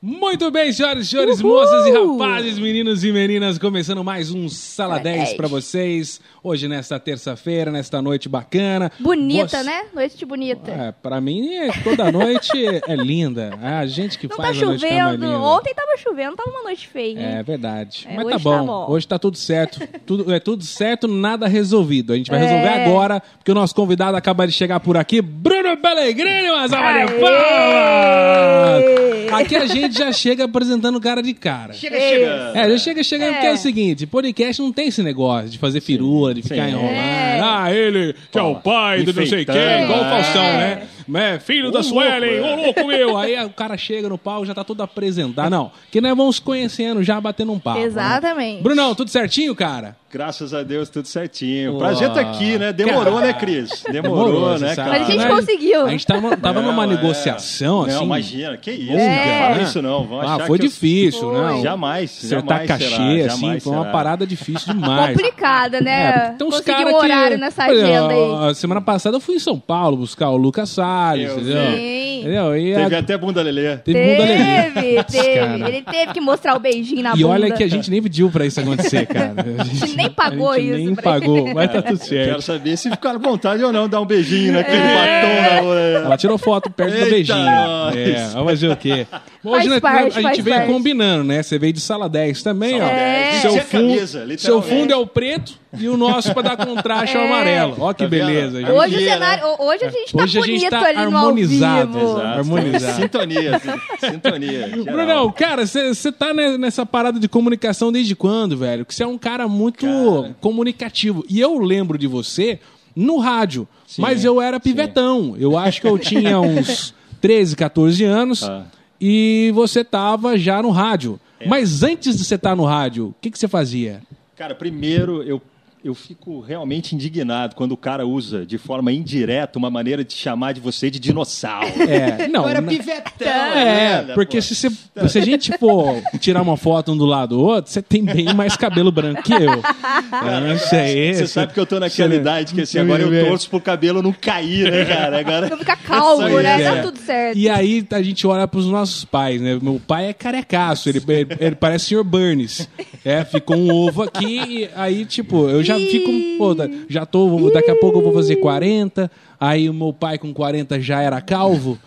Muito bem, senhoras e senhores, Uhul! moças e rapazes, meninos e meninas, começando mais um Sala 10 10. pra vocês. Hoje, nesta terça-feira, nesta noite bacana. Bonita, Você- né? Noite bonita. É, pra mim, é- toda noite é linda. É a gente que Não tá faz a noite ficar mais chovendo. linda. Ontem tava chovendo, tava uma noite feia. É hein? verdade. É, Mas hoje tá bom. tá bom. Hoje tá tudo certo. Tudo, é tudo certo, nada resolvido. A gente vai É. resolver agora, porque o nosso convidado acaba de chegar por aqui, Bruno Pellegrini, uma salva de Aê! palmas! Aqui a gente já chega apresentando cara de cara. Chega Ei. chegando. É, já chega chegando, É. porque é o seguinte, podcast não tem esse negócio de fazer firula, de ficar Sim. enrolando. É. Ah, ele que é o pai do não sei quem, igual o Faustão, É. né? É, filho da Suelen, ô é. louco meu. Aí o cara chega no pau, já tá todo apresentado. Não, que nós vamos conhecendo já, batendo um papo. né? Exatamente. Brunão, tudo certinho, cara? Graças a Deus, tudo certinho. Prazer tá aqui, né? Demorou, Cara. né, Cris? Demorou, você né, cara? Mas a gente conseguiu. A gente tava, tava Não, numa é. negociação, assim. Não, imagina. Que isso, cara? Não fala né? isso não. Vão Ah, foi que eu- difícil, Foi. não. Jamais, Acertar jamais cachê, será, assim, jamais foi uma será. parada difícil demais. Complicada, né? É, tem uns Conseguir cara um que- horário nessa Por exemplo, agenda aí. Semana passada eu fui em São Paulo buscar o Lucas Salles, Eu entendeu? Sim. Entendeu? E a- Teve até bunda lelê. teve bunda lelê. Teve. Ele teve que mostrar o beijinho na E bunda. olha que a gente nem pediu pra isso acontecer, cara. A gente nem pagou a gente isso nem pagou, mas tá tudo Quero certo. saber se ficaram à vontade ou não dar um beijinho naquele É. batom na. Ela tirou foto perto do Eita, beijinho. nós. É, vamos fazer o quê? Hoje né, parte, a gente veio parte. combinando, né? Você veio de sala 10 também, Sala ó. 10. Seu, Isso é fundo, camisa, seu fundo é o preto e o nosso pra dar contraste é o É. amarelo. Ó que Tá vendo? beleza. gente. Hoje o Dia, cenário, hoje a gente tá Hoje a bonito gente tá ali no ao harmonizado, vivo. exato. Harmonizado. Sintonia, sintonia. geral. Brunão, cara, você tá ne- nessa parada de comunicação desde quando, velho? Que você é um cara muito Cara. comunicativo. E eu lembro de você no rádio, Sim, mas eu era sim. pivetão. Eu acho que eu tinha uns 13, 14 anos Ah. e você tava já no rádio. É. Mas antes de você estar no rádio, o que que você fazia? Cara, primeiro eu, eu fico realmente indignado quando o cara usa de forma indireta uma maneira de chamar de você de dinossauro. É, não, na- pivetão. É, né, porque pô? se, você, se a gente for tirar uma foto um do lado do outro, você tem bem mais cabelo branco que eu. Eu não sei. Você sabe que eu tô naquela idade que assim, agora eu torço pro cabelo não cair, né, cara? Agora... Não ficar calvo, Pois né? é. Tá tudo certo. E aí a gente olha pros nossos pais, né? Meu pai é carecaço, ele, ele, ele parece o Sr. Burns. É, ficou um ovo aqui e aí, tipo, eu já fico. Pô, já tô. Daqui a pouco eu vou fazer 40. Aí o meu pai com 40 já era calvo.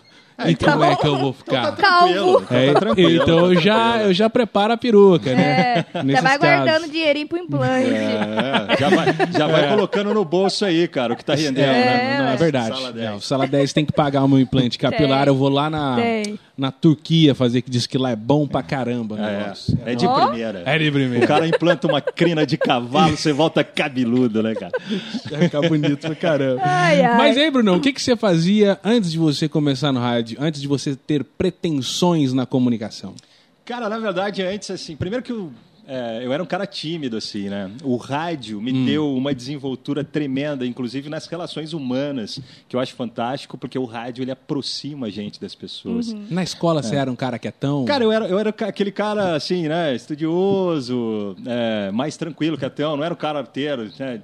E como é que eu vou ficar? Tranquilo, Calvo. então É, tá tranquilo. então eu tá já, eu já preparo a peruca, né? É, já vai casos. guardando dinheirinho pro implante. É, já vai, já vai colocando no bolso aí, cara, o que tá rendendo, É, né? não, é verdade. Sala Sala 10. 10. Sala 10 tem que pagar o meu implante capilar. Tem. Eu vou lá na, Tem. Na Turquia fazer, que diz que lá é bom pra caramba. negócio. É, é de Ó. primeira. É de primeira. O cara implanta uma crina de cavalo, você volta cabeludo, né, cara? Vai ficar bonito pra caramba. Ai, ai. Mas aí, Brunão, o que, que você fazia antes de você começar no rádio? Antes de você ter pretensões na comunicação? Cara, na verdade, antes, assim, primeiro que eu, é, eu era um cara tímido, assim, né? O rádio me Hum. deu uma desenvoltura tremenda, inclusive nas relações humanas, que eu acho fantástico, porque o rádio, ele aproxima a gente das pessoas. Na escola você era um cara quietão? Cara, eu era, eu era aquele cara, assim, né, estudioso, é, mais tranquilo, quietão, não era um cara arteiro, né,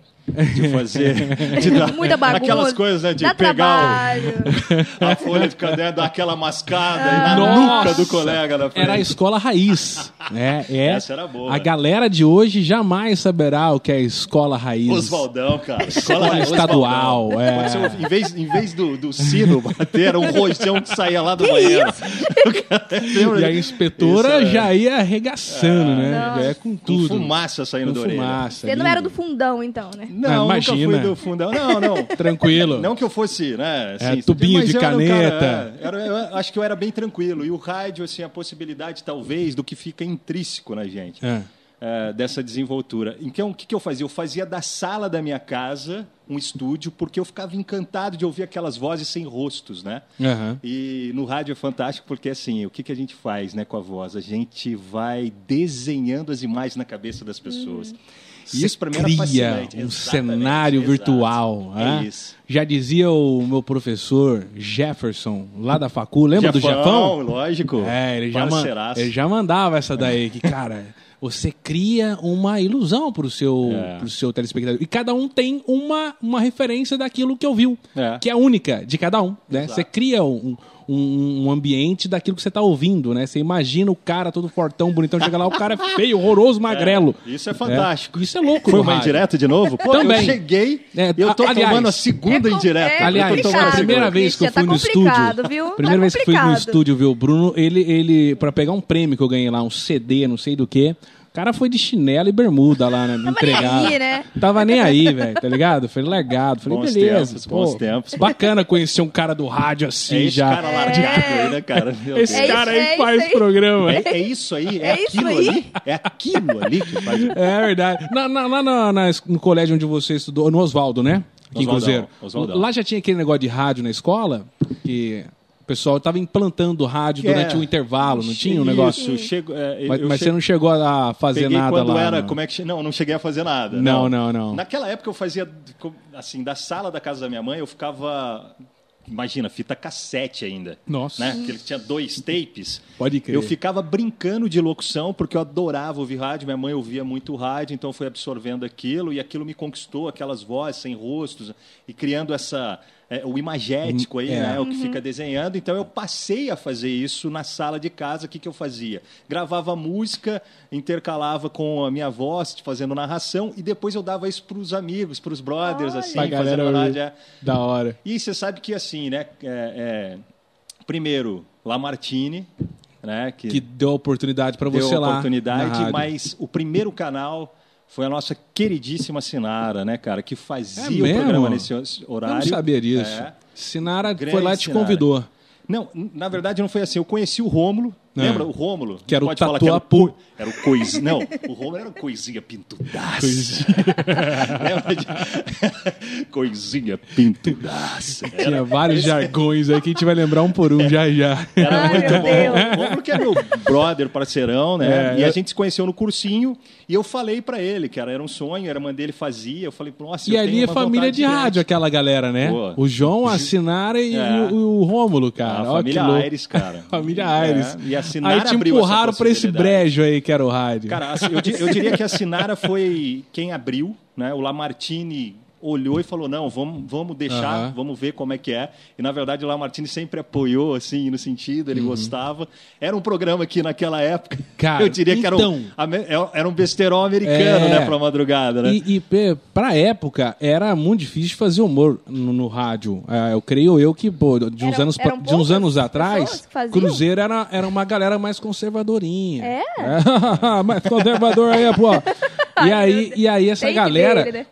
de fazer... De dar Muita bagunça. Aquelas coisas, né, de dá pegar o- a folha de caderno, dar aquela mascada e na Nossa! nuca do colega frente. Era a escola raiz. É, é. Essa era boa. A galera de hoje jamais saberá o que é a escola raiz. Oswaldão, cara. Escola estadual, é. Um- em vez, em vez do, do sino bater, era um rojão que saía lá do banheiro. E a inspetora Isso, é. já ia arregaçando, né? Já ia com Com tudo. fumaça saindo Com orelha. fumaça. Você não era do fundão, então, né? Não, Ah, nunca imagina. fui do fundão. Não, não. Tranquilo. Não que eu fosse, né? É, assim, tubinho mas de era um caneta. cara, é, era- eu acho que eu era bem tranquilo. E o rádio, assim, a possibilidade, talvez, do que fica intrínseco na gente. É. é, dessa desenvoltura. Então, o que, que eu fazia? Eu fazia da sala da minha casa um estúdio, porque eu ficava encantado de ouvir aquelas vozes sem rostos, né? Aham. E no rádio é fantástico porque, assim, o que, que a gente faz né, com a voz? A gente vai desenhando as imagens na cabeça das pessoas. E Você isso para mim era cria fascinante. um Exatamente, cenário exato. virtual. É né? isso. Já dizia o meu professor Jefferson, lá da Facu, lembra do Jefão, Jefão? lógico. É, ele já, ele já mandava essa daí, que, cara, você cria uma ilusão pro seu, É. pro seu telespectador. E cada um tem uma, uma referência daquilo que ouviu, É. que é única de cada um. Né? Exato. Você cria um, um, um ambiente daquilo que você tá ouvindo, né? Você imagina o cara todo fortão, bonitão, chega lá, o cara é feio, horroroso, magrelo. Isso é fantástico. Isso é louco, Foi uma rádio. indireta de novo? Pô, Também. eu cheguei É, e eu tô aliás, tomando a segunda é indireta. é Aliás, eu a primeira segunda. vez que eu Christian, fui tá no estúdio. complicado, viu? Primeira Tá vez que fui no estúdio, viu? O Bruno, ele, ele, pra pegar um prêmio que eu ganhei lá, um CD, não sei do que. O cara foi de chinelo e bermuda lá, né? Me nem entregar. aí, né? Tava nem aí, velho, tá ligado? Foi largado. Falei, Bons beleza. tempos, pô, bons tempos. Bacana conhecer um cara do rádio assim É esse já. cara largado aí, né, cara? Meu Esse Deus. É cara isso, aí é faz isso aí. programa. É, é isso aí? É, É aquilo aí? ali? É aquilo ali que faz. É verdade. Na- na- lá na- na- no colégio onde você estudou, no Oswaldo, né? Aqui em Oswaldão, Cruzeiro. Oswaldão. Lá já tinha aquele negócio de rádio na escola, que pessoal tava implantando rádio É. durante o intervalo, não tinha um negócio? Isso, chego, é, Mas, mas você não chegou a fazer nada quando lá. era, não. como é que não, não cheguei a fazer nada. Não, não, não. Naquela época eu fazia assim, da sala da casa da minha mãe, eu ficava imagina, fita cassete ainda. Nossa. Né? Porque ele tinha dois tapes. Pode crer. Eu ficava brincando de locução porque eu adorava ouvir rádio, minha mãe ouvia muito rádio, então eu fui absorvendo aquilo e aquilo me conquistou, aquelas vozes sem rostos e criando essa é, o imagético aí, É. né, o que fica desenhando. Então eu passei a fazer isso na sala de casa. O que, que eu fazia? Gravava música, intercalava com a minha voz, fazendo narração e depois eu dava isso para os amigos, para os brothers, Olha. assim, Pra galera fazendo rádio. é. Da hora. E você sabe que assim, né? é, é, primeiro, Lamartine, né? Que, Que deu a oportunidade pra deu você lá. na oportunidade, mas o primeiro canal foi a nossa queridíssima Sinara, né, cara? Que fazia É o programa nesse Eu horário. não sabia disso. É. Sinara Grande foi lá e te Sinara. convidou. Não, na verdade não foi assim. Eu conheci o Rômulo. É. Lembra o Rômulo? Que era o Pode falar que era o, Tatuapu. co- era o coisinha. Não, o Rômulo era o coisinha pintudaça. Coisinha. Lembra de... coisinha pintudaça. Era Tinha vários jargões aí que a gente vai lembrar um por um já já. Era Ai, muito bom. O Rômulo que é meu brother, parceirão, né? É, e a eu- gente se conheceu no cursinho e eu falei pra ele que era, era um sonho, era a irmã dele fazia. Eu falei, nossa, E eu ali tenho é uma família de rádio, grande. aquela galera, né? Pô. O João, a Sinara e, É. o, o Rômulo, cara. A Ó, família. Aires, cara. Família É, Aires. e a Sinara Aí te empurraram pra esse brejo aí que era o rádio. Cara, eu, eu diria que a Sinara foi quem abriu, né? O Lamartine olhou e falou: não, vamos, vamos deixar, Aham. vamos ver como é que é. E na verdade o Lamartine sempre apoiou, assim, no sentido, ele gostava. Era um programa que naquela época, Uhum. Cara, eu diria que era então- um, ame- era um besterol americano, É. né, pra madrugada, né? E, e pra época era muito difícil fazer humor no, no rádio. É, eu creio eu que, pô, de uns Eram- anos, pra- de uns anos atrás? Cruzeiro era, era uma galera mais conservadorinha. É? mais conservador aí, pô. E aí, e aí essa Tem galera, ver, né?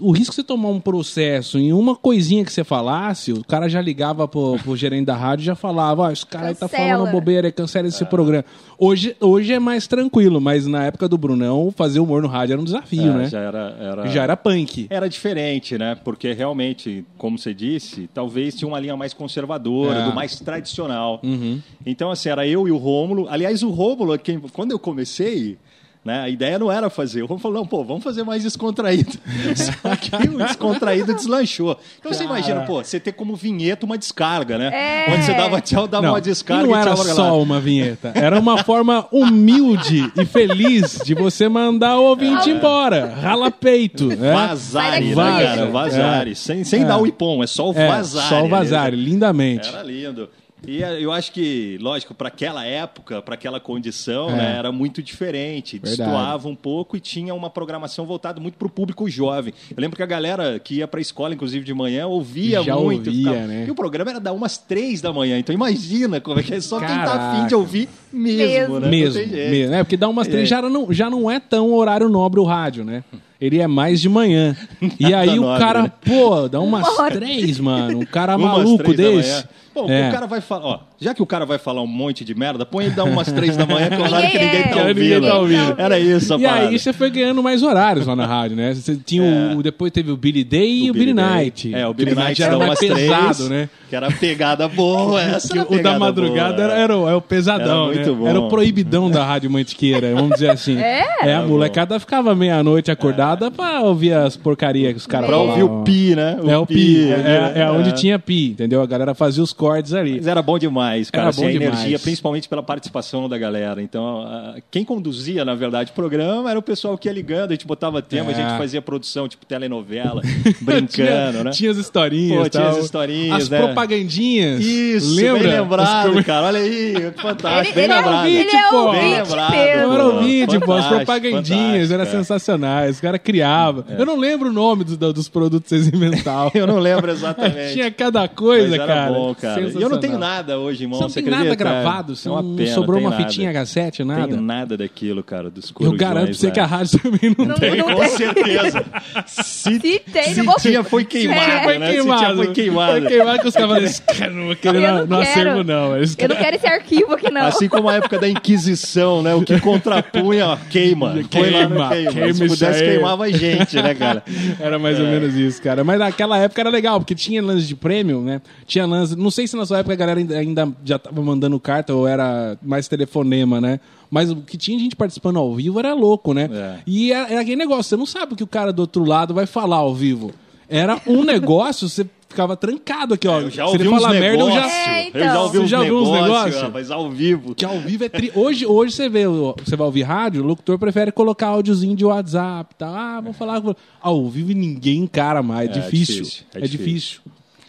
o risco de você tomar um processo em uma coisinha que você falasse, o cara já ligava pro, pro gerente da rádio e já falava, ó, esse cara aí tá Cancela. falando bobeira, cancela esse programa. Hoje, hoje é mais tranquilo, mas na época do Brunão, fazer humor no rádio era um desafio, É, né? Já era, era... Já era punk. Era diferente, né? Porque realmente, como você disse, talvez tinha uma linha mais conservadora, É. do mais tradicional. Uhum. Então, assim, era eu e o Rômulo. Aliás, o Rômulo, quem, quando eu comecei, né, a ideia não era fazer. O Rômulo falou, não, pô, vamos fazer mais descontraído. Só que o descontraído deslanchou. Então, você Cara. imagina, pô, você ter como vinheta uma descarga, né? É. Onde você dava tchau, dava uma e descarga não e era tchau só lá. uma vinheta. Era uma forma humilde e feliz de você mandar o ouvinte embora. Rala peito. né? Vazare, né, cara? Vazare. Sem, sem É. dar o ipom, é só o É, vazare. só o ali, vazar, né? lindamente. Era lindo. E eh, eu acho que, lógico, para aquela época, para aquela condição, É. né, era muito diferente. Destoava um pouco e tinha uma programação voltada muito para o público jovem. Eu lembro que a galera que ia para a escola, inclusive de manhã, ouvia Já muito. ouvia, né? E o programa era da umas três da manhã. Então imagina como é que é só quem tá Caraca. afim de ouvir mesmo, Mesmo. né? Mesmo, tem jeito. mesmo. É, porque dá umas três É. já não, já não é tão horário nobre o rádio, né? Ele é mais de manhã. E aí o nobre, cara, né? pô, dá umas três, mano. Um cara Umas maluco desse. Bom, É. o cara vai falar, ó, já que o cara vai falar um monte de merda, põe ele dar umas três da manhã, que é o horário que ninguém tá Ninguém ouvindo. tá ouvindo. Era isso a E parada. aí você foi ganhando mais horários lá na rádio, né? Você tinha o, depois teve o Billy Day e o, Billy. Night. É, o Billy Night era mais umas pesado, três, né? Que era pegada boa, essa era o da madrugada boa, era, era o, é o pesadão, Era muito né? bom. Era o proibidão da Rádio Mantiqueira, vamos dizer assim. É? a Era molecada ficava meia-noite acordada pra ouvir as porcarias que os caras Pra ouvir o pi, né? É o pi, é, é né? onde tinha pi, entendeu? A galera fazia os cortes ali. Mas era bom demais. Demais, cara. Era Assim, bom a energia, demais. principalmente pela participação da galera. Então, quem conduzia, na verdade, o programa era o pessoal que ia ligando, a gente botava tema, É. a gente fazia produção, tipo telenovela, brincando, tinha, né? Tinha as historinhas. Pô, tinha as historinhas, As né? propagandinhas. Isso, Lembra? bem lembrado, cara. Olha aí, fantástico, Ele- bem ele é lembrado. ouvinte, Ele é pô. ouvinte Bem lembrado, mesmo. Eu era pô. ouvinte, pô, as propagandinhas, era fantástico, é. sensacionais. Os caras criavam. Eu não lembro o nome dos, dos produtos que vocês inventavam. Eu não lembro exatamente. Tinha cada coisa, cara. bom, cara. E eu não tenho nada hoje, irmão. Você não você tem nada acredita? gravado? Você É não pena, sobrou uma nada. fitinha H7, nada? Tem nada daquilo, cara, dos Eu corujões. garanto pra você né? que a rádio também não, Não- tem. não Com tem. certeza. Se, Se tem, se não vou- tinha, foi queimado, É. Foi né? Se queimado. tinha, foi queimado. Foi queimado que os esse cara não vai querer Eu no, não no quero. acervo, não. Eles Eu não quero esse arquivo aqui, não. Assim como a época da Inquisição, né? O que contrapunha, ó, queima. Foi lá no Queima, Se pudesse, queimava a gente, né, cara? Era mais ou menos isso, cara. Mas naquela época era legal, porque tinha lance de prêmio, né? Tinha lance. Não sei se na sua época a galera ainda, já tava mandando carta ou era mais telefonema, né? Mas o que tinha gente participando ao vivo era louco, né? É. E era, era aquele negócio, você não sabe o que o cara do outro lado vai falar ao vivo. Era um negócio, você ficava trancado aqui, ó. Eu já se ele falar merda, eu já. negócios. É, Eu já então. ouvi Você uns já ouviu uns negócios, rapaz, ao vivo. Que ao vivo é tri... hoje, hoje você vê, você vai ouvir rádio, o locutor prefere colocar áudiozinho de WhatsApp, tá? Ah, vou falar ao vivo e ninguém encara mais, é, É, difícil. difícil, é É difícil.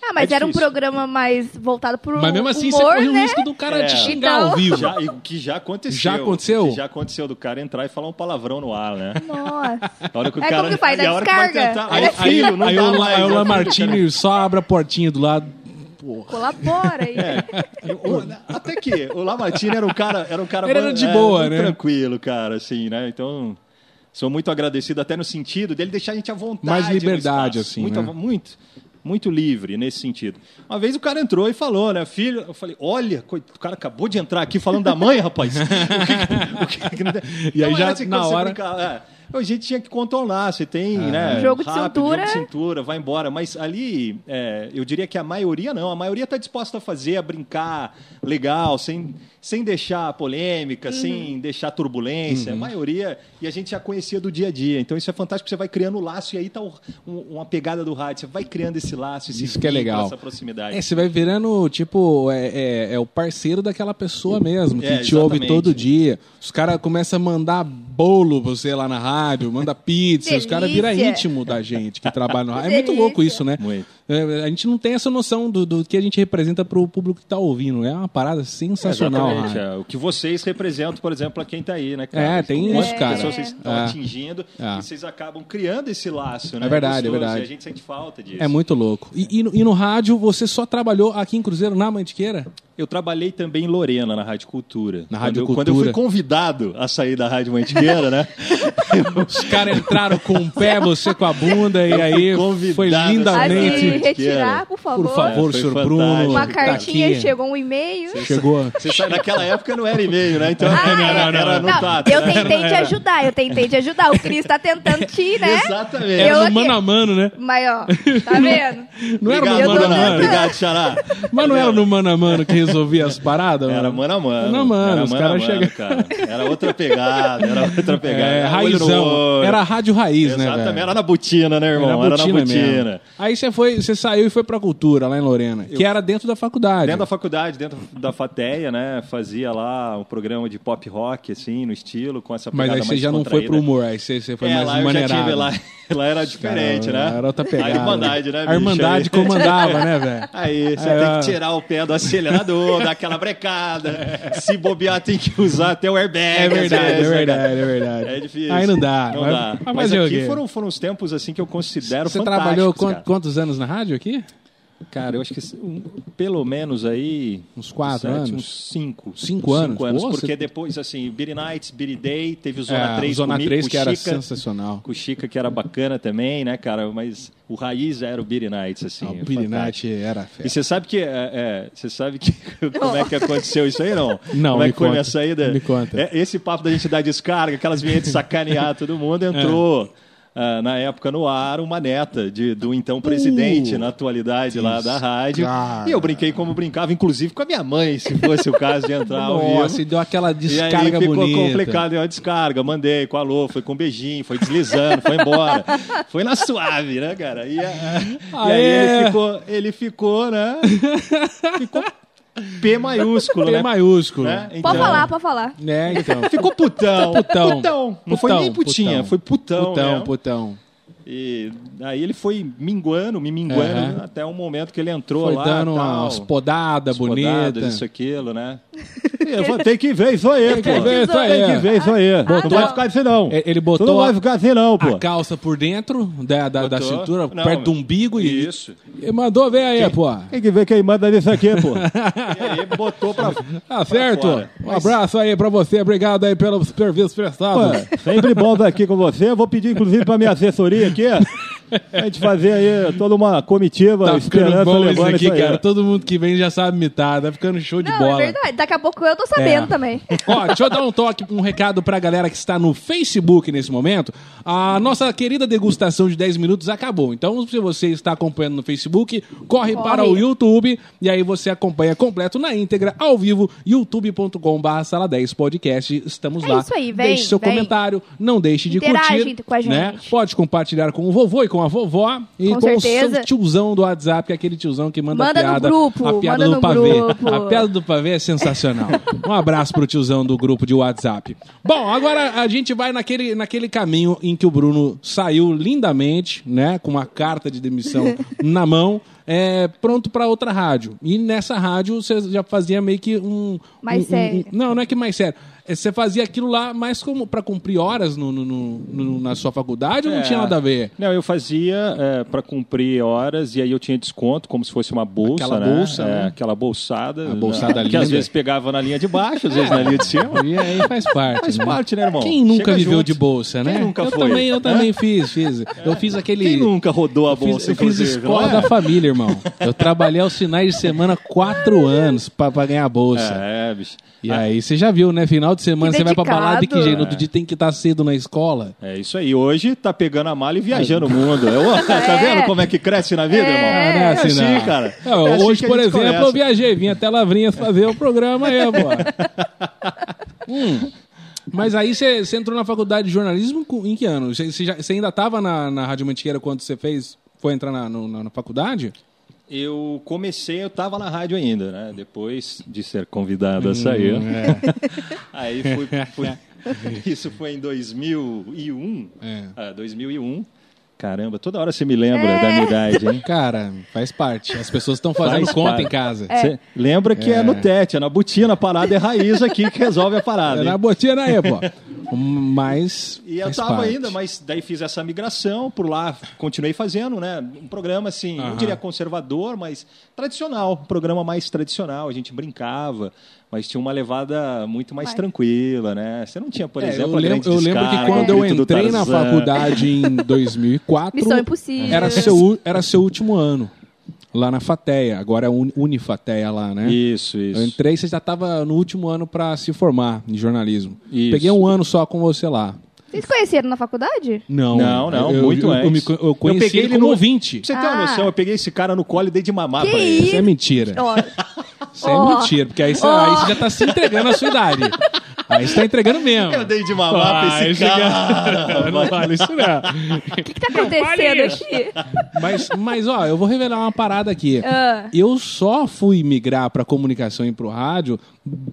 Ah, mas É era um programa mais voltado pro Mas mesmo assim, você humor, corre o né? risco do cara É. te xingar Então. ao vivo. Já, e o que já aconteceu. Já aconteceu? Já aconteceu do cara entrar e falar um palavrão no ar, né? Nossa. A hora que o É cara, como que faz? a Da hora que vai descarga? tentar- Aí, o, La- mais, aí o né? Lamartine só abre a portinha do lado. Porra. Colabora aí. O- Até que o Lamartine era um cara, era um cara Ele era de é, boa, muito né? tranquilo, cara, assim, né? Então, sou muito agradecido até no sentido dele deixar a gente à vontade. Mais liberdade, assim, muito, né? muito, muito livre nesse sentido. Uma vez o cara entrou e falou, né, filho, eu falei, olha, o cara acabou de entrar aqui falando da mãe, rapaz. O que- o que- o que- E aí Não, já, era assim, na hora- brincava, é, a gente tinha que contornar, você tem, né? Jogo de rápido, cintura. Jogo de cintura, vai embora. Mas ali, é, eu diria que a maioria não. A maioria está disposta a fazer, a brincar legal, sem, sem deixar polêmica, sem deixar turbulência. Uhum. A maioria, e a gente já conhecia do dia a dia. Então isso é fantástico, você vai criando o laço e aí tá o- um- uma pegada do rádio. Você vai criando esse laço, esse Isso que é legal. essa proximidade. É, você vai virando, tipo, é, é, é o parceiro daquela pessoa mesmo, que É, te ouve todo dia. Os caras começam a mandar bolo pra você lá na rádio, manda pizza, os caras viram íntimo da gente que trabalha no rádio. É muito louco isso, né? Muito. É, a gente não tem essa noção do, do que a gente representa pro público que tá ouvindo. É uma parada sensacional. É. O que vocês representam, por exemplo, para quem está aí, né, cara? É, tem isso, cara. pessoas vocês estão É. atingindo É. e vocês acabam criando esse laço, né? É verdade, é verdade. E a gente sente falta disso. É muito louco. E, e no, e no rádio, você só trabalhou aqui em Cruzeiro, na Mantiqueira? Eu trabalhei também em Lorena, na Rádio Cultura. Na Quando Rádio eu- Quando eu Cultura. fui convidado a sair da Rádio Mantiqueira, né? Os caras entraram com o pé, você com a bunda, e aí convidado foi lindamente. Retirar, por favor. Por favor, É, senhor fantástico. Bruno. Uma tá cartinha, chegou um e-mail. Chegou. Você sabe, naquela época não era e-mail, né? Então Ah, era, não, era não. no Não, tato. eu tentei te ajudar, eu tentei te ajudar. O Cris tá tentando te, né? Exatamente. Eu Era no aqui- mano a mano, né? Mas, ó, tá vendo? Não era Obrigado, no Eu mano a mano. Obrigado, Xará. Mas não era no mano a mano que resolvia as paradas? Era mano? a mano. Mano a mano, Era os a caras chegam- cara. Era outra pegada, era outra pegada. É, Era raizão. Era rádio raiz, né, Exatamente, era na botina, né, irmão? Era, na botina mesmo. Aí você foi, você saiu e foi pra cultura lá em Lorena, que era dentro da faculdade. Dentro da faculdade, dentro da FATEA, né? Fazia lá um programa de pop rock, assim, no estilo, com essa Mas pegada aí você já não foi pro humor, aí você, você foi É, mais lá eu maneirado. lá. Lá era diferente, né? Era outra pegada. A Irmandade, né, A bicho? Irmandade Aí- comandava, né, velho? Aí você Aí, tem ó. que tirar o pé do acelerador, dar aquela brecada. Se bobear, tem que usar até o airbag. É verdade, é vezes, verdade, é verdade. É difícil. Aí não dá. Não mas, dá. Mas, Mas, eu aqui foram, foram os tempos assim que eu considero Você fantásticos, trabalhou cara. quant- quantos anos na rádio aqui? Cara, eu acho que um, pelo menos aí. Uns quatro sete, anos? Uns cinco. Cinco Uns anos? Cinco anos. Pô, porque você- depois, assim, Beat Nights, Beat Day, teve o Zona É, 3 Zona comigo, 3 com que era Chica, sensacional. Com o Chica, que era bacana também, né, cara? Mas o raiz era o Beat Nights, assim. Ah, o é Billy fantástico. Knight era E festa. você sabe que é, é, você sabe que como é que aconteceu isso aí não? Não, como é que foi minha saída? Me conta. É, esse papo da gente dar descarga, aquelas vinhetas sacanear todo mundo entrou. Ah, na época no ar, uma neta de, do então presidente, Uh, na atualidade lá da rádio. cara. E eu brinquei como brincava, inclusive com a minha mãe, se fosse o caso de entrar ao Nossa, vivo. e deu aquela E aí descarga ficou bonita. complicado, deu uma descarga, mandei com alô, foi com um beijinho, foi deslizando, foi embora. Foi na suave, né, cara? E, a- e aí ele ficou, ele ficou, né? Ficou P maiúsculo, P né? maiúsculo. Né? Então, Pode falar, pode falar. É, então. Ficou putão. Putão. Não foi nem putinha, putão. foi putão. Putão, mesmo. putão. E aí ele foi minguando, me minguando, Aham. até o momento que ele entrou Foi lá. dando tal, umas podadas bonitas. Isso, aquilo, né? Eu vou- Tem que ver isso aí, Tem que pô. ver isso aí. Tem que ver isso aí. Botou- Não vai ficar assim, não. Ele Tu botou não vai a, ficar assim, não, pô. a calça por dentro da, da, da cintura, Não, perto do umbigo e, Isso. e mandou ver aí, pô. Tem que ver quem manda nisso aqui, pô. e aí botou pra. Tá certo? fora. Um abraço aí pra você. Obrigado aí pelo serviço prestado. Ué, sempre bom estar aqui com você. Eu vou pedir, inclusive, pra minha assessoria aqui, a gente fazer aí toda uma comitiva Tá ficando esperança bom isso aqui, aí. cara. Todo mundo que vem já sabe imitar. Tá ficando show de Não, bola. é verdade. Daqui a pouco eu tô sabendo É. também. Ó, deixa eu dar um toque, um recado pra galera que está no Facebook nesse momento. A nossa querida degustação de 10 minutos acabou. Então, se você está acompanhando no Facebook, corre, Corre. para o YouTube e aí você acompanha completo na íntegra, ao vivo, youtube.com.br sala 10 podcast. Estamos É lá. isso aí, vem, Deixe seu vem. comentário, não deixe de Interage curtir. com a gente. Né? Pode compartilhar com o vovô e com a vovó e Com com, o seu tiozão do WhatsApp, que é aquele tiozão que manda, Manda a no piada. grupo, a piada do no pavê. grupo. A piada do pavê é sensacional. Um abraço pro tiozão do grupo de WhatsApp. Bom, agora a gente vai naquele, naquele caminho em que o Bruno saiu lindamente, né? Com uma carta de demissão na mão. É, pronto para outra rádio. E nessa rádio você já fazia meio que um. Mais um- sério. um- não, não é que mais sério. É, Você fazia aquilo lá mais como para cumprir horas no, no- no- na sua faculdade ou não É. tinha nada a ver? Não, eu fazia é, para cumprir horas e aí eu tinha desconto, como se fosse uma bolsa, Aquela né? bolsa, É, né? Aquela bolsada. A bolsada né? Que às vezes pegava na linha de baixo, às vezes na linha de cima. E aí faz parte. Faz né? parte, né, irmão? Quem nunca Chega viveu junto. de bolsa, né? Quem nunca eu foi? Também, eu também fiz, fiz. Eu fiz aquele. Quem nunca rodou a Eu fiz, bolsa, eu fiz escola não é? da família, irmão. Eu trabalhei aos finais de semana quatro anos pra, pra ganhar a bolsa. É, bicho. E aí você já viu, né? Final de semana Que você vai pra balada e que jeito? No outro dia tem que estar cedo na escola. É isso aí. Hoje tá pegando a mala e viajando o mundo. Eu, tá vendo como é que cresce na vida, irmão? Ah, não é assim, não. cara. Não, É assim hoje, que a por exemplo, começa. eu viajei, vim até Lavrinhas fazer o programa aí, pô. Hum. Mas aí você entrou na faculdade de jornalismo em que ano? Você ainda estava na, na Rádio Mantiqueira quando você fez, foi entrar na, no- na- na faculdade? Eu comecei, eu tava na rádio ainda, né? Depois de ser convidado a sair. é. Aí fui, fui- Isso foi em 2001. É. Ah, 2001. Caramba, toda hora você me lembra da minha idade, hein? Cara, faz parte. As pessoas estão fazendo Faz conta parte. em casa. Você lembra que é. no tete, é na botina, a parada é raiz aqui que resolve a parada. É na botina aí, pô. Mas. E eu tava parte. ainda, mas daí fiz essa migração, por lá continuei fazendo, né? Um programa assim, não Aham. diria conservador, mas tradicional, um programa mais tradicional, a gente brincava, mas tinha uma levada muito mais Vai. tranquila, né? Você não tinha, por É, exemplo, eu, a lembro, eu lembro que quando eu entrei na faculdade em 2004, Missão Impossível. era seu, era seu último ano. Lá na Fateia. Agora é Uni- Unifateia lá, né? Isso, isso. Eu entrei, você já estava no último ano para se formar em jornalismo. Isso. Peguei um ano só com você lá. Vocês conheceram na faculdade? Não, Não, não, eu, muito eu, eu, antes. me co- eu conheci peguei ele como no- ouvinte. Pra você ter uma Ah. noção, eu peguei esse cara no colo e dei de mamar Que pra ele. Isso é mentira. Ó, Isso é Ó. mentira, porque aí você, aí você já tá se entregando a sua idade. Aí você tá entregando mesmo. Eu dei de mamar pra esse cara. Não vale isso não. o que, que tá acontecendo aqui? Mas, mas, ó, eu vou revelar uma parada aqui. Ah. Eu só fui migrar pra comunicação e pro rádio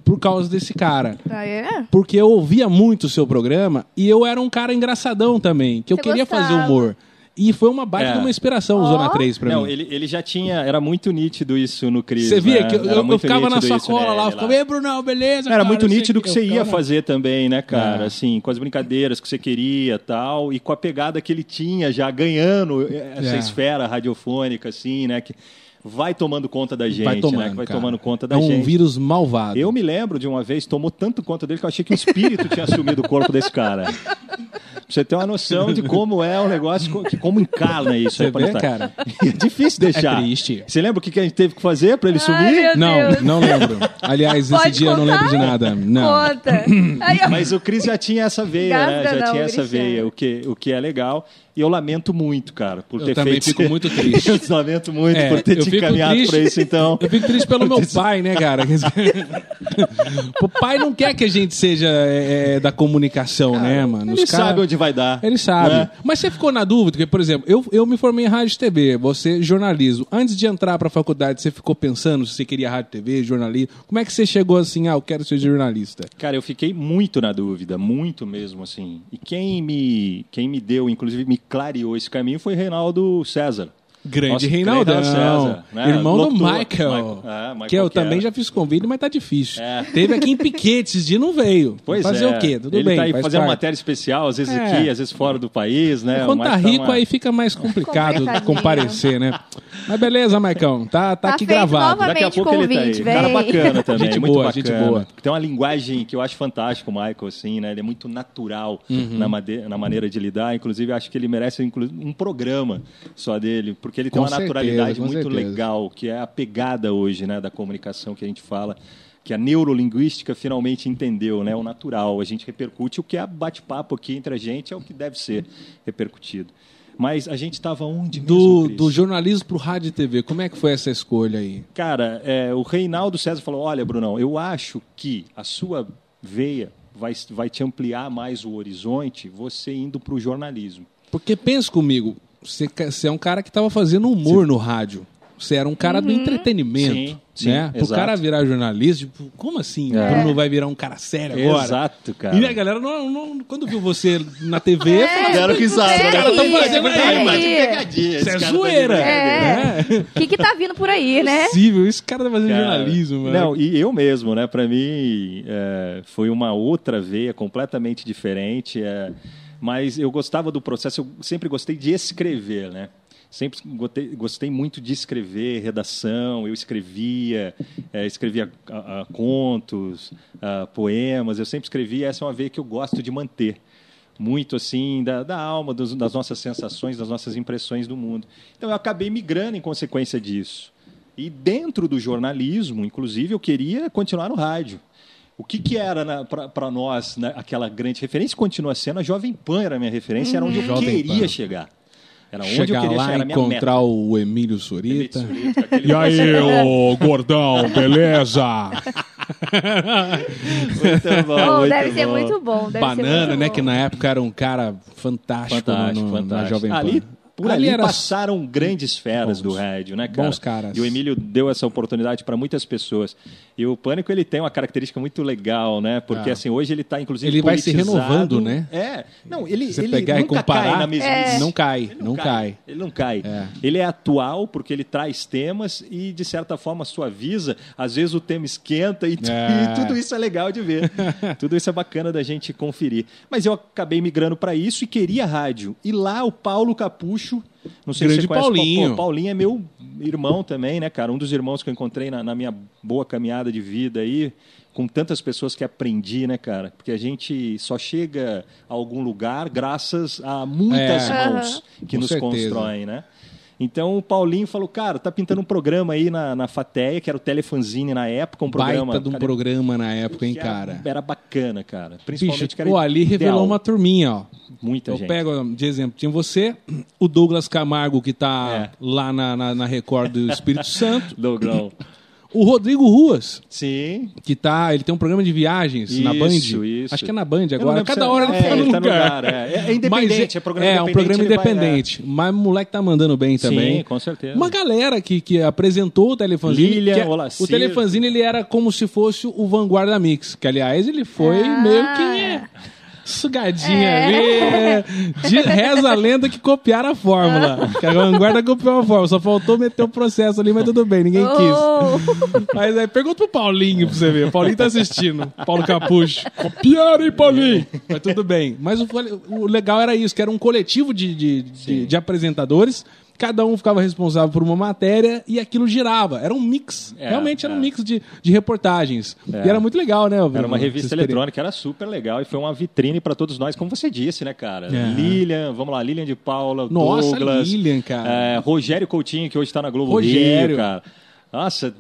por causa desse cara. Ah, é? Porque eu ouvia muito o seu programa e eu era um cara engraçadão também, que eu Você queria gostava. fazer humor. E foi uma baita É. de uma inspiração o Ó. Zona 3 pra Não, mim. ele, ele já tinha. Era muito nítido isso no Cris. Você via né? que eu, Era eu muito ficava na nítido isso sacola nele lá, eu ficava, ei, Brunão, beleza? Era cara, muito não nítido o que Eu você ia fazer também, né, cara? É. Assim, com as brincadeiras que você queria tal, e com a pegada que ele tinha já ganhando essa É. esfera radiofônica, assim, né? Que vai tomando conta da gente, Vai tomando, né? Que vai cara. tomando conta da É um gente. vírus malvado. Eu me lembro de uma vez, tomou tanto conta dele que eu achei que o espírito tinha assumido o corpo desse cara. Você ter uma noção de como é o negócio, que como encarna isso. Você aí pra vê, cara? É difícil deixar. É triste. Você lembra o que que a gente teve que fazer pra ele Ai, meu Não, Deus. não lembro. Aliás, esse Pode dia eu não contar? lembro de nada. Não. Conta. Mas o Cris já tinha essa veia, né? Já não, tinha essa Cristiano. veia, o que, o que é legal. E eu lamento muito, cara, por Eu ter também feito fico isso. muito triste. eu lamento muito É, por ter eu te fico encaminhado triste- pra isso, então. Eu fico triste pelo meu pai, né, cara? o pai não quer que a gente seja é, é, da comunicação, né, mano? Ele Ele os caras- sabe onde vai dar. Ele sabe. né? Mas você ficou na dúvida? Porque, por exemplo, eu, eu me formei em rádio e TV, você jornalismo. Antes de entrar pra faculdade, você ficou pensando se você queria rádio e TV, jornalismo? Como é que você chegou assim, ah, eu quero ser jornalista? Cara, eu fiquei muito na dúvida, muito mesmo, assim. E quem me, quem me deu, inclusive me clareou esse caminho foi Reinaldo César. Grande Nosso Reinaldão, César, né? irmão do Locutor. Michael, Michael- é, Michael que eu também já fiz convite, mas tá difícil. É. Teve aqui em Piquete, esses dias não veio. Pois Fazer é. o quê? Tudo Ele bem, tá aí faz fazendo parte. matéria especial, às vezes É. aqui, às vezes fora do país, né? Quando tá Mas rico, uma- aí fica mais complicado Complicadinho. comparecer, né? Mas beleza, Maicão, tá, tá, Tá aqui gravado. Daqui a pouco ele tá aí. convite, Cara bacana também, Gente muito boa, bacana. gente boa. Tem uma linguagem que eu acho fantástica, o Michael, assim, né? Ele é muito natural Uhum. na, made- na maneira de lidar. Inclusive, acho que ele merece um programa só dele, porque ele tem Com uma certeza, naturalidade muito certeza. legal, que é a pegada hoje, né, da comunicação que a gente fala. Que a neurolinguística finalmente entendeu, né? O natural. A gente repercute o que é bate-papo aqui entre a gente, é o que deve ser repercutido. Mas a gente estava onde mesmo, Do, do jornalismo pro rádio e TV, como é que foi essa escolha aí? Cara, é, o Reinaldo César falou: olha, Brunão, eu acho que a sua veia vai, vai te ampliar mais o horizonte você indo para o jornalismo. Porque pensa comigo, você, você é um cara que estava fazendo humor no rádio. Você era um cara do entretenimento. Sim, sim, né? Pro exato. cara virar jornalista, tipo, como assim? É. O Bruno vai virar um cara sério agora? Exato, cara. E a galera, não, não- quando viu você na TV, falou, Deram risada, É né? cara tá aí, fazendo é aí, aí. mas pegadinha. isso é zoeira. É. É. O que que tá vindo por aí, né? Possível, esse cara tá fazendo Cara, jornalismo, mano. Não, e eu mesmo, né? Para mim é, foi uma outra veia completamente diferente. é, mas eu gostava do processo. Eu sempre gostei de escrever, né? Sempre gostei, gostei muito de escrever, redação. Eu escrevia, é, escrevia ah, ah, contos, ah, poemas. Eu sempre escrevia. Essa é uma veia que eu gosto de manter muito assim da, da alma, dos- das nossas sensações, das nossas impressões do mundo. Então eu acabei migrando em consequência disso. E dentro do jornalismo, inclusive, eu queria continuar no rádio. O que, que era para nós né, aquela grande referência? Continua sendo a Jovem Pan, era a minha referência, era onde eu Jovem queria Pan. chegar. Era onde eu Chegar queria lá chegar, era encontrar meta. o Emílio Surita. E aí, ô gordão, beleza? Muito bom, Oh, muito deve ser bom. muito bom. Deve ser Banana, muito né? bom. Que na época era um cara fantástico, Fantástico, no, no- fantástico. na Jovem Pan. Ali, por Ali ali, passaram grandes feras Bons. do rádio, né, cara? Bons caras. E o Emílio deu essa oportunidade para muitas pessoas. E o Pânico, ele tem uma característica muito legal, né? Porque, Ah. assim, hoje ele está, inclusive, Ele vai se politizado. renovando, né? É. Não, ele, você ele pegar e nunca comparar, cai na mesmice. não cai, Ele não cai. Ele não cai. É. Ele é atual porque ele traz temas e, de certa forma, suaviza. Às vezes o tema esquenta e, É. e tudo isso é legal de ver. tudo isso é bacana da gente conferir. Mas eu acabei migrando para isso e queria rádio. E lá o Paulo Capucho, não sei Grande se você conhece, Paulinho. Pô, Paulinho é meu irmão também, né, cara? Um dos irmãos que eu encontrei na, na minha boa caminhada de vida aí, com tantas pessoas que aprendi, né, cara? Porque a gente só chega a algum lugar graças a muitas É. mãos que Com nos certeza. constroem, né? Então o Paulinho falou, cara, tá pintando um programa aí na, na Fateia, que era o Telefanzine na época, um programa. Baita de um cara, programa na época, hein, que era- cara? Era, bacana, cara. Bicho, Principalmente que era pô, ali revelou ideal. uma turminha, ó. Muita Eu gente. pego de exemplo, tinha você, o Douglas Camargo, que tá É. lá na, na, na Record do Espírito Santo, Dogrão. O Rodrigo Ruas, Sim. que tá, ele tem um programa de viagens na Band. Isso, isso. Acho que é na Band agora. Cada se- hora ele é, tá no ele tá no lugar. lugar, é. É independente, Mas é programa É, um independente, programa ele vai- independente. Mas o moleque tá mandando bem também. Sim, com certeza. Uma galera que, que apresentou o Telefanzine. Lilian que é- Olacir. o Telefanzine ele era como se fosse o Vanguarda Mix. Que, aliás, ele foi Ah. meio que sugadinha É. ali. De- reza a lenda que copiaram a fórmula. Que a Vanguarda copiou a fórmula. Só faltou meter o processo ali, mas tudo bem, ninguém quis. Oh, Mas aí pergunta pro Paulinho pra você ver. O Paulinho tá assistindo. Paulo Capucho. Copiaram, hein, Paulinho? Mas tudo bem. Mas o, o legal era isso, que era um coletivo de, de, de, de apresentadores. Cada um ficava responsável por uma matéria e aquilo girava. Era um mix. É, Realmente era um é. mix de, de reportagens. É. E era muito legal, né? Era uma revista eletrônica, era super legal e foi uma vitrine para todos nós, como você disse, né, cara? É. Lilian, vamos lá, Lilian de Paula, Nossa, Douglas, Lilian, cara. é, Rogério Coutinho, que hoje está na Globo Rogério. Rio, cara. Nossa,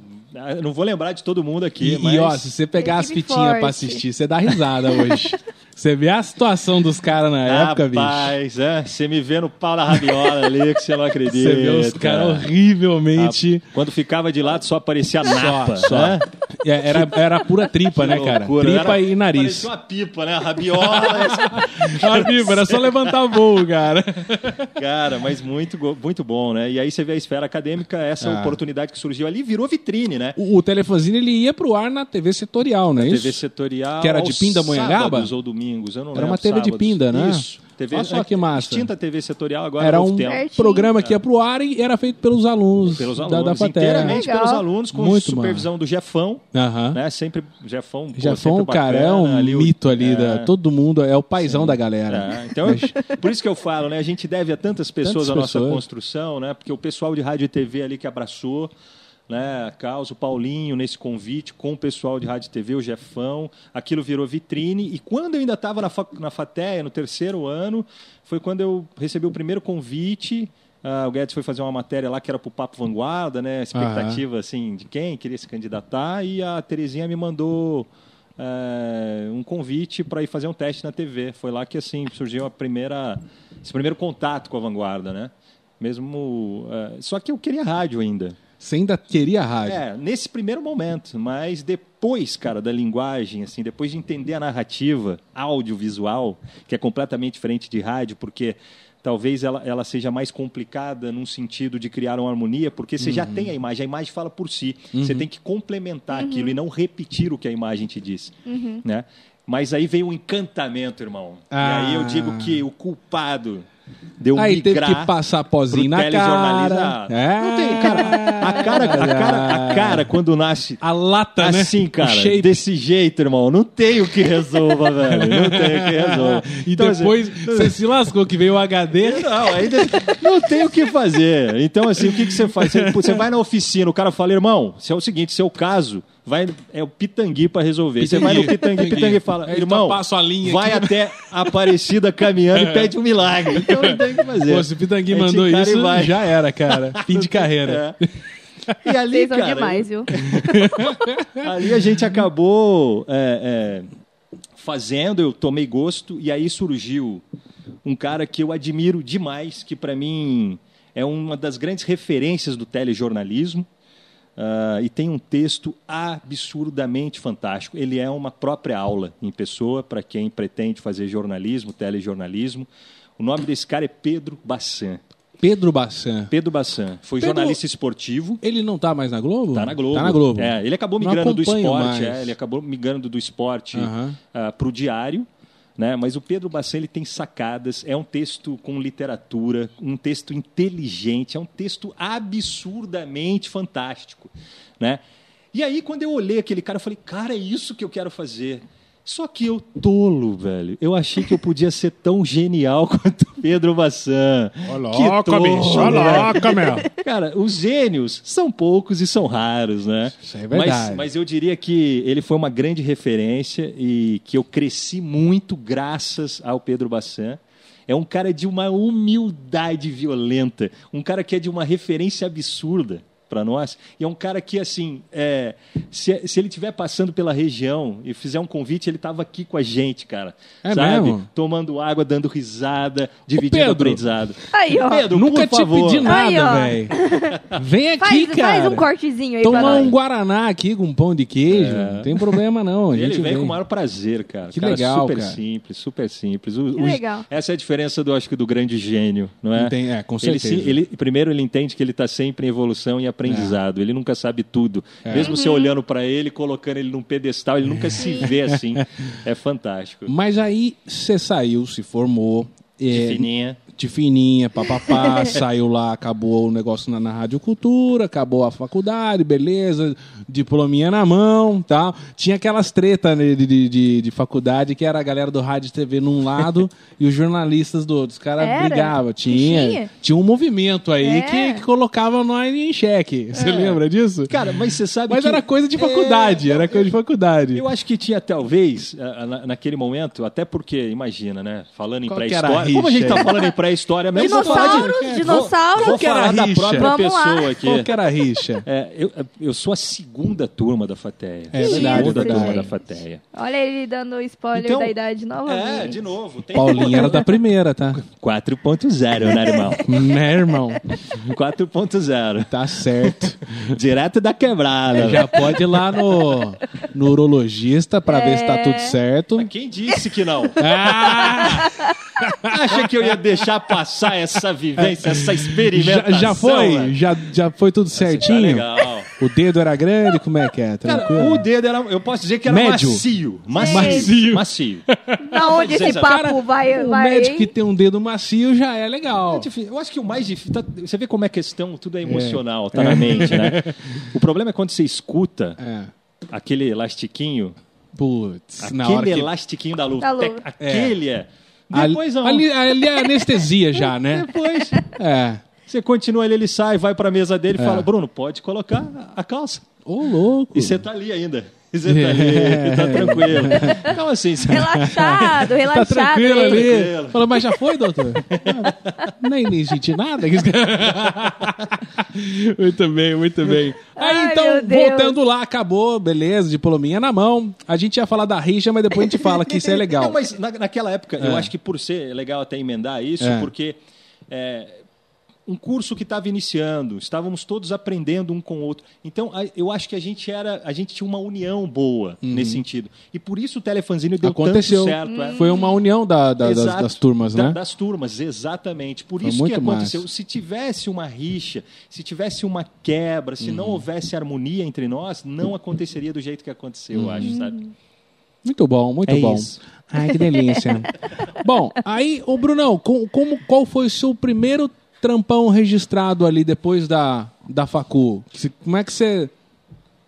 eu não vou lembrar de todo mundo aqui, E, mas... e, ó, se você pegar as fitinhas pra forte. assistir, você dá risada hoje. você vê a situação dos caras na época, bicho. Rapaz, é, você me vê no pau da rabiola ali, que você não acredita. Você vê os caras horrivelmente. Ah, Quando ficava de lado só aparecia a napa, só. né? É, Era, era pura tripa, né, cara? Loucura. Tripa Era- e nariz. Parecia uma pipa, né? Rabiola. A tripa, era só levantar voo, cara. Cara, mas muito, muito bom, né? E aí você vê a esfera acadêmica, essa Ah. oportunidade que surgiu ali virou vitrine, né? O, o telefonzinho ele ia pro ar na TV setorial, não é isso? TV setorial. Que era de Pindamonhangaba? sábados ou domingos, eu não Era lembro. uma TV de sábados. Pinda, né? Isso. TV, Olha só que massa. Extinta TV setorial agora Era um tempo. Programa que ia pro ar e era feito pelos alunos, Pelos da, alunos, da FATEC. inteiramente Legal. pelos alunos, com Muito supervisão do Jefão, Aham. né? Sempre, Jefão, pô, um sempre cara, é bacana, um ali o- mito ali, é. da, todo mundo, é o paizão da galera. É, então, por isso que eu falo, né? A gente deve a tantas pessoas Tantas a nossa pessoas. construção, né? Porque o pessoal de rádio e TV ali que abraçou, né? A causa, o Paulinho nesse convite com o pessoal de rádio e TV, o Jefão, aquilo virou vitrine. E quando eu ainda estava na, na FATEA, no terceiro ano, foi quando eu recebi o primeiro convite. Ah, o Guedes foi fazer uma matéria lá que era para o Papo Vanguarda, né? Expectativa assim de quem queria se candidatar e a Terezinha me mandou é, um convite para ir fazer um teste na TV. Foi lá que assim surgiu a primeira, esse primeiro contato com a Vanguarda, né? Mesmo, é, só que eu queria rádio ainda. Você ainda queria rádio. É, nesse primeiro momento, mas depois, cara, da linguagem, assim, depois de entender a narrativa audiovisual, que é completamente diferente de rádio, porque talvez ela, ela seja mais complicada num sentido de criar uma harmonia, porque você já tem a imagem, a imagem fala por si. Você tem que complementar aquilo e não repetir o que a imagem te diz, né? Mas aí veio um encantamento, irmão. Ah. E aí eu digo que o culpado deu Aí teve que passar pozinho na cara. É. Não tem, cara. A cara, a cara, a cara quando nasce A lata, né? assim, cara, desse jeito, irmão, não tem o que resolva, velho. Não tem o que resolva. E Então, assim, depois você se lascou que veio o HD. não, ainda não tem o que fazer. Então, assim, o que, que você faz? Você, você vai na oficina, o cara fala, irmão, se é o seguinte, seu caso, vai, é o pitangui para resolver. Você vai no pitangui, pitangui fala, Aí irmão, então passa a linha vai aqui. até a Aparecida caminhando e pede um milagre. Então não tem o que fazer. Pô, se o Pitangui gente mandou e isso, vai. já era, cara. Fim de carreira. É. E ali, Vocês são cara, demais, viu? Ali a gente acabou é, é, fazendo, eu tomei gosto, e aí surgiu um cara que eu admiro demais, que para mim é uma das grandes referências do telejornalismo. Ah, e tem um texto absurdamente fantástico. Ele é uma própria aula em pessoa para quem pretende fazer jornalismo, telejornalismo. O nome desse cara é Pedro Bassan. Pedro Bassan. Pedro Bassan foi Pedro- jornalista esportivo. Ele não tá mais na Globo? Tá na Globo. Tá na Globo. É, ele acabou migrando do esporte, é, ele acabou migrando do esporte Aham. para o diário. Né? Mas o Pedro ele tem sacadas, é um texto com literatura, um texto inteligente, é um texto absurdamente fantástico. Né? E aí, quando eu olhei aquele cara, eu falei, cara, é isso que eu quero fazer. Só que eu, tolo, velho, eu achei que eu podia ser tão genial quanto o Pedro Bassan. Que tolo, né? meu. Cara, os gênios são poucos e são raros, né? Isso é verdade. Mas, mas eu diria que ele foi uma grande referência e que eu cresci muito graças ao Pedro Bassan. É um cara de uma humildade violenta, um cara que é de uma referência absurda para nós. E é um cara que, assim, é, se, se ele estiver passando pela região e fizer um convite, ele estava aqui com a gente, cara. É sabe? mesmo? Tomando água, dando risada, dividindo Pedro. aprendizado. Aí, ó. Pedro, Nunca por te favor. pedi nada, velho. Vem aqui, Faz, cara. faz um cortezinho aí Tomar um Guaraná aqui com pão de queijo. É. Não tem problema, não. A Ele gente vem vem. com o maior prazer, cara. Que Cara legal, super cara. simples, super simples. O- Que o- legal. Essa é a diferença do, acho que, do grande gênio, não é? Enten- é, com Ele, certeza. sim- ele- primeiro, ele entende que ele está sempre em evolução e aprendizado. Ele nunca sabe tudo. É. Mesmo Uhum. você olhando para ele, colocando ele num pedestal, ele nunca se vê assim. É fantástico. Mas aí você saiu, se formou. De é, fininha. De fininha, papapá, saiu lá, acabou o negócio na, na Rádio Cultura, acabou a faculdade, beleza, diplominha na mão tal. Tinha aquelas tretas né, de, de, de, de faculdade que era a galera do rádio e TV num lado e os jornalistas do outro. Os caras brigavam. Tinha, Tinha? tinha um movimento aí É. que, que colocava nós em xeque. Você É. lembra disso? Cara, mas você sabe Mas que... era coisa de faculdade, É, era coisa de faculdade. Eu acho que tinha talvez, na- naquele momento, até porque, imagina, né? Falando em pré-história. Como a gente tá falando em pré-história mesmo, vou falar de- Dinossauros, vou- dinossauros. Vou que era falar a da rixa? própria Vamos lá. pessoa aqui. Qual que era a rixa? É, eu, eu sou a segunda turma da Fateia. É verdade, segunda é turma da Fateia. Olha ele dando spoiler Então- da idade novamente. É, de novo. Tem Paulinho era da primeira, tá? 4.0, né, irmão? né, irmão? 4.0. Tá certo. Direto da quebrada. Já pode ir lá no, no urologista pra ver se tá tudo certo. Quem disse que não? Ah! Acha que eu ia deixar passar essa vivência, essa Já, experimentação? já foi? velho? Já, já foi tudo Tá certinho? legal. O dedo era grande? Como é que é? Cara, Tranquilo? o dedo era, eu posso dizer que era Médio. macio. Macio. Macio. Macio. Na onde esse Cara, papo vai, o vai médico que hein? tem um dedo macio já é legal. Eu acho que o mais difícil. tá- você vê como é questão, tudo é emocional, tá na mente, né? O problema é quando você escuta É. aquele elastiquinho, Putz, na hora aquele que... elastiquinho da luva. Da luva. Aquele é. Ali, Depois ali, ali é anestesia já, né? Depois. É. Você continua ali, ele sai, vai pra mesa dele e É. fala: Bruno, pode colocar a calça. Ô, louco. E você tá ali ainda. Você tá ali, tá tranquilo. Então, assim, você... Relaxado, Tá relaxado. tranquilo ele. ali. Tranquilo. Fala, mas já foi, doutor? Ah, nem, nem senti nada. muito bem, muito bem. Aí, Ai, então, voltando lá, acabou, beleza, diplominha na mão. A gente ia falar da rixa, mas depois a gente fala que isso é legal. Não, mas na- naquela época, eu É. acho que por ser legal até emendar isso, É. porque é, um curso que estava iniciando, estávamos todos aprendendo um com o outro. Então, eu acho que a gente era, a gente tinha uma união boa nesse sentido. E por isso o telefanzine deu Uhum. Aconteceu. tanto certo. é. Foi uma união da- da- das, das turmas, Da- né? Das turmas, exatamente. Por Foi isso que aconteceu. massa. Se tivesse uma rixa, se tivesse uma quebra, se Uhum. não houvesse harmonia entre nós, não aconteceria do jeito que aconteceu, eu acho, sabe? Muito bom, muito É bom. isso. Ai, que delícia. bom, aí, ô Brunão, com- como, qual foi o seu primeiro trampão registrado ali depois da, da facu? Como é que você,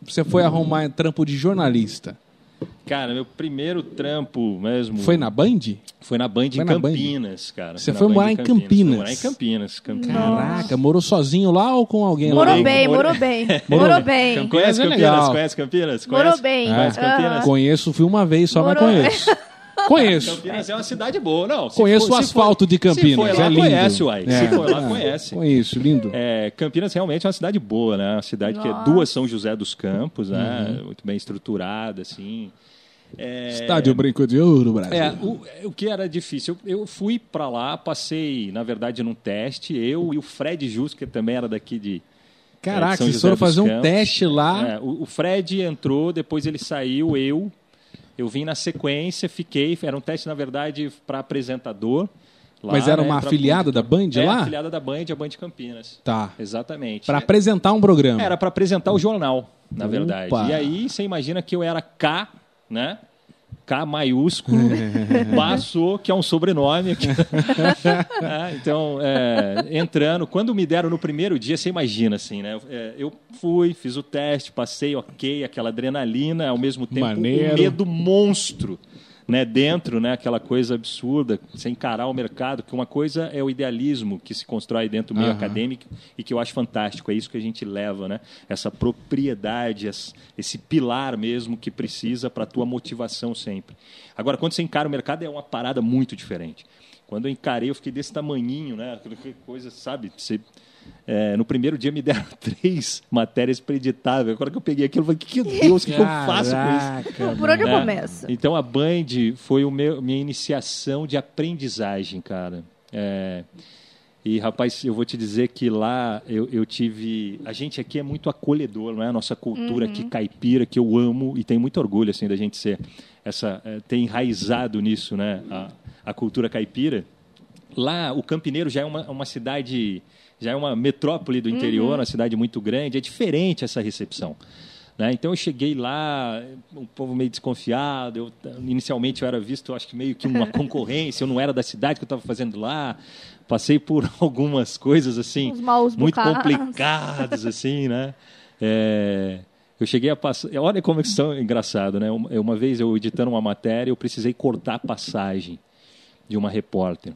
você foi arrumar trampo de jornalista? Cara, meu primeiro trampo mesmo. Foi na Band? Foi na Band Foi em na Band? Campinas, cara. Você foi Band morar em Fui Campinas? morar em Campinas. Campinas. Caraca, morou sozinho lá ou com alguém Morou lá? bem, morou bem. Morou Morou bem. bem. Conhece é Campinas? legal. Conhece Campinas? Morou Conhece? bem. Conhece Aham. Campinas? Conheço, fui uma vez só, mas Morou- conheço. Conheço. Campinas é uma cidade boa, não. se Conheço for- o asfalto for- de Campinas. Se for lá, é lindo. conhece, uai. É, Se for lá, é, conhece. Conheço, lindo. É, Campinas realmente é uma cidade boa, né? Uma cidade que é Nossa. duas São José dos Campos, né? Uhum. Muito bem estruturada, assim. É, Estádio Brinco de Ouro, Brasil. É, o, o que era difícil, eu, eu fui pra lá, passei, na verdade, num teste, eu e o Fred Jus, que também era daqui de. Caraca, é, São vocês foram fazer um Campos. teste lá. É, o, o Fred entrou, depois ele saiu, eu. Eu vim na sequência, fiquei. Era um teste, na verdade, para apresentador. lá, Mas era né, uma afiliada da Band é, lá? afiliada da Band, a Band Campinas. Tá. Exatamente. Pra apresentar um programa. Era para apresentar o jornal, na Opa. verdade. E aí você imagina que eu era K, né? K maiúsculo, Basso, que é um sobrenome. É, então, é, entrando, quando me deram no primeiro dia, você imagina assim, né? É, eu fui, fiz o teste, passei, ok, aquela adrenalina, ao mesmo tempo Maneiro. um medo monstro. Né, dentro, né, aquela coisa absurda, sem encarar o mercado, que uma coisa é o idealismo que se constrói dentro do meio Aham. acadêmico e que eu acho fantástico, é isso que a gente leva, né? Essa propriedade, esse- pilar mesmo que precisa para a tua motivação sempre. Agora, quando você encara o mercado, é uma parada muito diferente. Quando eu encarei, eu fiquei desse tamanhinho, né? Aquela coisa, sabe? Você, é, no primeiro dia me deram três matérias preditáveis. Agora que eu peguei aquilo, eu falei, que Deus, o que, que eu faço com isso? Por onde eu né? começo? Então a Band foi o meu, minha iniciação de aprendizagem, cara. É, e rapaz, eu vou te dizer que lá eu, eu tive. A gente aqui é muito acolhedor, não é? A nossa cultura aqui caipira, que eu amo e tenho muito orgulho assim da gente ser essa, é, ter enraizado nisso, né? A, a cultura caipira. Lá, o Campineiro já é uma, uma cidade, já é uma metrópole do interior, uma cidade muito grande. É diferente essa recepção. Né? Então eu cheguei lá, um povo meio desconfiado. Eu, inicialmente eu era visto, acho que meio que uma concorrência. Eu não era da cidade que eu estava fazendo lá. Passei por algumas coisas assim muito complicadas, assim, né? É, eu cheguei a passar. Olha como é que são engraçado, né? Uma, uma vez eu editando uma matéria, eu precisei cortar a passagem de uma repórter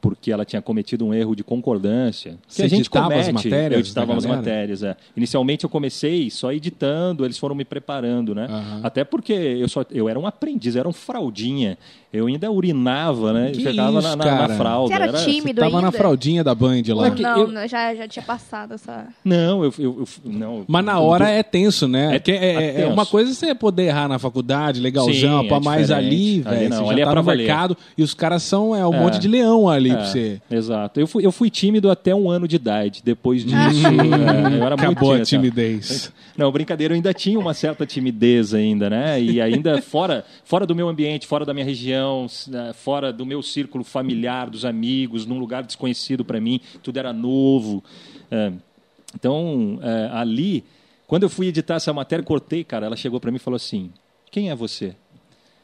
porque ela tinha cometido um erro de concordância. Que Você a gente editava as comete, matérias eu editava as matérias. É. Inicialmente eu comecei só editando, eles foram me preparando, né? Aham. Até porque eu, só, eu era um aprendiz, eu era um fraldinha. Eu ainda urinava, né? Que Ficava isso, na, na, cara? na fralda. Você era tímido Tava na ainda? fraldinha da Band lá. Não, Não, eu- não, já, já tinha passado essa... Não, eu, eu, eu- não. Mas na eu- hora é tenso, né? É- é, é é uma coisa você poder errar na faculdade, legalzão, Sim, é mas ali, velho, não, você ali já é tá pra no valer. mercado e os caras são é um É. monte de leão ali pra É, você. Exato. Eu fui, eu fui tímido até um ano de idade. Depois disso, é, eu era Acabou a muito tímido. timidez. Não, brincadeira, eu ainda tinha uma certa timidez ainda, né? E ainda fora, fora do meu ambiente, fora da minha região, né, fora do meu círculo familiar, dos amigos, num lugar desconhecido para mim, tudo era novo. É, então, é, ali, quando eu fui editar essa matéria, cortei, cara, ela chegou para mim e falou assim: "Quem é você?"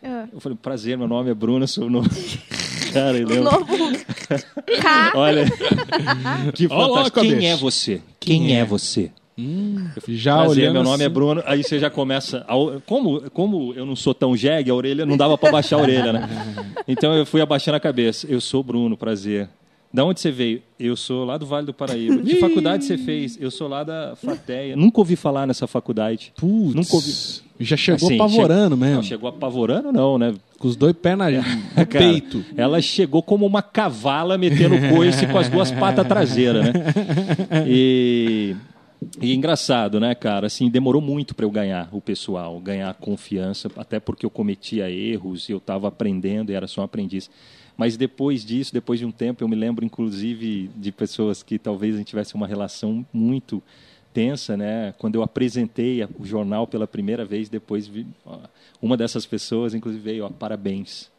Ah, Eu falei: "Prazer, meu nome é Bruna, sou o novo." Cara, lembro. novo... Olha, que fantástico. Quem é você? Quem Quem, é? é? Você? Já Prazer, olhando meu nome é assim- Bruno. Aí você já começa. a como, como eu não sou tão jegue, a orelha não dava para baixar a orelha, né? Então eu fui abaixando a cabeça. Eu sou Bruno, prazer. Da onde você veio? Eu sou lá do Vale do Paraíba. Que faculdade você fez? Eu sou lá da Fateia. Nunca ouvi falar nessa faculdade. Putz, Nunca ouvi. já chegou Assim, apavorando che- mesmo. Não, chegou apavorando, não, né? Com os dois pés na, no Cara, peito. Ela chegou como uma cavala metendo coice com as duas patas traseiras, né? E, e engraçado, né, cara? Assim, demorou muito para eu ganhar o pessoal, ganhar confiança, até porque eu cometia erros e eu estava aprendendo e era só um aprendiz. Mas depois disso, depois de um tempo, eu me lembro, inclusive, de pessoas que talvez a gente tivesse uma relação muito tensa, né? Quando eu apresentei a- o jornal pela primeira vez, depois vi, uma dessas pessoas, inclusive, veio, ó, parabéns.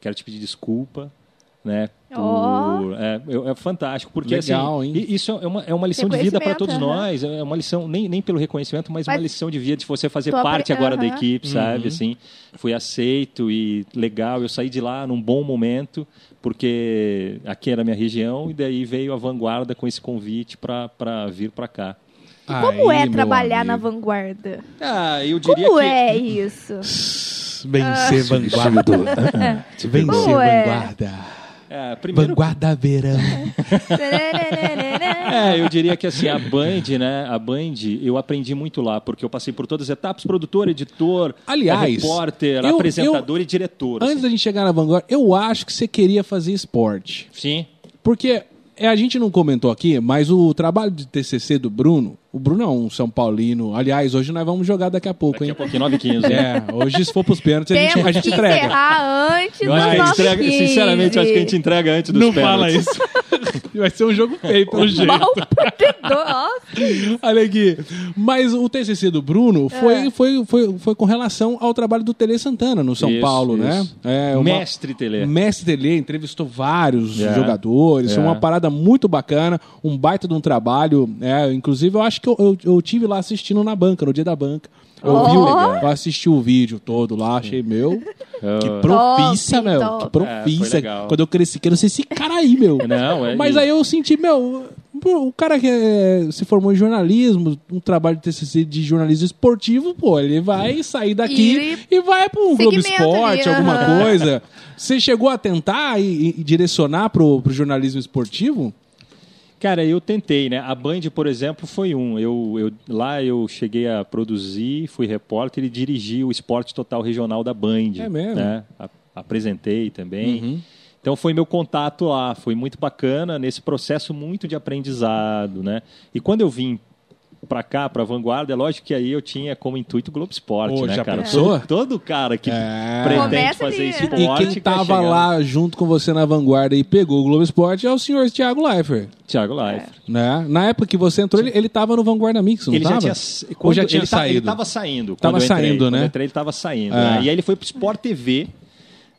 Quero te pedir desculpa, né? Por- é, eu- é fantástico, porque Legal, assim, hein? e- isso é uma, é uma lição de vida para todos nós. É uma lição, nem, nem pelo reconhecimento, mas, Mas uma lição de vida de você fazer tu apre- parte agora da aham. equipe, Uhum. sabe? Assim, fui aceito e legal. Eu saí de lá num bom momento, porque aqui era a minha região, e daí veio a vanguarda com esse convite para vir para cá. Como Aí, é trabalhar na vanguarda? Ah, eu diria Como que. é isso? Vencer vanguarda. Vencer Como é? vanguarda. É, primeiro, Vanguarda verão. É, eu diria que assim, a Band, né? A Band, eu aprendi muito lá, porque eu passei por todas as etapas, produtor, editor, Aliás, repórter, eu- apresentador e diretor. Antes assim. da gente chegar na vanguarda, eu acho que você queria fazer esporte. Sim. Porque é, a gente não comentou aqui, mas o trabalho de TCC do Bruno, o Bruno é um São Paulino. Aliás, hoje nós vamos jogar daqui a pouco, Daqui a hein? pouquinho, 9 e 15. né? É, hoje se for pros pênaltis, a gente, a gente que entrega. encerrar antes Eu do acho que a gente nosso entrega, 15. sinceramente, eu acho que a gente entrega antes dos Não pênaltis. fala isso. Vai ser um jogo feio, pelo jeito. Mal perdedor. Olha aqui. Mas o TCC do Bruno foi, É. foi, foi, foi com relação ao trabalho do Tele Santana no São Isso, Paulo, né? isso. É uma- Mestre Tele. Mestre Tele entrevistou vários É. jogadores, foi É. uma parada muito bacana, um baita de um trabalho. É, inclusive, eu acho que eu, eu, eu tive lá assistindo na banca, no dia da banca. Eu, vi o, Ó. eu assisti o vídeo todo lá, achei meu. Que Ah. profissa, Top, meu. top. Que profissa. É. Quando eu cresci, quero ser esse cara aí, meu. Não, é- Mas aí eu senti, meu, o cara que é- se formou em jornalismo, um trabalho de TCC de jornalismo esportivo, pô, ele vai sair daqui e, vai para um Globo Esporte, ali, alguma coisa. Você chegou a tentar e, e direcionar pro, pro jornalismo esportivo? Cara, eu tentei, né? A Band, por exemplo, foi um. Eu, eu- lá eu cheguei a produzir, fui repórter e dirigi o Esporte Total Regional da Band. É mesmo? Né? A- apresentei também. Uhum. Então foi meu contato lá, foi muito bacana nesse processo muito de aprendizado, né? E quando eu vim pra cá, pra Vanguarda, é lógico que aí eu tinha como intuito o Globo Esporte, né, já cara? pensou? Todo, todo cara que É. pretende Começa fazer ali, né? esporte E quem tava lá junto com você na vanguarda e pegou o Globo Esporte é o senhor Thiago Leifert. Thiago Leifert. Né? Na época que você entrou, ele, ele tava no Vanguarda Mix, não Ele tava? já tinha, Ou quando já tinha ele tá- saído? Ele estava saindo. Tava entrei. saindo, Quando né? eu entrei, ele estava saindo. É. né? E aí ele foi pro Sport TV.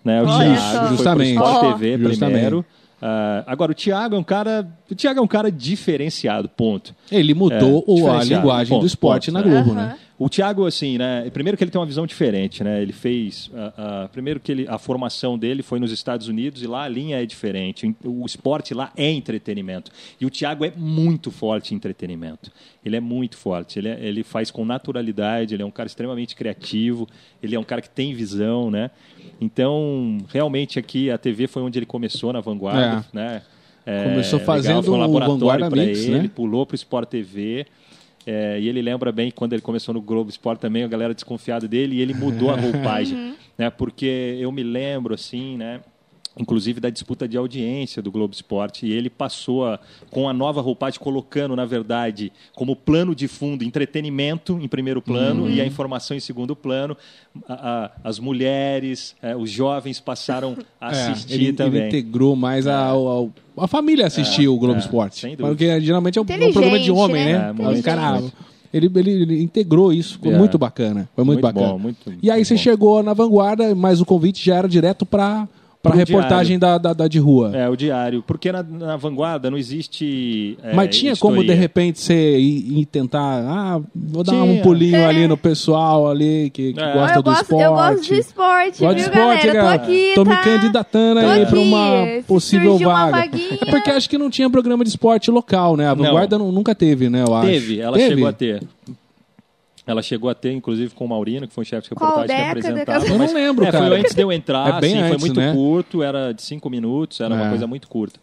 Né? O Thiago foi pro Justamente. Sport. TV Justamente. primeiro. Ah, agora, o Thiago é um cara. O Thiago é um cara diferenciado, ponto. Ele mudou É, o- a linguagem Ponto, do esporte ponto. na. Globo, né? O Thiago, assim, né? Primeiro que ele tem uma visão diferente, né? Ele fez. a- a- primeiro que ele, a formação dele foi nos Estados Unidos e lá a linha é diferente. O esporte lá é entretenimento. E o Thiago é muito forte em entretenimento. Ele é muito forte. Ele, é- ele faz com naturalidade, ele é um cara extremamente criativo, ele é um cara que tem visão, né? Então, realmente aqui a TV foi onde ele começou na vanguarda, né? É, Começou legal, fazendo foi um o laboratório Vanguarda Mix, ele, né? pulou para o Sport TV. É, e ele lembra bem que quando ele começou no Globo Esporte também, a galera desconfiada dele, e ele mudou a roupagem. né, porque eu me lembro, assim, né? Inclusive da disputa de audiência do Globo Esporte, e ele passou a, com a nova roupagem, colocando, na verdade, como plano de fundo, entretenimento em primeiro plano e a informação em segundo plano. A- a- as mulheres, eh, os jovens passaram a É, assistir ele, também. ele integrou mais a, a, a família assistir o Globo é, Esporte. sem dúvida. Porque geralmente é um, é um programa de homem, né? né? É, Os muito cara, ele, ele, ele integrou isso, ficou É. muito bacana. Foi muito, Muito bacana. bom, muito- e aí muito você bom. chegou na vanguarda, mas o convite já era direto para para reportagem da, da, da de rua. É, o diário. Porque na, na vanguarda não existe. é, Mas tinha como, de editoria. repente, você ir, ir tentar. Ah, vou dar um pulinho ali no pessoal ali que, que É. gosta eu, do gosto, esporte. eu gosto de esporte, Gosto de viu, esporte, galera? galera. Tô aqui, Tô me tá? candidatando Tô aí pra aqui. uma possível surgir uma vaga. vaguinha. Porque acho que não tinha programa de esporte local, né? A Vanguarda nu- nunca teve, né? Eu acho. Teve, ela Teve? chegou a ter. Ela chegou a ter, inclusive, com o Maurino, que foi um chefe de reportagem que apresentava. Eu não lembro, é, cara. Foi antes de eu entrar, É bem assim, foi antes, muito né? curto, era de cinco minutos, era É. uma coisa muito curta.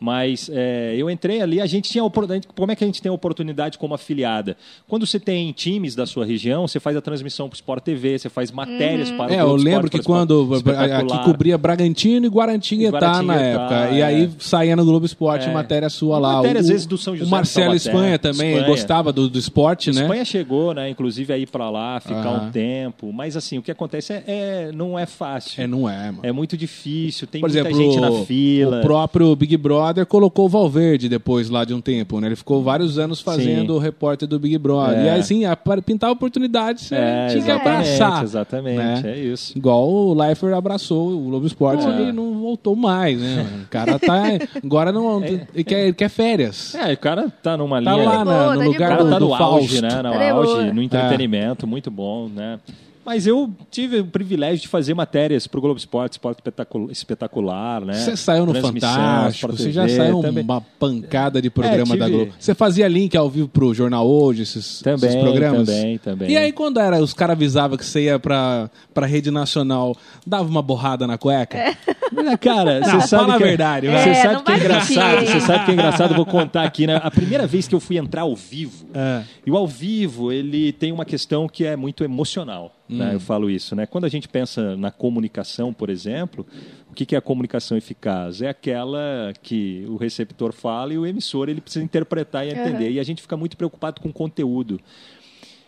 Mas é, eu entrei ali, a gente tinha oportunidade. Como é que a gente tem oportunidade como afiliada? Quando você tem times da sua região, você faz a transmissão para o Sport TV, você faz matérias para o É, eu lembro que quando aqui cobria Bragantino e Guaratinguetá, na época. E é. aí saía no Globo Esporte É. matéria sua lá. Matéria, o, às vezes, do São José O Marcelo. Espanha também Espanha. gostava do, do esporte, né? Espanha chegou, né? Inclusive a ir para lá, ficar Aham. um tempo. Mas assim, o que acontece é, é- não é fácil. É, não é, mano. É muito difícil, tem Por muita exemplo, gente na fila. o próprio Big Brother colocou o Valverde depois lá de um tempo, né? Ele ficou vários anos fazendo Sim. o repórter do Big Brother. É. E aí, assim, a- para pintar oportunidade, você É, tinha que exatamente, abraçar. Exatamente, né? é isso. Igual o Leifert abraçou o Globo Esporte É. e não voltou mais, né? O cara tá. Agora não. Ele, quer, ele quer férias. É, o cara tá numa Tá linha. lá boa, na- tá no lugar cara do, tá do no auge, né? No de auge, no entretenimento, muito bom, né? Mas eu tive o privilégio de fazer matérias pro Globo Esporte, Esporte espetacular, espetacular né? Você saiu no Fantástico, você já saiu também. uma pancada de programa É, tive- da Globo. Você fazia link ao vivo pro Jornal Hoje, esses, Também, esses programas? também, também. E aí, quando era, os caras avisavam que você ia pra, pra rede nacional, dava uma borrada na cueca? Mas, Cara, Não, você sabe fala a que verdade. Você É, sabe que é engraçado, você sabe que é engraçado, eu vou contar aqui, né? A primeira vez que eu fui entrar ao vivo, É. e o ao vivo, ele tem uma questão que é muito emocional, Hum. né? Eu falo isso, né? Quando a gente pensa na comunicação, por exemplo, o que que é a comunicação eficaz? É aquela que o receptor fala e o emissor ele precisa interpretar e entender. E a gente fica muito preocupado com o conteúdo.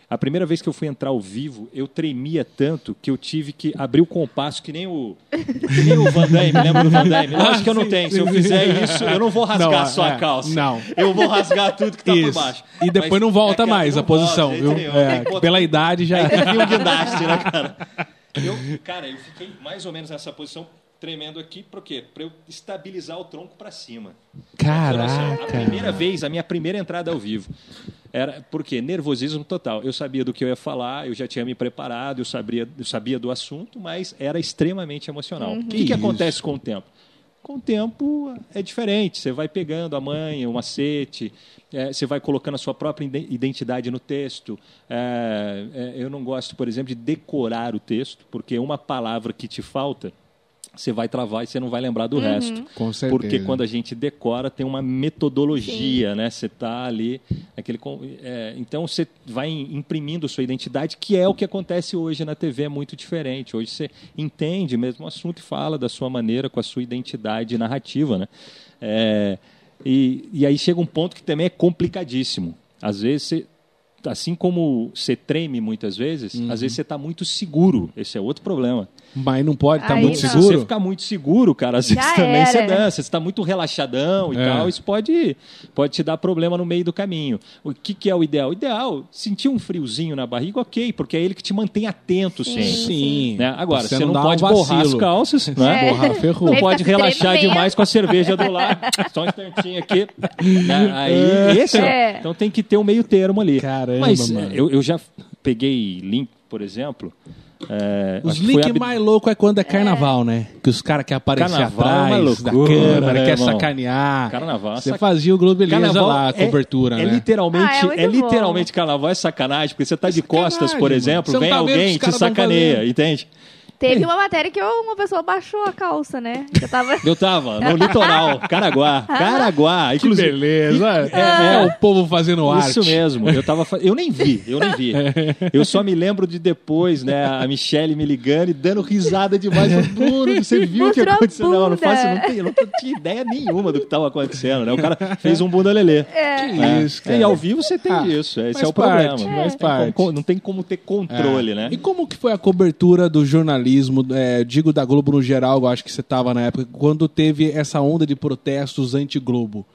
A primeira vez que eu fui entrar ao vivo, eu tremia tanto que eu tive que abrir o compasso, que nem o, que nem o Van Damme, lembra do Van Damme? Lógico que eu não Sim, tenho. Se eu fizer isso, eu não vou rasgar Não, a sua é, calça. não. Eu vou rasgar tudo que tá por Isso. baixo. E depois Mas não volta é mais não a posição, volta viu? É, pela idade já. Vir um guindaste, né, cara? Eu, cara, eu fiquei mais ou menos nessa posição, tremendo aqui, por quê? Pra eu estabilizar o tronco pra cima. Assim, a Caraca. primeira vez, a minha primeira entrada ao vivo. Era porque nervosismo total. Eu sabia do que eu ia falar, eu já tinha me preparado, eu sabia, eu sabia do assunto, mas era extremamente emocional. O que, que acontece com o tempo? Com o tempo é diferente. Você vai pegando a manha, o macete, é, você vai colocando a sua própria ide- identidade no texto. É, é, eu não gosto, por exemplo, de decorar o texto, porque uma palavra que te falta, você vai travar e você não vai lembrar do resto. Com certeza. Porque quando a gente decora, tem uma metodologia, né? Você está ali. Aquele, é, então você vai imprimindo sua identidade, que é o que acontece hoje na TV, é muito diferente. Hoje você entende mesmo o assunto e fala da sua maneira, com a sua identidade narrativa, né? É, e, e aí chega um ponto que também é complicadíssimo. Às vezes você. Assim como você treme muitas vezes, Uhum. às vezes você está muito seguro. Esse é outro problema. Mas não pode estar Aí muito não. Se você seguro? ficar muito seguro, cara, às vezes Já também você dança. Você está muito relaxadão e É. tal, isso pode, pode te dar problema no meio do caminho. O que, que é o ideal? O ideal, sentir um friozinho na barriga, ok, porque é ele que te mantém atento Sim. sempre. Sim. Né? Agora, Você você, não, dá pode um borrar as calças, né? É. Porra, ferrou. Não pode tá relaxar tremendo. demais com a cerveja do lado. Só um instantinho aqui. Né? Aí, esse, É. Então tem que ter um meio termo ali. Caramba, Mas mano. eu, eu já peguei link, por exemplo. É, Os links ab- mais loucos é quando é carnaval, né? Que os caras querem aparecer Carnaval é atrás da loucura, câmera, né, quer irmão? sacanear. Carnaval, Você sac- fazia o Globo Beleza Carnaval lá, a é- cobertura, é, né? literalmente, Ah, é é literalmente carnaval, é sacanagem, porque você tá de costas, por exemplo, vem tá alguém e te sacaneia, entende? Teve uma matéria que eu- uma pessoa baixou a calça, né? Eu tava... Eu tava no litoral, Caraguá, Caraguá, Que inclusive. beleza. E- é, é o povo fazendo arte. Isso mesmo. Eu tava, eu nem vi, eu nem vi. Eu só me lembro de depois, né, a Michelle me ligando e dando risada demais. Bruno, você viu o que aconteceu? Não, eu não faço, não tenho, não tinha ideia nenhuma do que estava acontecendo, né? O cara fez um bunda lelê. É. Que isso, cara. E ao vivo você tem Ah, isso, esse faz é o parte, problema. faz Não tem parte. como- não tem como ter controle, É. né? E como que foi a cobertura do jornalismo, é, digo da Globo no geral, eu acho que você estava na época, quando teve essa onda de protestos anti-Globo?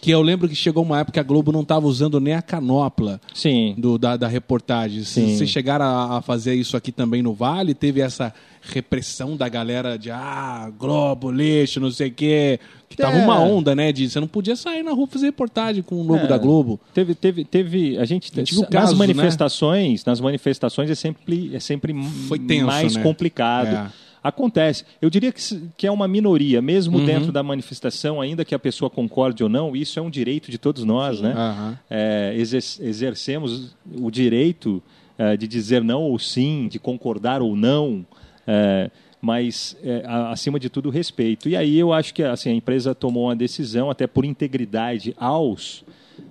Que eu lembro que chegou uma época que a Globo não estava usando nem a canopla Sim. do, da, da reportagem. Sim. Vocês chegaram a, a fazer isso aqui também no Vale? Teve essa repressão da galera de ah, Globo, lixo, não sei o quê. Que tava É. uma onda, né? De você não podia sair na rua fazer reportagem com o logo É. da Globo. Teve, teve, teve. A gente, gente viu nas casos, né? manifestações, nas manifestações é sempre, é sempre Foi tenso, mais né? complicado. É. Acontece. Eu diria que, que é uma minoria, mesmo Uhum. dentro da manifestação, ainda que a pessoa concorde ou não, isso é um direito de todos nós, né? Aham. É, exer- exercemos o direito é, de dizer não ou sim, de concordar ou não, é, mas é, a- acima de tudo o respeito. E aí eu acho que assim, a empresa tomou uma decisão, até por integridade aos,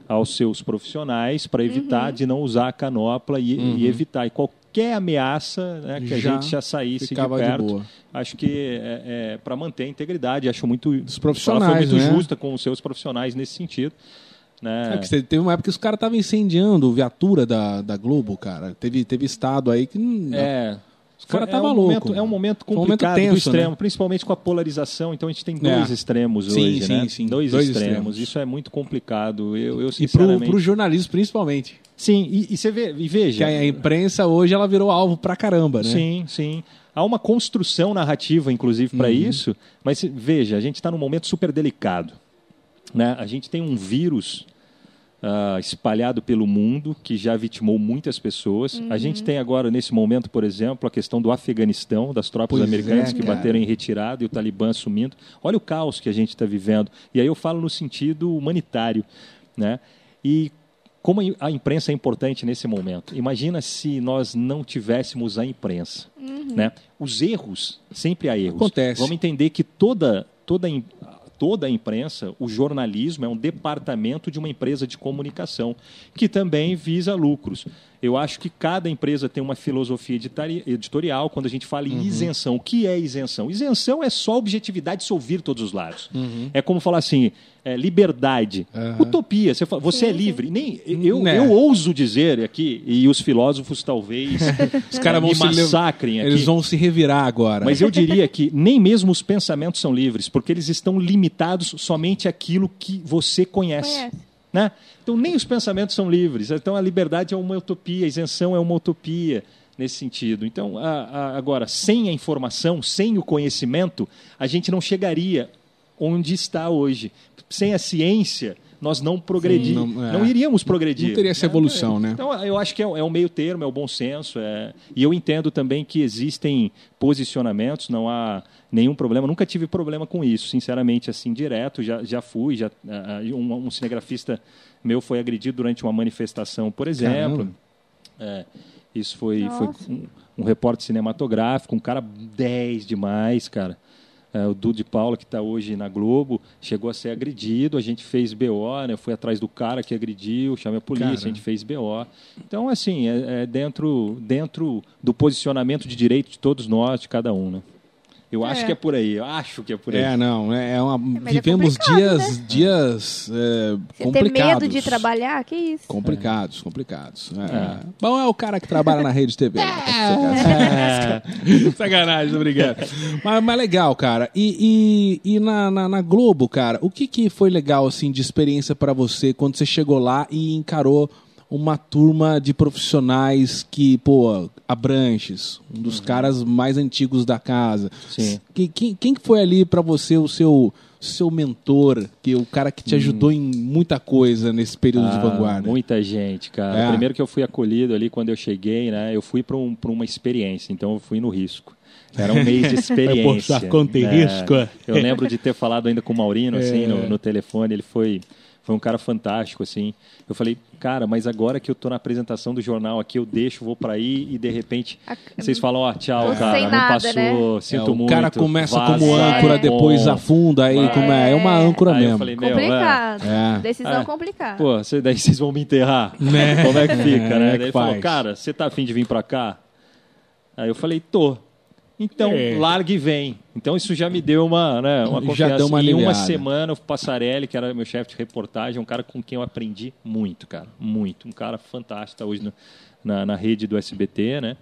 aos seus profissionais, para evitar de não usar a canopla e, e evitar e qualquer ameaça né, que a Uhum. Já gente já saísse de de perto. boa. Acho que é, para manter a integridade, acho muito. Dos profissionais, ela foi muito né? justa com os seus profissionais nesse sentido. Né? É que teve uma época que os caras estavam incendiando viatura da, da Globo, cara. Teve, teve estado aí que. É. Os caras é estavam um loucos. momento, é um momento Foi um momento complicado tenso, do extremo, né? principalmente com a polarização. Então a gente tem dois É. extremos Sim, hoje, sim, né? sim. Dois, Dois extremos. extremos. Isso é muito complicado. Eu, eu E pro, sinceramente. pro jornalismo, principalmente. Sim, e, e você vê, e Que veja. a imprensa hoje ela virou alvo pra caramba, né? Sim, sim. Há uma construção narrativa, inclusive, Uhum. para isso. Mas veja, a gente está num momento super delicado. Né? A gente tem um vírus ah, espalhado pelo mundo que já vitimou muitas pessoas. A gente tem agora, nesse momento, por exemplo, a questão do Afeganistão, das tropas Pois americanas é, que bateram em retirada e o Talibã assumindo. Olha o caos que a gente está vivendo. E aí eu falo no sentido humanitário. Né? E como a imprensa é importante nesse momento. Imagina se nós não tivéssemos a imprensa. Né? Os erros, sempre há erros. Acontece. Vamos entender que toda, toda, im- toda a imprensa, o jornalismo é um departamento de uma empresa de comunicação, que também visa lucros. Eu acho que cada empresa tem uma filosofia editorial. Quando a gente fala Uhum. em isenção, o que é isenção? Isenção é só objetividade de se ouvir todos os lados. Uhum. É como falar assim, é, liberdade, Aham. utopia. Você, fala, você é livre. Nem, eu, Né. eu ouso dizer aqui, e os filósofos talvez Os caras vão me massacrem aqui. Eles vão se revirar agora. Mas eu diria que nem mesmo os pensamentos são livres, porque eles estão limitados somente àquilo que você conhece. Conhece. Né? Então, nem os pensamentos são livres. Então, a liberdade é uma utopia, a isenção é uma utopia nesse sentido. Então, a- a- agora, sem a informação, sem o conhecimento, a gente não chegaria onde está hoje. Sem a ciência, nós não progredimos, não- é. não, iríamos progredir. Não teria essa evolução, né? Então, eu acho que é, é um meio termo, é o bom senso. é- E eu entendo também que existem posicionamentos, não há nenhum problema. Nunca tive problema com isso, sinceramente, assim, direto. Já, já fui, já, ah, ah, um, um cinegrafista meu foi agredido durante uma manifestação, por exemplo. É, isso foi, foi um, um repórter cinematográfico, um cara 10 demais, cara. É, o Dudu Paula, que está hoje na Globo, chegou a ser agredido. A gente fez BO, né? Fui atrás do cara que agrediu, chamei a polícia, Caramba. a gente fez BO. Então, assim, é, é dentro, dentro do posicionamento de direito de todos nós, de cada um, né? Eu acho É. que é por aí, eu acho que é por aí. É, não, é é uma, mas é vivemos dias, né? dias é, Você ter complicados. medo de trabalhar, que isso? Complicados, complicados. É. É. Bom, é o cara que trabalha na rede TV. né? É. Sacanagem, obrigado. Mas, mas legal, cara. E, e, e na, na, na Globo, cara, o que, que foi legal assim de experiência pra você quando você chegou lá e encarou uma turma de profissionais que, pô, Abranches, um Uhum. dos caras mais antigos da casa. Sim. Quem, quem, quem que foi ali pra você o seu seu mentor, que o cara que te ajudou em muita coisa nesse período de Hum. Ah, vanguarda? Muita gente, cara. É. Primeiro que eu fui acolhido ali quando eu cheguei, né? Eu fui para um, pra uma experiência, então eu fui no risco. Era um mês de experiência. Poxa, conta em né? risco. Eu lembro de ter falado ainda com o Maurino, assim, É. no, no telefone. Ele foi, foi um cara fantástico, assim. Eu falei, cara, mas agora que eu tô na apresentação do jornal aqui, eu deixo, vou para aí e de repente A- vocês falam, ó, tchau, Tô cara, não nada, passou, né? sinto É, o muito. cara começa vaza, como âncora, É. depois bom. afunda, aí Vai. como é, é uma âncora Aí eu mesmo. falei, meu, Complicado. É. Decisão É. complicada. Pô, cê- daí vocês vão me enterrar? Né? Como é que fica, é né? que Daí ele falou, cara, você tá afim de vir pra cá? Aí eu falei, tô. Então, É. larga e vem. Então isso já me deu uma, né, uma Já confiança. deu uma em uma semana, o Passarelli, que era meu chefe de reportagem, é um cara com quem eu aprendi muito, cara. Muito. Um cara fantástico, tá hoje no- na, na rede do SBT, né?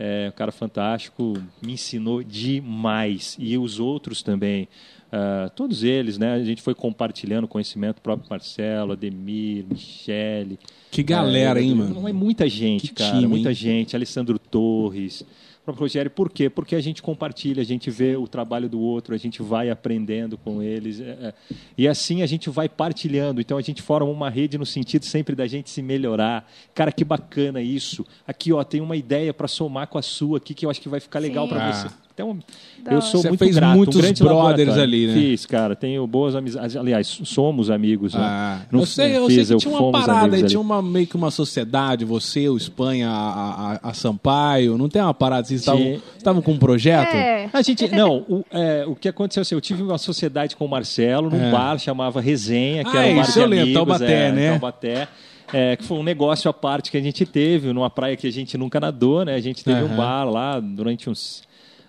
É, um cara fantástico, me ensinou demais. E os outros também. Ah, todos eles, né? A gente foi compartilhando conhecimento, o próprio Marcelo, Ademir, Michele. Que galera, É, hein, Não mano? é muita gente, Que cara. time, muita hein? gente. Alessandro Torres. O próprio Rogério, por quê? Porque a gente compartilha, a gente vê o trabalho do outro, a gente vai aprendendo com eles. é, é. E assim a gente vai partilhando. Então a gente forma uma rede no sentido sempre da gente se melhorar. Cara, que bacana isso. Aqui, ó, tem uma ideia para somar com a sua aqui que eu acho que vai ficar legal para Ah. Então, Da eu hora. sou Você muito fez grato. muitos um grande brothers ali, né? Fiz, cara. Tenho boas amizades. Aliás, somos amigos. Né? Ah, Não eu sei, eu fiz, sei que tinha uma parada, amigos aí, tinha uma, meio que uma sociedade, você, o Espanha, a, a, a Sampaio, não tem uma parada assim, vocês estavam- com um projeto? É. A gente, não, o, é, o que aconteceu assim, eu tive uma sociedade com o Marcelo num É. bar chamava Resenha, que Ah, era um bar isso de eu lembro, amigos, Taubaté, é, né? Taubaté, é, que foi um negócio à parte que a gente teve numa praia que a gente nunca nadou, né? A gente teve Aham. um bar lá durante uns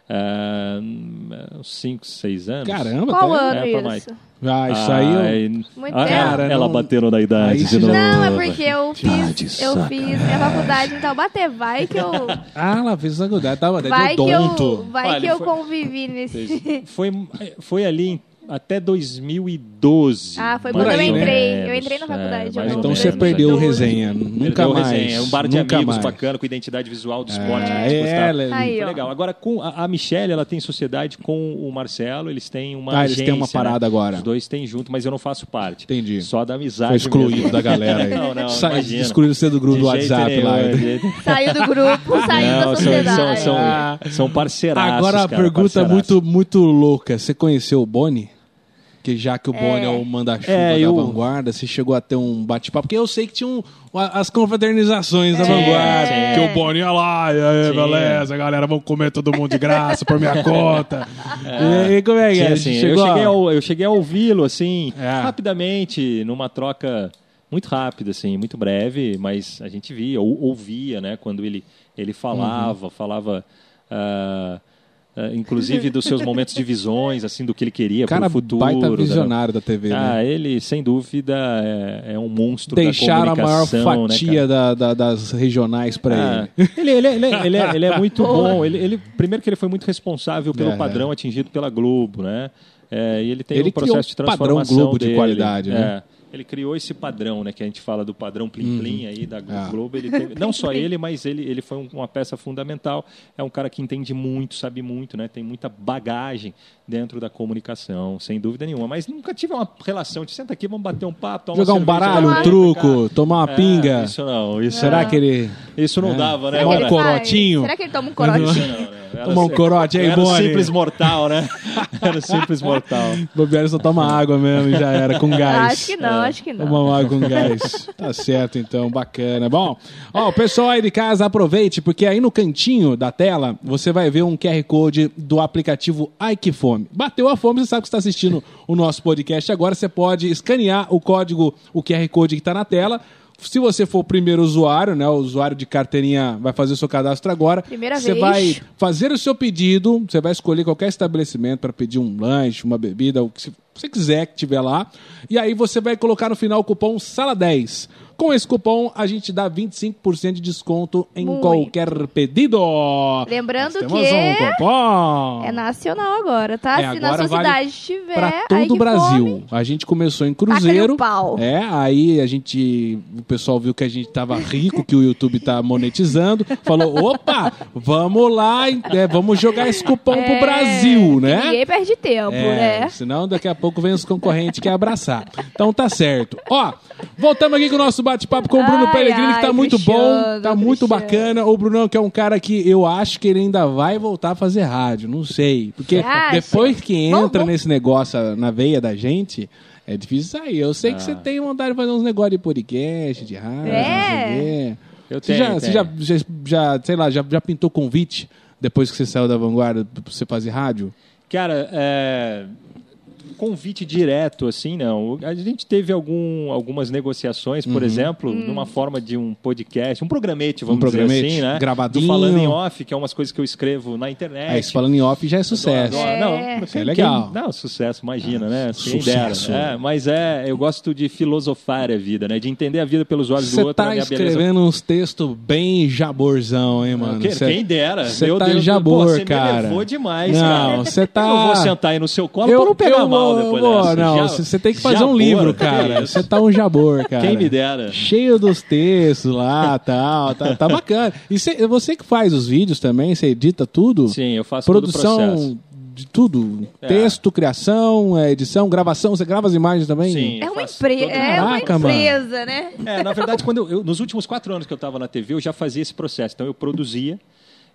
ah, uns 5, 6 anos. Caramba, Qual tá- ano É, isso? mais. Ah, isso aí eu... Ai, Muito ah, tempo. Cara, ela não- bateu na idade de novo. Não, é porque eu Tá fiz, eu fiz minha faculdade em Taubaté. Vai que eu, Ah, ela fez faculdade, tava dentro vai do que eu, vai Olha, que eu foi- convivi nesse. Foi, foi ali até 2012. Ah, foi quando eu aí, né? entrei. Eu menos, entrei na é, faculdade. eu ou Então você perdeu o 2012. resenha, nunca Perdeu mais. resenha. É um bar de nunca amigos mais. bacana, com identidade visual do esporte. que a É, gostava. ela- Aí, legal. Agora, com a, a Michelle, ela tem sociedade com o Marcelo, eles têm uma Ah, eles têm uma agência, parada né? agora. Os dois têm junto, mas eu não faço parte. Entendi. Só da amizade. Foi excluído mesmo. da galera aí. não, não, Sa- imagina. Excluído você do grupo De do WhatsApp nenhum, lá. de jeito- Saiu do grupo, saiu Não, da são, sociedade. são, são, Ah. são parceiraços, Agora a pergunta muito, muito louca. Você conheceu o Boni? Que já que o Boni é o manda-chuva É, da eu- vanguarda, você chegou a ter um bate-papo. Porque eu sei que tinha um, as confraternizações da É. vanguarda. Tinha. Que o Boni ia lá, e aí, beleza, galera, vamos comer todo mundo de graça por minha conta. E aí, como é que Sim, é? assim, eu, Chegou a- cheguei ao, eu cheguei a ouvi-lo, assim, É. rapidamente, numa troca muito rápida, assim, muito breve, mas a gente via, ou, ouvia, né, quando ele, ele falava, Uhum. falava... ah, inclusive dos seus momentos de visões, assim, do que ele queria para o futuro. baita da- visionário da TV, né? Ah, ele, sem dúvida, é, é um monstro Deixaram da a maior comunicação, né, fatia da- da- das regionais pra ah, ele. ele, ele, ele, ele é, ele é muito bom. Ele, ele- primeiro que ele foi muito responsável pelo É. padrão atingido pela Globo, né? É, e ele tem Ele um processo de um padrão transformação Globo de dele. qualidade, né? É. Ele criou esse padrão, né? Que a gente fala do padrão plim-plim aí da Ah. Globo. Ele teve- não só ele, mas ele, ele foi um- uma peça fundamental. É um cara que entende muito, sabe muito, né? Tem muita bagagem dentro da comunicação, sem dúvida nenhuma. Mas nunca tive uma relação de senta aqui, vamos bater um papo, Jogar um baralho, um truco, cá. tomar uma É, pinga. Isso não, isso Será não. que ele. Isso não É. dava, né? Tomar um corotinho? Será que ele toma um corotinho? Não, não. Era Tomar um corote aí, Era simples mortal, né? Era o simples mortal. Bobeira só toma água mesmo e já era, com gás. Acho que não, acho que não. Uma água com gás. Tá certo, então, bacana. Bom, ó, o pessoal aí de casa, aproveite, porque aí no cantinho da tela você vai ver um QR Code do aplicativo Ai Que Fome. Bateu a fome, você sabe que está assistindo o nosso podcast agora, você pode escanear o código, o QR Code que está na tela. Se você for o primeiro usuário, né, o usuário de carteirinha vai fazer o seu cadastro agora. Primeira você vez. vai fazer o seu pedido, você vai escolher qualquer estabelecimento para pedir um lanche, uma bebida, o que você quiser que tiver lá. E aí você vai colocar no final o cupom SALA10. Com esse cupom, a gente dá 25% de desconto em Muito. qualquer pedido. Lembrando que um. É nacional agora, tá? É, Se na agora sua vale cidade tiver. Pra todo o Brasil. fome. A gente começou em Cruzeiro. pau. É, aí a gente. O pessoal viu que a gente tava rico, que o YouTube tá monetizando. Falou: opa, vamos lá, é, vamos jogar esse cupom pro É, Brasil, né? Ninguém perde tempo, É, né? senão daqui a pouco vem os concorrentes que abraçar. Então tá certo. Ó, voltamos aqui com o nosso bate-papo com o Bruno Ai, Pellegrini, que tá ai, muito bom, tá muito bacana. O Brunão, que é um cara que eu acho que ele ainda vai voltar a fazer rádio, não sei. Porque Você acha? depois que entra bom. nesse negócio na veia da gente, é difícil sair. Eu sei que você tem vontade de fazer uns negócios de podcast, de rádio, É. não sei o quê. Eu Você, tenho, já, você tenho. já, já, já, sei lá, já, já pintou convite depois que você saiu da vanguarda pra você fazer rádio? Cara, é, convite direto, assim, não. A gente teve algum, algumas negociações, por exemplo, numa forma de um podcast, um programete, vamos Uhum. Um programete, dizer assim, né? gravadinho. Do Falando em Off, que é umas coisas que eu escrevo na internet. É, isso falando em off já é sucesso. Adoro, É. Não, Isso é legal. Quem- não, sucesso, imagina, né? Quem sucesso. dera. É, mas é, eu gosto de filosofar a vida, né? De entender a vida pelos olhos do Você outro. tá a minha beleza escrevendo uns textos bem jaborzão, hein, mano? Quem, Cê- quem dera. Você tá Deus, jabor, pô, você cara. me levou demais, não, cara. você tá... Eu não vou sentar aí no seu colo Eu- pra não pegar eu mal depois dessa. Não, Já- você tem que fazer um jabor, livro, que cara. isso. Você tá um jabor, cara. Quem me dera. Cheio dos textos lá, tal, tá, tá bacana. E cê- você que faz os vídeos também, você edita tudo? Sim, eu faço todo o processo. Produção de tudo? É. Texto, criação, é, edição, gravação, você grava as imagens também? Sim. É uma, faço empre... todo- é uma Caraca, mano. empresa, né? É, na verdade, quando eu, eu- nos últimos quatro anos que eu estava na TV, eu já fazia esse processo. Então, eu produzia,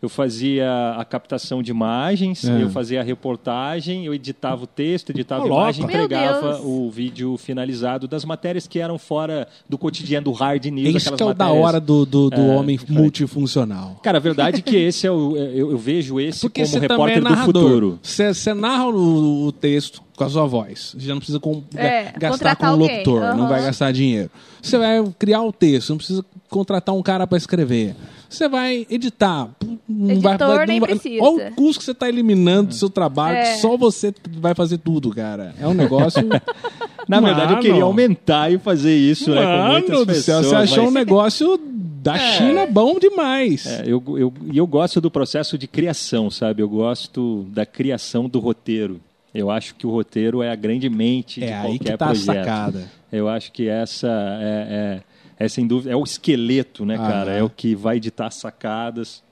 eu fazia a captação de imagens, É. eu fazia a reportagem, eu editava o texto, editava a imagem, louco. Entregava o vídeo finalizado das matérias que eram fora do cotidiano do hard news. Isso que é o da hora do, do, do É, homem multifuncional. Cara, a verdade é que esse é o. Eu, eu vejo esse Porque como repórter é do futuro. Você, você narra o, o texto com a sua voz. Você já não precisa com- É, ga- gastar contratar com um locutor, não Aham. vai gastar dinheiro. Você vai criar o texto, não precisa contratar um cara para escrever. Você vai editar. Não Editor nem não precisa. Olha o custo que você está eliminando do seu trabalho, É. que só você vai fazer tudo, cara. É um negócio. Na verdade, eu queria Mano. aumentar e fazer isso, né? Com muitas Mano do pessoas. céu, você achou mas- um negócio da China bom demais. É, eu, eu, e eu gosto do processo de criação, sabe? Eu gosto da criação do roteiro. Eu acho que o roteiro é a grande mente de É qualquer aí que tá a projeto. sacada. Eu acho que essa é, é, é sem dúvida é o esqueleto, né, cara? Aham. É o que vai ditar as sacadas,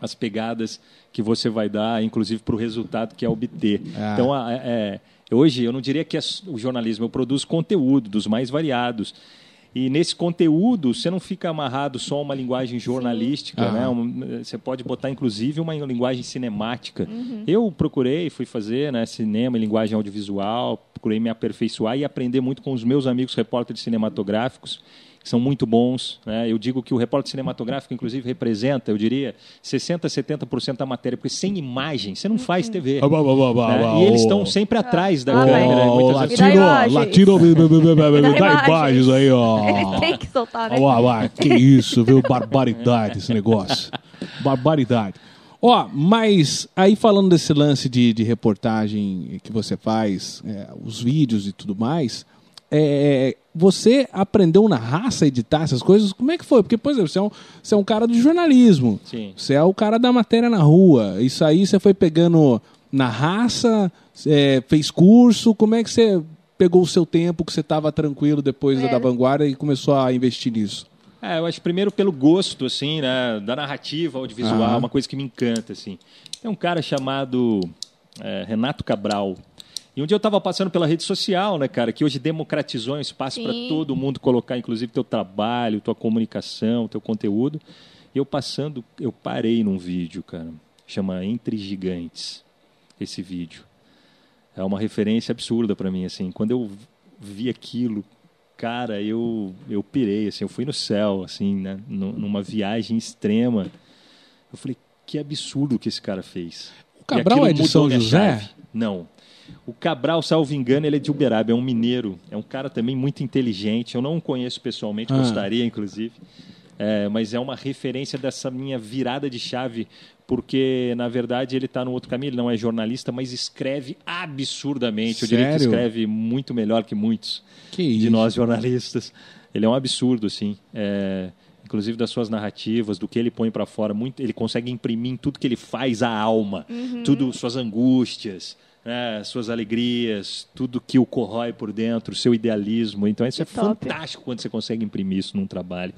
as pegadas que você vai dar, inclusive para o resultado que é obter. Ah. Então, a- é, é, hoje eu não diria que é o jornalismo, eu produzo conteúdo dos mais variados. E nesse conteúdo, você não fica amarrado só a uma linguagem jornalística, né? Um- Você pode botar, inclusive, uma linguagem cinemática. Eu procurei, fui fazer né, cinema e linguagem audiovisual, procurei me aperfeiçoar e aprender muito com os meus amigos repórteres cinematográficos, são muito bons. Né? Eu digo que o repórter cinematográfico, inclusive, representa, eu diria, 60%, 70% da matéria, porque sem imagem você não faz TV. Ah, bah, bah, bah, bah, né? bah, E eles estão sempre atrás da Ah, câmera. Dá latino, imagens. latino, dá imagens. aí, ó. Tem que soltar, né? Ó, ó, que isso, viu? Barbaridade esse negócio. Barbaridade. Ó, mas aí falando desse lance de, de reportagem que você faz, é, os vídeos e tudo mais, é, você aprendeu na raça a editar essas coisas? Como é que foi? Porque, por exemplo, você é um, você é um cara do jornalismo. Sim. Você é o cara da matéria na rua. Isso aí você foi pegando na raça, é, fez curso. Como é que você pegou o seu tempo que você estava tranquilo depois da- É. da vanguarda e começou a investir nisso? É, eu acho primeiro pelo gosto, assim, né, da narrativa audiovisual, Aham. uma coisa que me encanta, assim. Tem um cara chamado é, Renato Cabral. E um dia eu estava passando pela rede social, né, cara, que hoje democratizou um espaço para todo mundo colocar, inclusive, teu trabalho, tua comunicação, teu conteúdo. E eu passando, eu parei num vídeo, cara, chama Entre Gigantes, esse vídeo. É uma referência absurda para mim, assim. Quando eu vi aquilo, cara, eu eu pirei, assim, eu fui no céu, assim, né, nu- numa viagem extrema. Eu falei, que absurdo que esse cara fez. O Cabral é de São José? chave. Não. O Cabral, salvo engano, ele é de Uberaba, é um mineiro. É um cara também muito inteligente. Eu não o conheço pessoalmente, Ah. gostaria, inclusive. É, mas é uma referência dessa minha virada de chave, porque na verdade ele está no outro caminho. Ele não é jornalista, mas escreve absurdamente. Eu diria que Sério? escreve muito melhor que muitos Que de isso. nós jornalistas. Ele é um absurdo, assim. É, inclusive das suas narrativas, do que ele põe para fora. Muito, ele consegue imprimir em tudo que ele faz a alma, tudo suas angústias. Né, suas alegrias, tudo que o corrói por dentro, seu idealismo. Então, isso é Que top. fantástico quando você consegue imprimir isso num trabalho.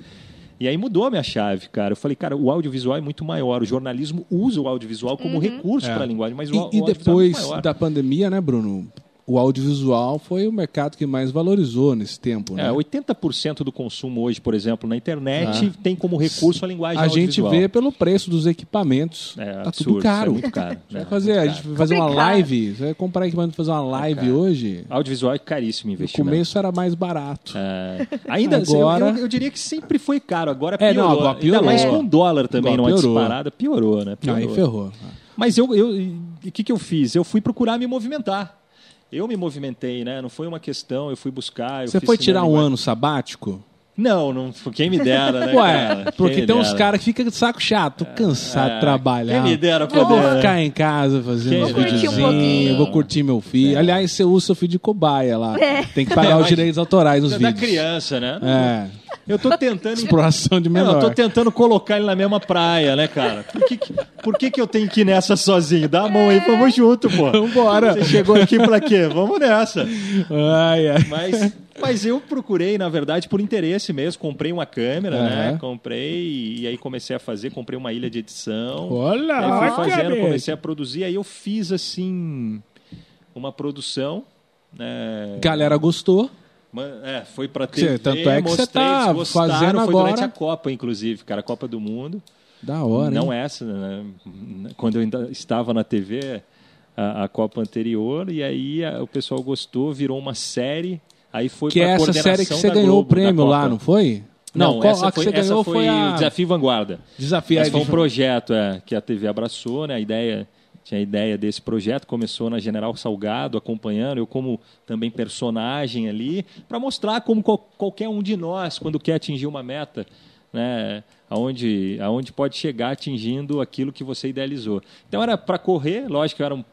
E aí mudou a minha chave, cara. Eu falei, cara, o audiovisual é muito maior. O jornalismo usa o audiovisual como recurso É. para a linguagem, mas o, E, o e audiovisual é muito depois maior. da pandemia, né, Bruno? O audiovisual foi o mercado que mais valorizou nesse tempo, né? É, 80% do consumo hoje, por exemplo, na internet Ah. tem como recurso a linguagem A gente audiovisual. vê pelo preço dos equipamentos. É, tá absurdo, tudo caro. isso é muito caro, né? vai fazer, Muito a caro. gente vai fazer uma Complicado. live, você vai comprar equipamento pra fazer uma live caro. hoje. Audiovisual é caríssimo No investimento. começo era mais barato. É, ainda Agora- eu, eu- eu diria que sempre foi caro, agora É, piorou. não, agora piorou. Ainda mais com o dólar também, Agora numa piorou. disparada, piorou, né? Piorou. Aí ferrou. Mas eu, eu, o que, que eu fiz? Eu fui procurar me movimentar. Eu me movimentei, né? Não foi uma questão, eu fui buscar. eu Você foi tirar um ano sabático? Não, não, quem me dera, né? Ué, cara? Porque tem uns caras que ficam de saco chato, cansado é, de trabalhar. quem me dera eu vou poder, né? ficar em casa fazendo uns um videozinhos, pouquinho. vou curtir meu filho. Aliás, você usa seu filho de cobaia lá. Tem que pagar É, os direitos autorais nos É da vídeos. criança, né? É, Eu tô tentando. exploração de Não, eu menor. tô tentando colocar ele na mesma praia, né, cara? Por que, que- por que, que eu tenho que ir nessa sozinho? Dá a mão aí, vamos junto, pô. Vambora. Você chegou aqui pra quê? Vamos nessa. Ai, ai. Mas, mas eu procurei, na verdade, por interesse mesmo. Comprei uma câmera, né? Aham. Comprei e aí comecei a fazer. Comprei uma ilha de edição. Olha, Aí fui fazendo, cara. comecei a produzir. Aí eu fiz, assim, uma produção. Né? Galera gostou. É, foi pra TV, tanto é que você tá fazendo foi durante agora- a Copa, inclusive, cara, a Copa do Mundo. Da hora, Não hein? essa, né? quando eu ainda estava na TV, a, a Copa anterior, e aí a- o pessoal gostou, virou uma série, aí foi Que pra é essa série que você ganhou o Globo, da prêmio lá, não foi? Não, qual- essa a que foi, você ganhou essa foi, a o Desafio Vanguarda. Desafio. Esse foi um projeto é, que a TV abraçou, né? A ideia tinha a ideia desse projeto, começou na General Salgado, acompanhando eu como também personagem ali, para mostrar como qual- qualquer um de nós, quando quer atingir uma meta, né, aonde, aonde pode chegar atingindo aquilo que você idealizou. Então era para correr, lógico, eu era um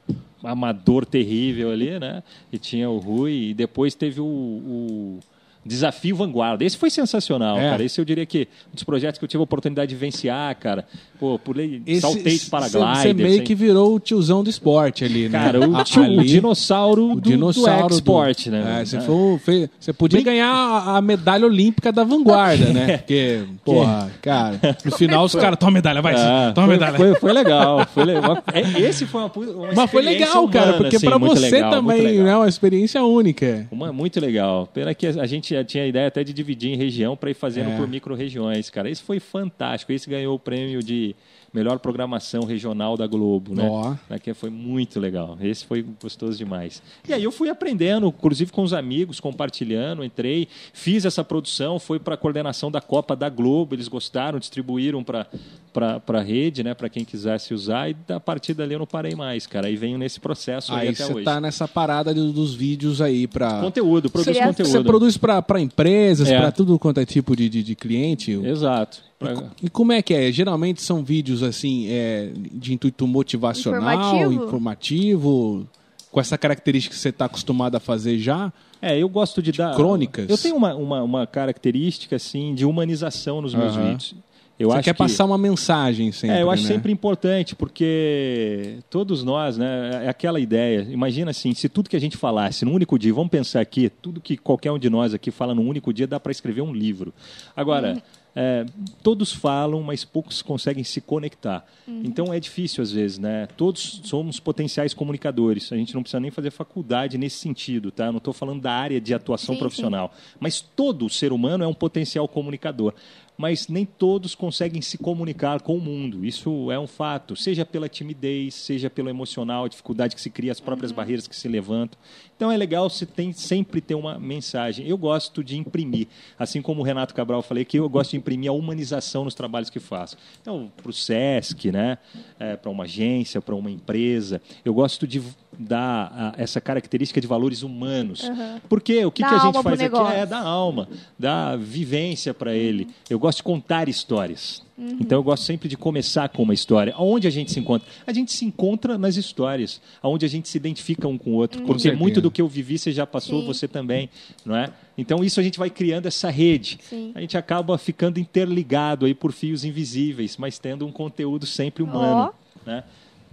amador terrível ali, né? E tinha o Rui e depois teve o, o Desafio Vanguarda. Esse foi sensacional, É. cara. Esse eu diria que um dos projetos que eu tive a oportunidade de vivenciar, cara. Pô, pulei, Esse- saltei de Você paraglider. meio sem- que virou o tiozão do esporte ali, né? Cara, o, tio- o ali- dinossauro, o do, dinossauro do export, né? É, você, É. foi- fez- você podia ganhar a, a medalha olímpica da vanguarda, né? Porque, porra, cara, no final os caras, toma a medalha, vai, Ah, toma a foi, medalha. Foi, foi legal. Foi legal. É, Esse foi uma, uma Mas foi legal, cara, humana, porque assim, pra você legal, também, legal. né, uma experiência única. Uma, muito legal. Pena que a gente já tinha a ideia até de dividir em região para ir fazendo É. por micro-regiões, cara. Isso foi fantástico. Esse ganhou o prêmio de melhor programação regional da Globo, né? Ó. Né, Que foi muito legal. Esse foi gostoso demais. E aí eu fui aprendendo, inclusive com os amigos, compartilhando, entrei, fiz essa produção, foi para a coordenação da Copa da Globo, eles gostaram, distribuíram para para a rede, né, para quem quisesse usar, e a partir dali eu não parei mais, cara. Aí venho nesse processo aí, Aí até você hoje. tá nessa parada do- dos vídeos aí pra... Conteúdo, produz Seria- conteúdo. Você produz pra pra empresas, É. pra tudo quanto é tipo de, de, de cliente? Exato. Pra- E como é que é? Geralmente são vídeos assim é, de intuito motivacional, Informativo? informativo, com essa característica que você está acostumado a fazer já. É, eu gosto de dar. crônicas? Eu tenho uma, uma, uma característica, assim, de humanização nos meus vídeos. Eu você acho quer que... passar uma mensagem sempre. É, eu acho né? sempre importante, porque todos nós, né, é aquela ideia. Imagina assim, se tudo que a gente falasse num único dia, vamos pensar aqui, tudo que qualquer um de nós aqui fala num único dia, dá para escrever um livro. Agora, é, todos falam, mas poucos conseguem se conectar. Então é difícil às vezes, né? Todos somos potenciais comunicadores. A gente não precisa nem fazer faculdade nesse sentido, tá? Não estou falando da área de atuação Sim, profissional, mas todo ser humano é um potencial comunicador mas nem todos conseguem se comunicar com o mundo. Isso é um fato, seja pela timidez, seja pelo emocional, a dificuldade que se cria, as próprias barreiras que se levantam. Então é legal você tem sempre ter uma mensagem. Eu gosto de imprimir, assim como o Renato Cabral falei que eu gosto de imprimir a humanização nos trabalhos que faço. Então, para o SESC, né, é, para uma agência, para uma empresa, eu gosto de dar a, essa característica de valores humanos. Porque o que, Dá que a gente faz aqui é dar alma, dar vivência para ele. Eu gosto de contar histórias. Então eu gosto sempre de começar com uma história. Aonde a gente se encontra? A gente se encontra nas histórias, aonde a gente se identifica um com o outro. Porque certeza. muito do que eu vivi você já passou, Sim. você também, não é? Então isso a gente vai criando essa rede. Sim. A gente acaba ficando interligado aí por fios invisíveis, mas tendo um conteúdo sempre humano, né?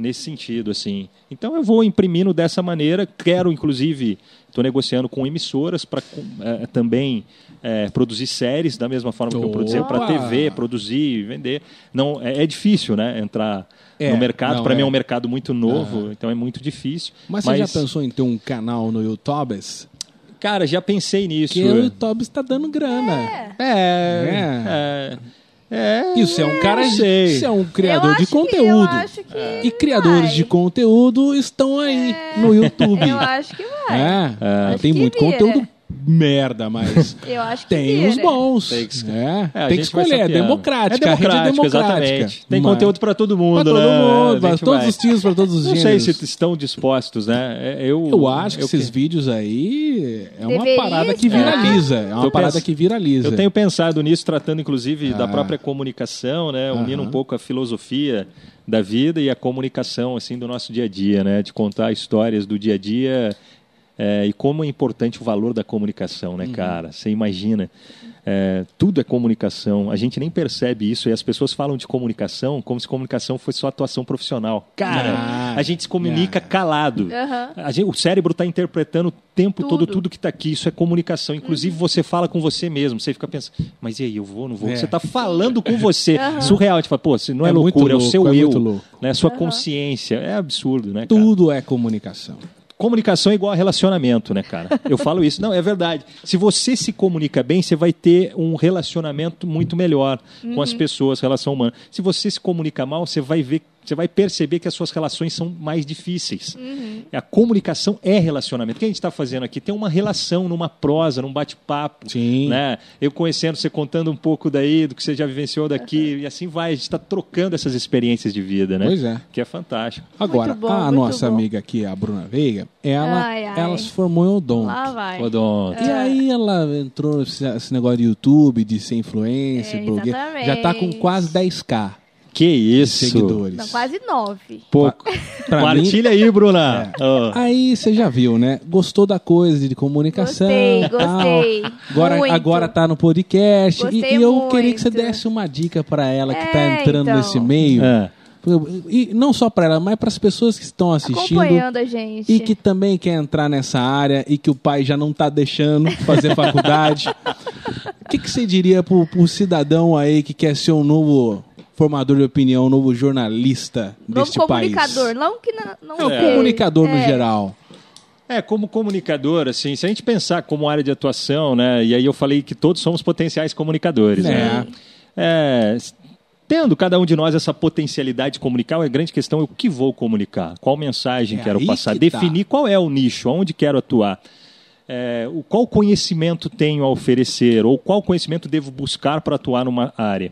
Nesse sentido, assim. Então eu vou imprimindo dessa maneira. Quero, inclusive, estou negociando com emissoras para também eh, produzir séries da mesma forma que eu produzia para Opa! TV, produzir, vender. Não é, é difícil, né? Entrar É, no mercado. Para mim é é. um mercado muito novo, então é muito difícil. Mas você já pensou em ter um canal no YouTube? Cara, já pensei nisso. Porque o YouTube está dando grana. É. É. é. E você é um cara, sei. você é um criador de que- conteúdo. eu acho que E criadores vai. de conteúdo estão aí no YouTube. Eu acho que vai. É, Acho tem que muito vira. conteúdo merda, mas Eu acho que tem os bons. Tem que- É, É, tem que escolher, é democrática, É a rede é democrático, democrática. exatamente. Tem Mas- conteúdo para todo mundo, Pra todo né? mundo, A pra gente todos vai. os tios, para todos os Não gêneros. sei se estão dispostos, né? É, Eu, Eu acho que eu esses vídeos aí é uma Deveria parada que viraliza. É uma Eu parada penso- que viraliza. Eu tenho pensado nisso, tratando inclusive da Ah. própria comunicação, né? Unindo Aham. um pouco a filosofia da vida e a comunicação assim do nosso dia a dia, né? De contar histórias do dia a dia é, e como é importante o valor da comunicação, Uhum. né, cara? Você imagina, é, tudo é comunicação. A gente nem percebe isso e as pessoas falam de comunicação como se comunicação fosse só atuação profissional. Cara, Ah, a gente se comunica ah. calado. A gente- o cérebro está interpretando o tempo todo Tudo. tudo que está aqui. Isso é comunicação. Inclusive, você fala com você mesmo. Você fica pensando, mas e aí, eu vou, não vou? É. Você está falando com você. Surreal. A gente fala, pô, se não é, É loucura, é o louco, seu é eu. louco. Né? Sua consciência. É absurdo, né, cara? Tudo é comunicação. Comunicação é igual a relacionamento, né, cara? Eu falo isso. Não, é verdade. Se você se comunica bem, você vai ter um relacionamento muito melhor com as pessoas, relação humana. Se você se comunica mal, você vai ver, você vai perceber que as suas relações são mais difíceis. A comunicação é relacionamento. O que a gente está fazendo aqui? Tem uma relação numa prosa, num bate-papo. Sim. Né? Eu conhecendo, você contando um pouco daí, do que você já vivenciou daqui, e assim vai. A gente está trocando essas experiências de vida, né? Pois é. Que é fantástico. Agora, bom, a nossa bom. amiga aqui, a Bruna Veiga, ela, Ai, ai. ela se formou em odonto. Lá vai. Odonto. E aí ela entrou nesse esse negócio de YouTube, de ser influencer, É, blogueira. exatamente. Já tá com quase 10k Que isso. seguidores. Não, quase nove. Pouco. Mim- Partilha aí, Bruna. Ó. Aí você já viu, né? Gostou da coisa de comunicação. Gostei, tal. gostei. Agora, Muito. agora tá no podcast. E, Gostei e eu muito. queria que você desse uma dica pra ela que tá É, entrando então. nesse meio. É. E não só pra ela, mas para as pessoas que estão assistindo. Acompanhando a gente. E que também quer entrar nessa área e que o pai já não tá deixando fazer faculdade. O que, que você diria pro, pro cidadão aí que quer ser um novo formador de opinião, um novo jornalista Novo deste comunicador. país? Não que não, não É comunicador no É. geral. É, como comunicador, assim, se a gente pensar como área de atuação, né? E aí eu falei que todos somos potenciais comunicadores, né? É, s- tendo cada um de nós essa potencialidade de comunicar, a grande questão é o que vou comunicar, qual mensagem É quero passar, que tá. definir qual é o nicho, aonde quero atuar. É, o qual conhecimento tenho a oferecer ou qual conhecimento devo buscar para atuar numa área.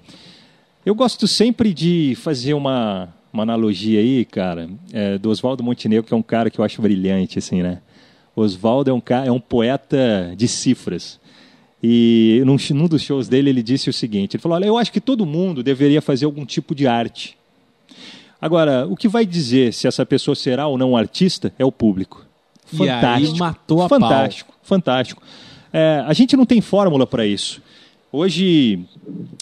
Eu gosto sempre de fazer uma, uma analogia aí, cara, é, do Oswaldo Montenegro, que é um cara que eu acho brilhante, assim, né? Oswaldo é um, é um poeta de cifras. E num, num dos shows dele ele disse o seguinte: ele falou, olha, eu acho que todo mundo deveria fazer algum tipo de arte. Agora, o que vai dizer se essa pessoa será ou não artista é o público. E aí Fantástico. matou a pau. fantástico, fantástico. É, a gente não tem fórmula para isso. Hoje,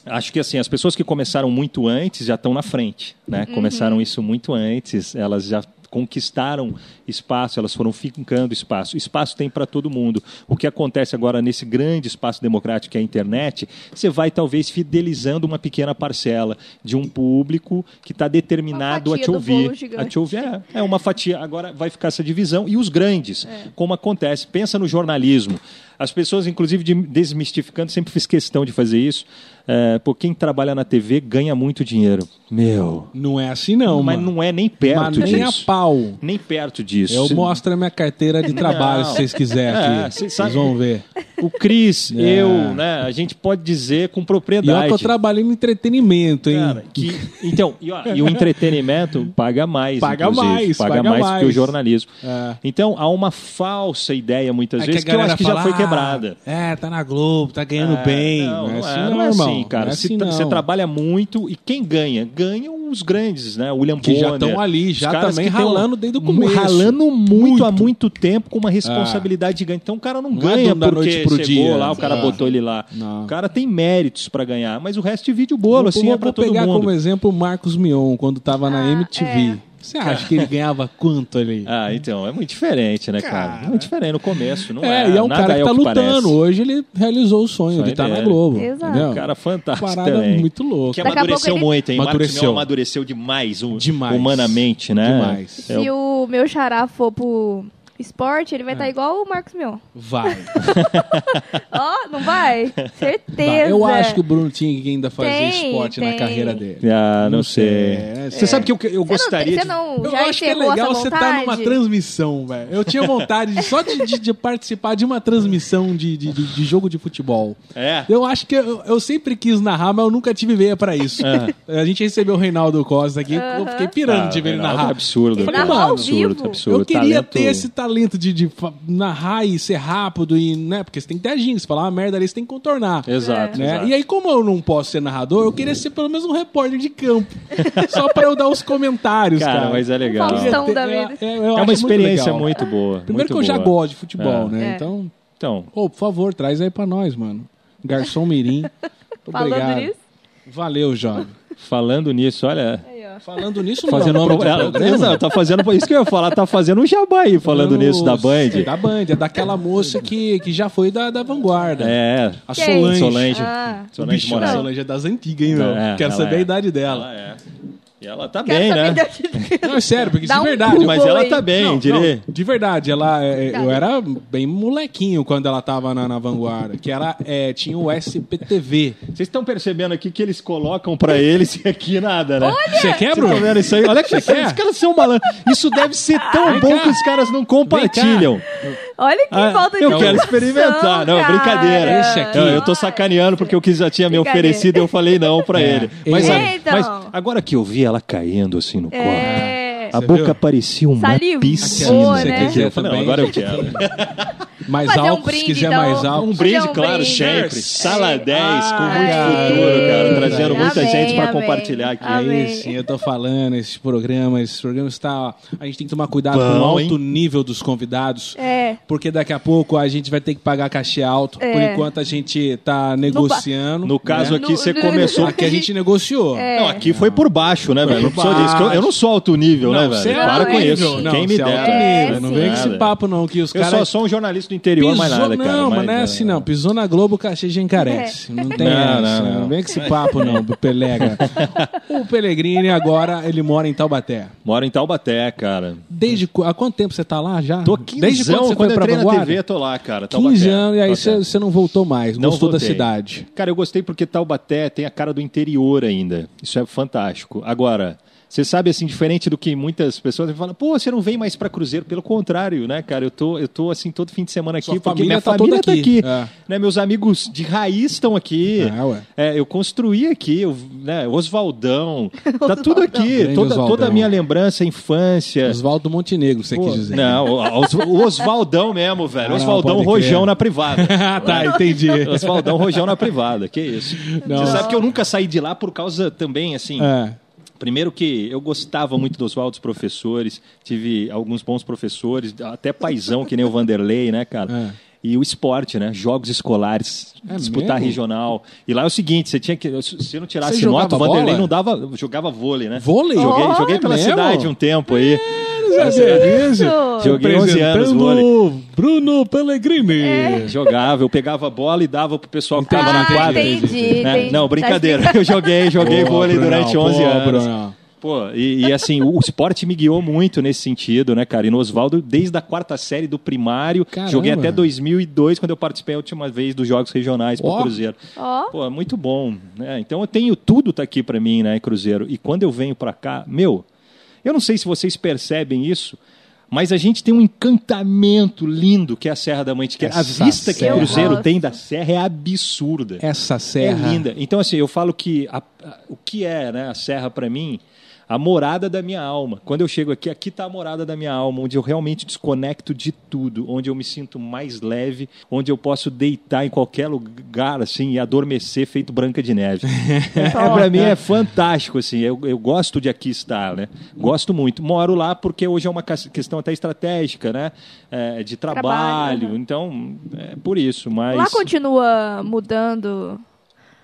acho que assim, as pessoas que começaram muito antes já estão na frente, né? Começaram isso muito antes, elas já conquistaram espaço, elas foram ficando espaço. Espaço tem para todo mundo. O que acontece agora nesse grande espaço democrático que é a internet, você vai talvez fidelizando uma pequena parcela de um público que está determinado a te ouvir. A te ouvir é, é uma fatia. Agora vai ficar essa divisão. E os grandes, como acontece. Pensa no jornalismo. As pessoas, inclusive, de- desmistificando, sempre fiz questão de fazer isso. É, pô, quem trabalha na TV ganha muito dinheiro. Meu. Não é assim, não, mas mano. não é nem perto Mas nem disso. a pau. Nem perto disso. Eu Cê- mostro a minha carteira de trabalho, se vocês quiserem É, cê Vocês vão ver. O Cris, É. eu, né? A gente pode dizer com E eu propriedade. tô trabalhando em entretenimento, hein? Cara, que- então, e, ó, e o entretenimento paga mais. Paga inclusive. mais, paga, paga mais, mais. que o jornalismo. É. Então, há uma falsa ideia muitas É vezes que, eu galera acho que já fala, foi "Ah, quebrada. É, tá na Globo, tá ganhando É, bem. Não, Não, é assim, é, não, não é irmão. assim, cara. Não é Se assim. Você trabalha muito e quem ganha? Ganham os grandes, né? O William Que já Bonner. estão ali, já também que ralando desde o começo. Ralando muito, Muito. há muito tempo com uma responsabilidade gigante. Então o cara não, Não é ganha do- da porque noite pro chegou dia. lá, o cara botou ele lá. Não. O cara tem méritos pra ganhar, mas o resto divide o bolo, Vou- assim, vou, é pra vou todo pegar mundo. como exemplo o Marcos Mion, quando tava na Ah, MTV. É. Você acha que ele ganhava quanto ali? Ah, então, é muito diferente, né, cara? Cara. É muito diferente no começo, não é, é? e é um cara que é tá o que lutando. parece. Hoje ele realizou o sonho Sonho de estar na. Globo. Exato. entendeu? Um cara fantástico Parada também. muito louca. Que Daqui a amadureceu pouco ele- muito, hein? Marcos Amadureceu. Amadureceu demais, o- Demais. humanamente, né? Demais. É Se o- o meu xará for pro esporte, ele vai estar igual o Marcos Mion. Vai. Ó, não vai? Certeza. Vai. Eu acho que o Bruno tinha que ainda fazer Tem, esporte na tem. carreira dele. Ah, não, sei. É, Você sabe que eu, eu gostaria não, de... você não Eu acho que é legal você estar numa transmissão, velho. Eu tinha vontade de- só de, de- de participar de uma transmissão de, de, de- de jogo de futebol. É. Eu acho que eu, eu sempre quis narrar, mas eu nunca tive veia pra isso. A gente recebeu o Reinaldo Costa aqui, eu fiquei pirando Ah, de ver ele Reinaldo narrar. É absurdo. Eu falei, mano, ao absurdo, absurdo. eu queria Talento- ter esse talento de, de fa- narrar e ser rápido e, né, porque você tem que ter a ginga, se falar uma merda ali, você tem que contornar. Exato, Né? exato. E aí, como eu não posso ser narrador, eu queria ser pelo menos um repórter de campo. só pra eu dar os comentários, cara. Cara, mas é legal. Queria da vida. é, é, É uma experiência legal. muito, boa. Primeiro muito que eu já boa. gosto de futebol, É. né? É. Então, Então, pô, por favor, traz aí pra nós, mano. Garçom Mirim. Muito Falando obrigado. nisso. Valeu, jovem. falando nisso, olha... Falando nisso, não Fazendo é? Exato, tá fazendo... Isso que eu ia falar, tá fazendo um jabá aí, falando nisso da Band. Da Band, é daquela moça que, que já foi da, da vanguarda. É, A Quem? Solange. Solange. Ah. Solange. Solange é das antigas, hein, meu? É, Quero saber é. a idade dela. Ela é. E ela tá Quero bem, né? da- Não, é sério, porque Dá de um verdade. Google Mas ela aí. tá bem, Não, direi. não, de verdade, ela, é, Cadê? eu era bem molequinho quando ela tava na, na vanguarda, que ela é, tinha o SPTV. Vocês estão percebendo aqui que eles colocam pra eles e aqui nada, né? Você quer, Bruno? isso aí? Olha que Você quer? os caras são malandros. Isso deve ser tão Vem bom cá. que os caras não compartilham. Olha que Ah, falta de eu quero experimentar. Não, cara. brincadeira. Esse aqui- Não, eu tô sacaneando porque o que já tinha me oferecido eu falei não pra É. ele. Mas, É, então. mas agora que eu vi ela caindo assim no É. a Você boca viu? parecia uma Salivou, piscina. né? Quer dizer, eu falei, não, agora eu quero. Mais Fazer um alto, se brinde, quiser então. mais alto. Um brinde, um claro, brinde. sempre. Sala 10, com muito Ai. futuro, cara. Trazendo Amém, muita gente pra amém. compartilhar aqui. Amém. Aí sim, eu tô falando, esses programas, esses programas está. A gente tem que tomar cuidado Bom, com o alto hein? nível dos convidados. É. Porque daqui a pouco a gente vai ter que pagar cachê alto. É. Por enquanto a gente tá negociando. No caso né? aqui, No- você no- começou. Aqui a gente negociou. É. Não, aqui foi por baixo, né, velho? Não disso. eu- Eu não sou alto nível, né, você velho? é Para com isso. Não, Quem me é. É, nível. Não sim. vem com esse papo, não, que os Eu caras. só sou um jornalista do interior, Pisou, mais nada, cara. não, mas não é assim, não. Pisou na Globo, o cachê já encarece. Não tem Não, essa. não, Não, não. vem com esse papo, não, Pelega. o Pelegrini agora, ele mora em Taubaté. Moro em Taubaté, cara. Desde há quanto tempo você tá lá já? Tô Desde 15 quando você quando foi pra Vanguarda? TV, tô lá, cara. 15 Taubaté. anos, e aí você não voltou mais, Não gostou da voltei. cidade. Cara, eu gostei porque Taubaté tem a cara do interior ainda. Isso é fantástico. Agora, você sabe, assim, diferente do que muitas pessoas falam, pô, você não vem mais pra Cruzeiro. Pelo contrário, né, cara? Eu tô, eu tô assim, todo fim de semana aqui, Sua porque família minha tá família toda tá aqui. É. Né, meus amigos de raiz estão aqui. É, ué. É, eu construí aqui, eu, né, Oswaldão. Tá tudo aqui. Grande Toda, toda a minha lembrança, infância. Oswaldo Montenegro, você Pô, quis dizer. Não, o, Os- o Oswaldão mesmo, velho. Ah, Oswaldão Rojão crer. na privada. Ah, tá, entendi. Oswaldão Rojão na privada, que isso. Não. Você sabe que eu nunca saí de lá por causa também, assim. É. Primeiro que eu gostava muito dos Oswaldo, dos professores, tive alguns bons professores, até paizão, que nem o Vanderlei, né, cara? É. E o esporte, né? Jogos escolares, É disputar mesmo? regional. E lá é o seguinte, você tinha que. Se não tirasse Você nota, o Vanderlei bola? não dava. Jogava vôlei, né? Vôlei? Joguei, Oh, joguei pela mesmo? cidade um tempo aí. Sabia disso? Joguei 11 anos vôlei. Bruno Pellegrini. É. Jogava, eu pegava a bola e dava pro pessoal que tava Entendi, na Ah, quadra. entendi, né? entendi. Não, brincadeira. Eu joguei, joguei Pô, vôlei Brunão, durante 11 pô, anos. Brunão. Pô, e, e assim, o esporte me guiou muito nesse sentido, né, cara? E no Oswaldo, desde a quarta série do primário, Caramba. joguei até 2002, quando eu participei a última vez dos Jogos Regionais pro Ó. Cruzeiro. Ó. Pô, é muito bom, né? Então eu tenho tudo tá aqui pra mim, né, Cruzeiro. E quando eu venho pra cá, meu, eu não sei se vocês percebem isso, Mas a gente tem um encantamento lindo que é a Serra da Mantiqueira. A Essa vista que o serra. Cruzeiro tem da serra é absurda. Essa É serra. linda. Então, assim, eu falo que a- a- o que é né, a serra para mim? A morada da minha alma. Quando eu chego aqui, aqui está a morada da minha alma, onde eu realmente desconecto de tudo, onde eu me sinto mais leve, onde eu posso deitar em qualquer lugar assim e adormecer feito branca de neve. é, para mim é fantástico assim. Eu, eu gosto de aqui estar, né? Gosto muito. Moro lá porque hoje é uma questão até estratégica, né? É, de trabalho. Trabalho, aham. Então é por isso. Mas Lá continua mudando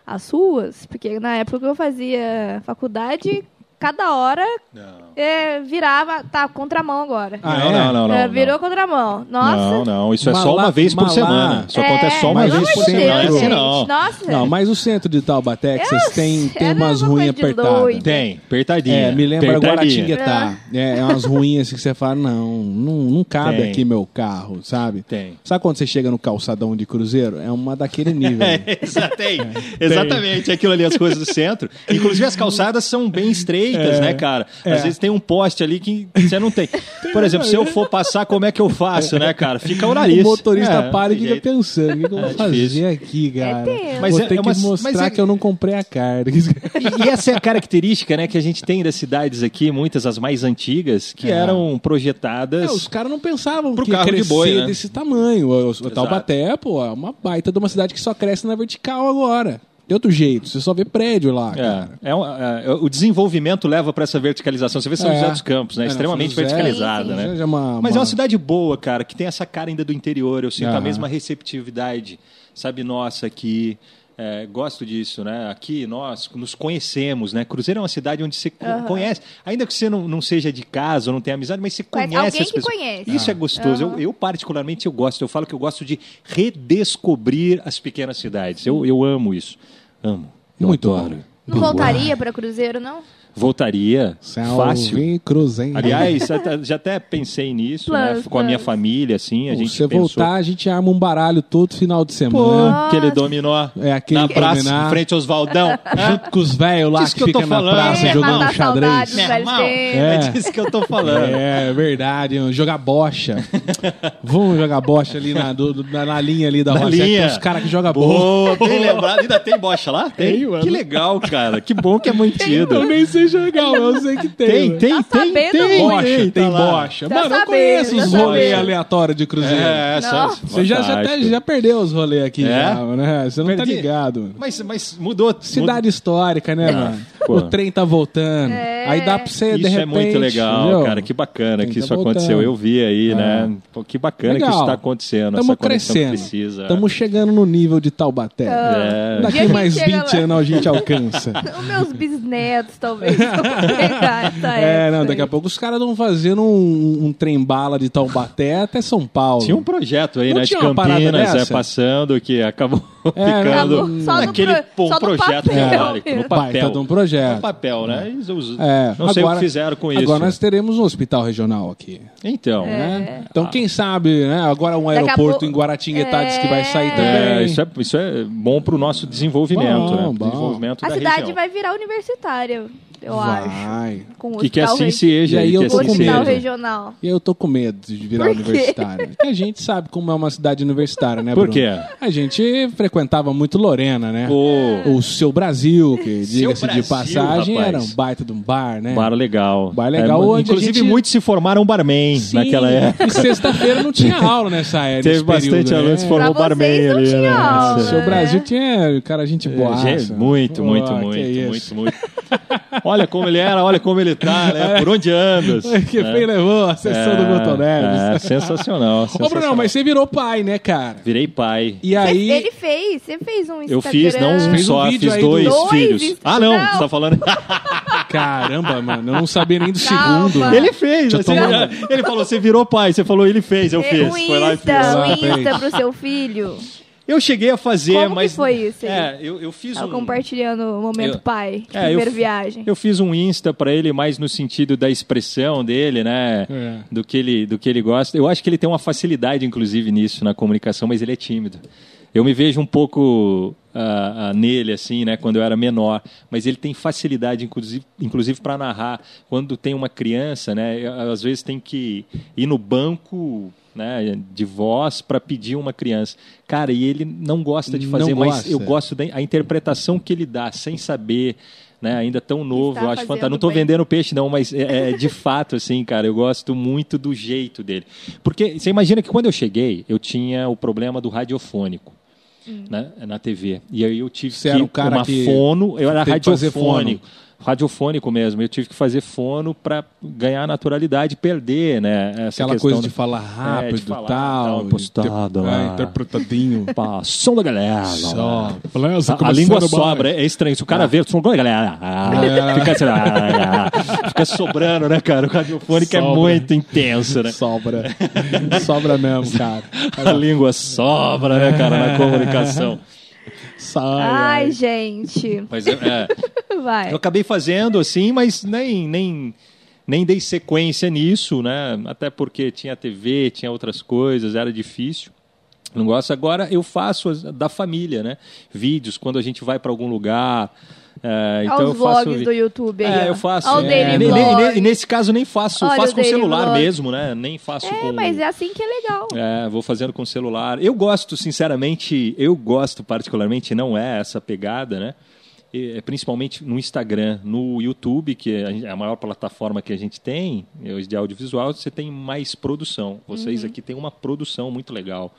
as ruas, porque na época que eu fazia faculdade, cada hora não. É, virava, tá, contramão agora. Ah, não, é? não, não, não, É, não. virou contramão. Nossa. Não, não, isso é só uma vez por semana. Isso é, acontece só uma mas vez por semana. Assim, gente. não. Nossa. Não, mas o centro de Taubaté, que vocês têm, tem era umas uma ruínas coisa de apertadas. doido. Tem, apertadinha. É, me lembra apertadinha. Guaratinguetá. É, é umas ruínas assim que você fala, não, não, não cabe Tem. aqui meu carro, sabe? Tem. Sabe quando você chega no calçadão de cruzeiro? É uma daquele nível. É, exa- tem. Exatamente, aquilo ali, as coisas do centro. Inclusive, as calçadas são bem estreitas, É. né, cara? É. Às vezes tem um poste ali que você não tem. Por exemplo, se eu for passar, como é que eu faço, né, cara? Fica o nariz. O motorista É, para e tem fica jeito. pensando, o que, eu vou É fazer difícil. aqui, cara? tenso. Mas vou é- ter é que uma- mostrar mas é- que eu não comprei a carta. E, e essa é a característica, né, que a gente tem das cidades aqui, muitas as mais antigas, que É. eram projetadas. É, os caras não pensavam Pro que ia carro de boi, né? desse tamanho. O, o Taubaté, pô, é uma baita de uma cidade que só cresce na vertical agora. De outro jeito, você só vê prédio lá. É, é um- é, o desenvolvimento leva para essa verticalização. Você vê São É. José dos Campos, né? É, Extremamente José- verticalizada, né? É uma- Mas é uma- cidade boa, cara, que tem essa cara ainda do interior. Eu sinto a mesma receptividade, sabe, nossa, aqui. É, gosto disso, né? Aqui nós nos conhecemos, né? Cruzeiro é uma cidade onde você co- conhece, ainda que você não, não seja de casa ou não tenha amizade, mas você Conhece conhece alguém as que pessoas. conhece. Isso é gostoso. Eu, eu, particularmente, eu gosto. Eu falo que eu gosto de redescobrir as pequenas cidades. Eu, eu amo isso. Amo. Eu Muito adoro. Não voltaria para Cruzeiro, não? Voltaria. Fácil. Cruzeiro. Aliás, já até pensei nisso, né? Planos, Com a minha família, assim, a Se gente você pensou... voltar, a gente arma um baralho todo final de Pô, semana. aquele dominó É aquele na praça, dominar. em frente aos Valdão. Junto com os velhos lá que, que fica na falando. praça É, jogando matar xadrez. Meu irmão, tem- é disso que eu tô falando. É, verdade. Jogar bocha. Vamos jogar bocha ali na, do- na, na linha ali da Na Rua Sete, linha. tem Os caras que jogam bocha. Boa, bem lembrado. Ainda tem bocha lá? Tem. Tem, mano. que legal, cara. Que bom que é mantido. Eu nem sei mas eu sei que tem. Tem, tem, Tá tem, tem. Bocha, tem, tá bocha. Tá Mano, eu sabendo, conheço tá os rolês aleatórios de Cruzeiro. É, Não. só, Você já, já, até, fantástico. já perdeu os rolês aqui, É? já, né? Você não tá Perdi. ligado. mano. Mas, mas mudou. Cidade histórica, né, mano? pô. O trem tá voltando. É. Aí dá pra você, Isso de repente... é muito legal, entendeu? cara. Que bacana que que isso tá aconteceu. voltando. Eu vi aí, né? Pô, que bacana que Legal. isso está acontecendo. Estamos que crescendo. precisa. Estamos chegando no nível de Taubaté. É. Daqui mais chega 20 lá. anos a gente alcança. Os meus bisnetos, talvez. vão essa É, não, daqui a pouco os caras estão fazendo um, um trem-bala de Taubaté até São Paulo. Tinha um projeto aí, Não né, de Campinas, é, passando, que acabou É, ficando. Só no naquele pro- só no projeto papel. teórico, no É. Baita papel. de um projeto. No papel, né? Eles us- É, não sei o agora- que fizeram com isso. Agora nós teremos um hospital regional aqui. Então, né? Então, quem sabe, né? Agora um aeroporto pouco- em Guaratinguetá diz que vai sair É. também. é, isso, é, isso é bom para o nosso desenvolvimento, Bom, né? bom. Desenvolvimento A da cidade região. vai virar universitária, eu acho. Vai. Com o E que assim re- seja. E aí eu tô assim com hospital medo. regional. E eu tô com medo de virar Por universitário. Porque a gente sabe como é uma cidade universitária, né, Por Bruno? quê? A gente frequentava muito Lorena, né? Pô, O Seu Brasil, que diga-se de Brasil, passagem, rapaz. era um baita de um bar, né? bar legal. Bar legal, É, onde inclusive, gente- muitos se formaram barman Sim, naquela época. E sexta-feira não tinha aula nessa época. Teve bastante período, aluno que né? se formou Pra barman ali, tinha né? aula. O Seu É. Brasil tinha cara, gente boa. É, gente, muito, muito, muito, muito, muito. Olha como ele era, olha como ele tá, né? Por onde andas? que né? bem levou a sessão do É, Botoneves. É, sensacional, Ô, sensacional. Bruno, mas você virou pai, né, cara? Virei pai. E aí... Ele fez, você fez um Eu Instagram. fiz, não um Fez um só, vídeo fiz aí dois, do- Dois filhos. Insta- Ah, não, Não. você tá falando. Caramba, mano, eu não sabia nem do Calma. segundo. ele fez. Já tomou- Ele falou, você virou pai. Você falou, ele fez, eu É, fiz. Um Foi lá e fez. Insta, Lá um fez. Insta pro seu filho. Eu cheguei a fazer, Como que mas. foi isso aí? É, eu, eu fiz Tava um. compartilhando o momento Eu- pai. É, eu primeira f- viagem. Eu fiz um Insta pra ele mais no sentido da expressão dele, né? É. Do, que ele, do que ele gosta. Eu acho que ele tem uma facilidade, inclusive, nisso, na comunicação, mas ele é tímido. Eu me vejo um pouco ah, ah, nele, assim, né, quando eu era menor. Mas ele tem facilidade, inclusive, inclusive para narrar. Quando tem uma criança, né, eu, às vezes tem que ir no banco né, de voz para pedir uma criança. Cara, e ele não gosta de fazer, Não mas gosta. eu gosto da a interpretação que ele dá, sem saber. Né, ainda tão novo, Está eu acho fantástico. Não estou vendendo peixe, não, mas é, é de fato, assim, cara, eu gosto muito do jeito dele. Porque você imagina que quando eu cheguei, eu tinha o problema do radiofônico. Né, na TV. E aí eu tive Você que era o cara uma que fono, eu era radiofônico. Radiofônico mesmo, eu tive que fazer fono para ganhar naturalidade perder, né? Essa Aquela coisa de falar É, rápido de falar, tal. tal, inter- é, interpretadinho. Pá, som da galera. Só. A, a língua sobra, é estranho. Se o cara vê, som da galera. É. Fica, assim, ah, fica sobrando, né, cara? O radiofônico é Sobra. muito intenso, né? Sobra. Sobra mesmo, cara. A língua sobra, né, cara, na comunicação. Sai, Ai, gente. Mas é, é, Vai. Eu acabei fazendo assim, mas nem, nem, nem dei sequência nisso, né? Até porque tinha TV, tinha outras coisas, era difícil. Não gosto. Agora eu faço da família, né? Vídeos, quando a gente vai para algum lugar. É, então Olha eu os faço. vlogs do YouTube aí. É, eu faço. É, ne- nesse caso nem faço, Olha faço com celular Vlog. mesmo, né? Nem faço com. É, mas é assim que é legal. É, vou fazendo com celular. Eu gosto, sinceramente, eu gosto particularmente, não é essa pegada, né? E, é, principalmente no Instagram, no YouTube, que é a é maior plataforma que a gente tem, hoje de audiovisual, você tem mais produção. Vocês aqui têm uma produção muito legal.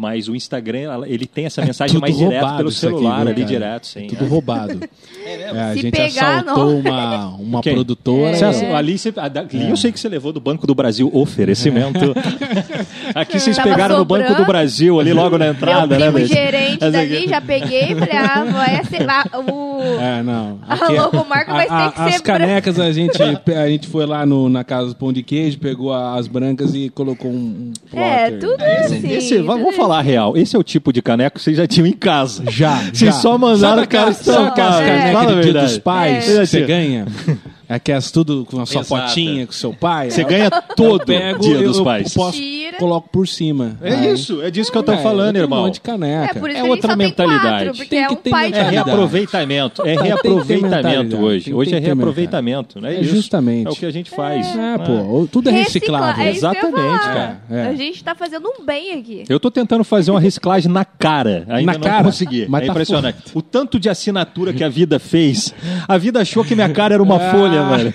Mas o Instagram, ele tem essa mensagem tudo mais direto roubado pelo aqui, celular viu, ali cara? direto, sim. Tudo é. roubado. É, a Se gente pegar, assaltou não. uma, uma Quem? produtora. Você ali, você, a dali eu sei que você levou do Banco do Brasil oferecimento. Aqui vocês Tava pegaram no Banco do sobrando. Brasil, ali logo na entrada, Meu né? primo Beth? gerente dali, aqui. já peguei e falei, ah, vai ser lá, o... É, não. A Aqui é- logomarca vai a- ter que a- As ser branca. canecas, a gente, a gente foi lá no, na casa do Pão de Queijo, pegou as brancas e colocou um, um É, tudo assim. Esse, tudo vamos falar a real. Esse é o tipo de caneco que vocês já tinham em casa. Já, Vocês já. só mandaram o cara aquelas, sabe aquelas estampar. É. canecas Fala a de dia dos pais É. que você ganha? Aquelas tudo com a sua Exato. fotinha com seu pai. Você Eu- ganha eu todo pego, dia dos eu pais. posso, Tira. coloco por cima. É Aí- isso, é disso que eu tô É, falando, eu tenho irmão. Um monte de caneca. É por isso É que a gente outra só tem mentalidade. quatro, porque Tem é que um ter pai É de cada mentalidade. reaproveitamento. É Tem que ter reaproveitamento mentalidade. hoje. Tem- Hoje tem é ter reaproveitamento, né? É Isso. justamente. É o que a gente faz. É, pô, tudo é reciclável. é isso que eu ia Exatamente, falar. cara. É, é. A gente tá fazendo um bem aqui. Eu tô tentando fazer uma reciclagem na cara. Ainda Na não cara? consegui. Mas é tá impressionante. O tanto de assinatura que a vida fez. A vida achou que minha cara era uma Ah. folha, velho.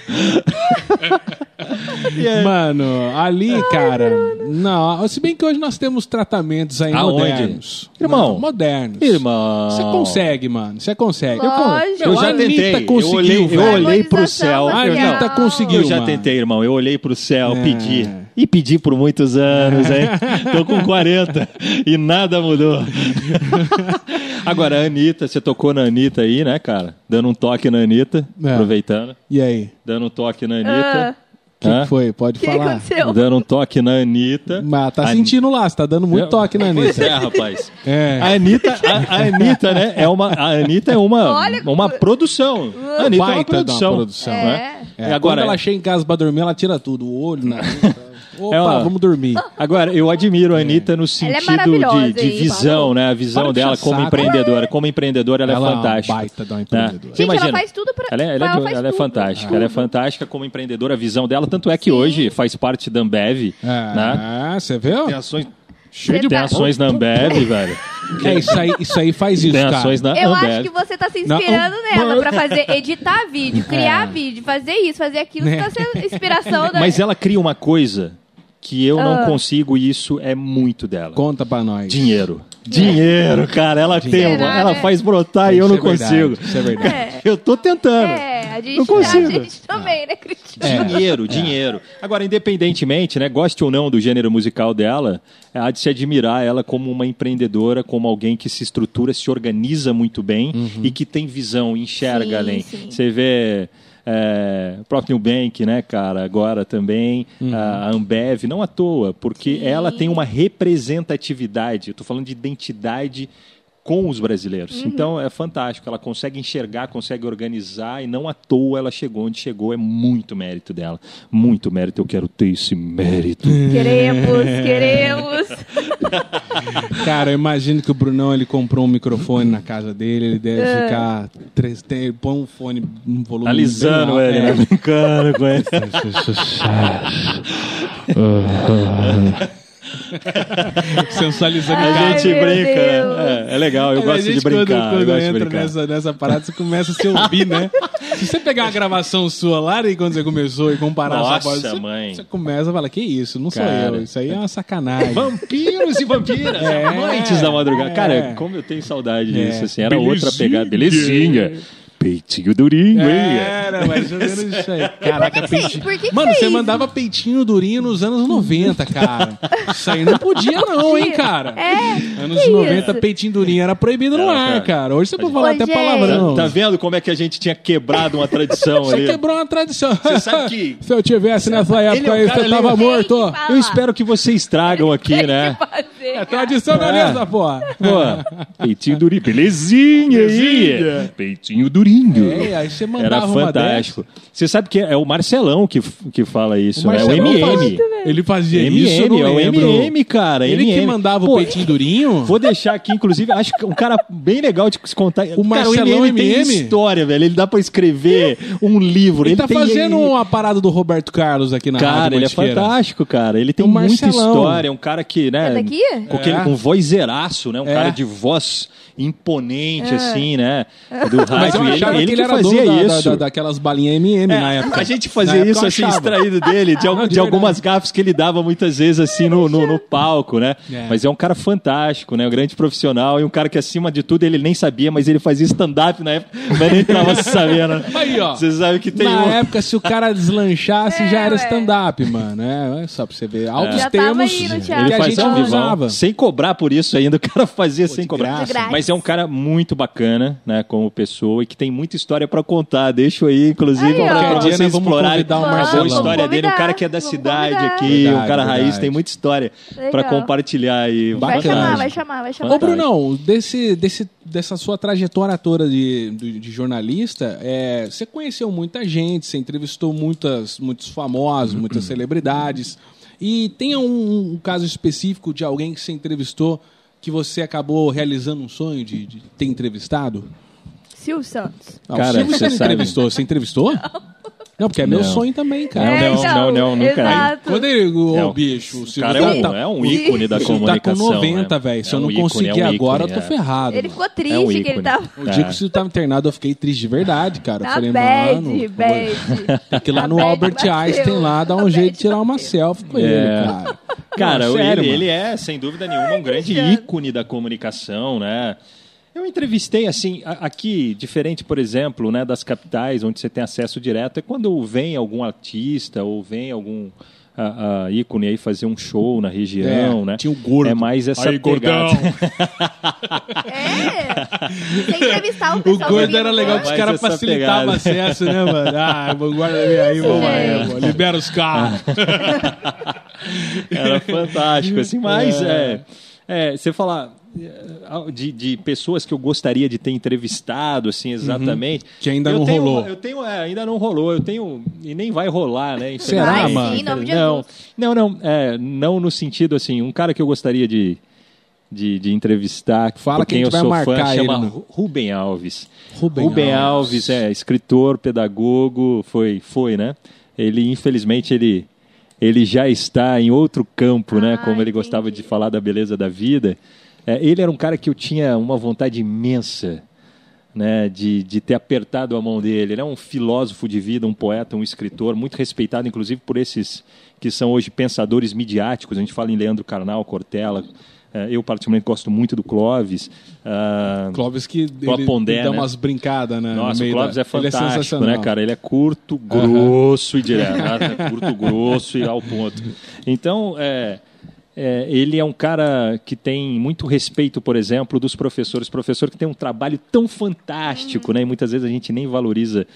Mano, ali, cara. Não, se bem que hoje nós temos tratamentos aí Aonde? modernos. Irmão. Não, modernos. Irmão. Você consegue, mano. Você consegue. Lógico. Eu já Anitta tentei. Eu conseguiu, olhei, eu olhei pro céu. A Anitta conseguiu. Eu já mano. tentei, irmão. Eu olhei pro céu, É. pedi. E pedi por muitos anos, hein? Tô com 40 e nada mudou. Agora, a Anitta, você tocou na Anitta aí, né, cara? Dando um toque na Anitta, É. aproveitando. E aí? Dando um toque na Anitta. O que, que foi? Pode que falar. aconteceu? Dando um toque na Anitta. Mas tá A- sentindo lá, você tá dando muito Eu- toque na Pois Anitta. é, rapaz. É. A Anitta, a, a Anitta, né? É uma, a Anitta é uma, Olha- uma produção. A Anitta é uma de uma produção. produção. né? É, E agora, agora, quando ela chega em casa pra dormir, ela tira tudo. O olho, na Opa, É uma- vamos dormir. Agora, eu admiro a Anitta no sentido maravilhosa, de, de visão, né? A visão Para de dela como saco. empreendedora. Como empreendedora, ela, Ela é é uma fantástica. baita de uma né? empreendedora. Gente, ela imagina? faz tudo pra... Ela é, ela é, ela de- ela é fantástica. Ela é fantástica como empreendedora, a visão dela. Tanto é que hoje faz parte da Ambev. Né? É, você viu? Tem ações, Você tem tá- ações na Ambev, velho. É, isso aí, isso aí faz isso, Tem cara. ações na Eu Ambev. acho que você tá se inspirando o- nela pra fazer, editar vídeo, criar É. vídeo, fazer isso, fazer aquilo. Você tá sendo inspiração da... Mas ela cria uma coisa que eu não Ah. consigo e isso é muito dela. Conta pra nós. Dinheiro. Dinheiro, cara. Ela tem uma, Será, ela né? faz brotar e eu não é verdade, consigo. Isso é verdade. É, Eu tô tentando. é, a gente, Não consigo. a gente também, né, Cristina? É. Dinheiro, dinheiro. Agora, independentemente, né, goste ou não do gênero musical dela, há de se admirar ela como uma empreendedora, como alguém que se estrutura, se organiza muito bem e que tem visão, enxerga Sim, além. sim. Você vê é, o próprio Nubank, né, cara, agora também, a Ambev, não à toa, porque Sim. ela tem uma representatividade, eu tô falando de identidade com os brasileiros. Então é fantástico. Ela consegue enxergar, consegue organizar e não à toa ela chegou onde chegou. É muito mérito dela. Muito mérito. Eu quero ter esse mérito. Queremos, queremos. Cara, eu imagino que o Brunão ele comprou um microfone na casa dele, ele deve É. ficar. Três, tem, ele põe um fone, um volume. Alisando ele, é. brincando com ele. sensualizando A gente brinca, né? É, é legal, eu A gosto gente, de brincar. Quando, eu quando gosto de entra nessa, nessa parada, você começa a se ouvir, né? Se você pegar uma gravação sua lá e quando você começou e comparar Nossa, a sua voz, você, mãe. você começa a falar, que isso, não sou Cara. eu, isso aí é uma sacanagem. Vampiros e vampiras, É, amantes da madrugada. é. Cara, como eu tenho saudade É. disso, assim. Era Belezinha. outra pegada. Belezinha. Peitinho durinho, hein? Era, mais ou menos isso aí. Caraca, Por que que peitinho. por que que Mano, é você isso? mandava peitinho durinho nos anos 90, cara. Isso aí não podia, não, hein, cara? É. Anos que 90, isso? peitinho durinho era proibido no Era, ar, cara. cara. Hoje você pode falar até palavrão. Tá vendo como é que a gente tinha quebrado uma tradição Você ali? quebrou uma tradição. Você sabe que- Se eu tivesse nessa é época um aí, você tava morto. Eu espero que vocês tragam aqui, né? Fazer, É cara. tradicionalista, porra. Pô, peitinho durinho. Belezinha aí. Peitinho durinho. É, aí você mandava Era uma fantástico. Você sabe que é o Marcelão que, que fala isso, né? O Marcelão MM. Ele fazia isso, eu MM, não é o lembro. MM, cara. Ele que MM. mandava Pô, o peitinho durinho? Vou deixar aqui, inclusive, acho que um cara bem legal de se contar. O cara, Marcelão MM tem MM? história, velho. Ele dá pra escrever um livro. Ele Ele, tá tem, fazendo ele- uma parada do Roberto Carlos aqui na Cara, Rádio ele é fantástico, cara. Ele tem O muita Marcelão. história. É um cara que, né? É daqui? Com, aquele, É. com vozeiraço, né? Um É. cara de voz imponente, assim, né? Do Mas rádio. E ele, ele que ele era fazia dono da- isso. da- daquelas balinhas MM na É, época. a gente fazia isso eu assim, extraído dele, de, Não, de de algumas gafas que ele dava muitas vezes assim no, no, no palco, né? É. Mas é um cara fantástico, né? Um grande profissional e um cara que, acima de tudo, ele nem sabia, mas ele fazia stand-up na época, mas nem tava sabendo. Aí, ó. Você sabe que tem Na um. época, se o cara deslanchasse, É, já era stand-up, mano. É, é só pra você ver. Altos Já tava termos aí no que a gente não vivo, usava. sem cobrar por isso ainda, o cara fazia sem de cobrar. graça. Mas é um cara muito bacana, né, como pessoa e que tem muita história pra contar. Deixo aí, inclusive, Aí, pra dia vocês vamos explorarem convidar o a Marcelão. boa história dele. Um cara que é da cidade convidar. aqui, Verdade, um cara raiz, verdade. tem muita história pra Legal. compartilhar aí. Vai Bacana. chamar, vai chamar, vai chamar. Ô, Brunão, desse, desse, dessa sua trajetória toda de, de, de jornalista, é, você conheceu muita gente, você entrevistou muitas, muitos famosos, muitas celebridades. E tem um, um caso específico de alguém que você entrevistou que você acabou realizando um sonho de, de ter entrevistado? Silvio Santos. Ah, Cara, Silvio você você sabe. entrevistou? Você entrevistou? Não, porque é meu Não. sonho também, cara. Não, É, não, então, não, não, nunca. Exato. Quando ele, o- bicho, o cara é um, tá, é um ícone da o Silvio tá com comunicação. 90, né? velho. Se É eu não ícone, conseguir é um agora, eu tô é. ferrado. Ele ficou É triste um que ele tava O dia que o Silvio tava internado, eu fiquei triste de verdade, cara. Eu na falei, bad, mano. bad. Tem que ir lá A no Albert Einstein lá, dar a um bad jeito de tirar uma selfie com ele, cara. Cara, Não, sério, ele, ele é, sem dúvida nenhuma, um grande ícone da comunicação, né? Eu entrevistei, assim, a- aqui, diferente, por exemplo, né, das capitais, onde você tem acesso direto, é quando vem algum artista ou vem algum ah, ah, ícone aí fazer um show na região, É, né? tinha o gordo. É mais essa Aí, pegada. É. Sem entrevistar o O pessoal. gordo do era Big legal que os caras facilitavam pegada. acesso, né, mano? Ah, guarda aí, vamos aí, pô. libera os carros. Era fantástico, assim, mas é. é, você falar é, de, de pessoas que eu gostaria de ter entrevistado, assim, exatamente. Que ainda eu não tenho- rolou. Eu tenho, é, ainda não rolou, eu tenho. E nem vai rolar, né? Será, mano? sim, Não, não, não, é, não no sentido assim, um cara que eu gostaria de, de, de entrevistar, Fala quem eu vai sou fã, marcar chama ele no- Rubem Alves. Rubem Rubem Alves. Alves é escritor, pedagogo, foi, foi, né? Ele, infelizmente, ele, ele já está em outro campo, né? Ah, Como ele gostava entendi. de falar da beleza da vida. É, ele era um cara que eu tinha uma vontade imensa né, de, de ter apertado a mão dele. Ele é um filósofo de vida, um poeta, um escritor, muito respeitado, inclusive, por esses que são hoje pensadores midiáticos. A gente fala em Leandro Carnal, Cortella. É, eu, particularmente, gosto muito do Clóvis. Ah, Clóvis que ele Pondé, dá né? umas brincadas, né? no nossa, o Clóvis da- é fantástico, Ele é né, cara? Ele é curto, grosso e direto. né? Curto, grosso e ao ponto. Então, é, é, ele é um cara que tem muito respeito, por exemplo, dos professores. Professor que tem um trabalho tão fantástico, né? E muitas vezes a gente nem valoriza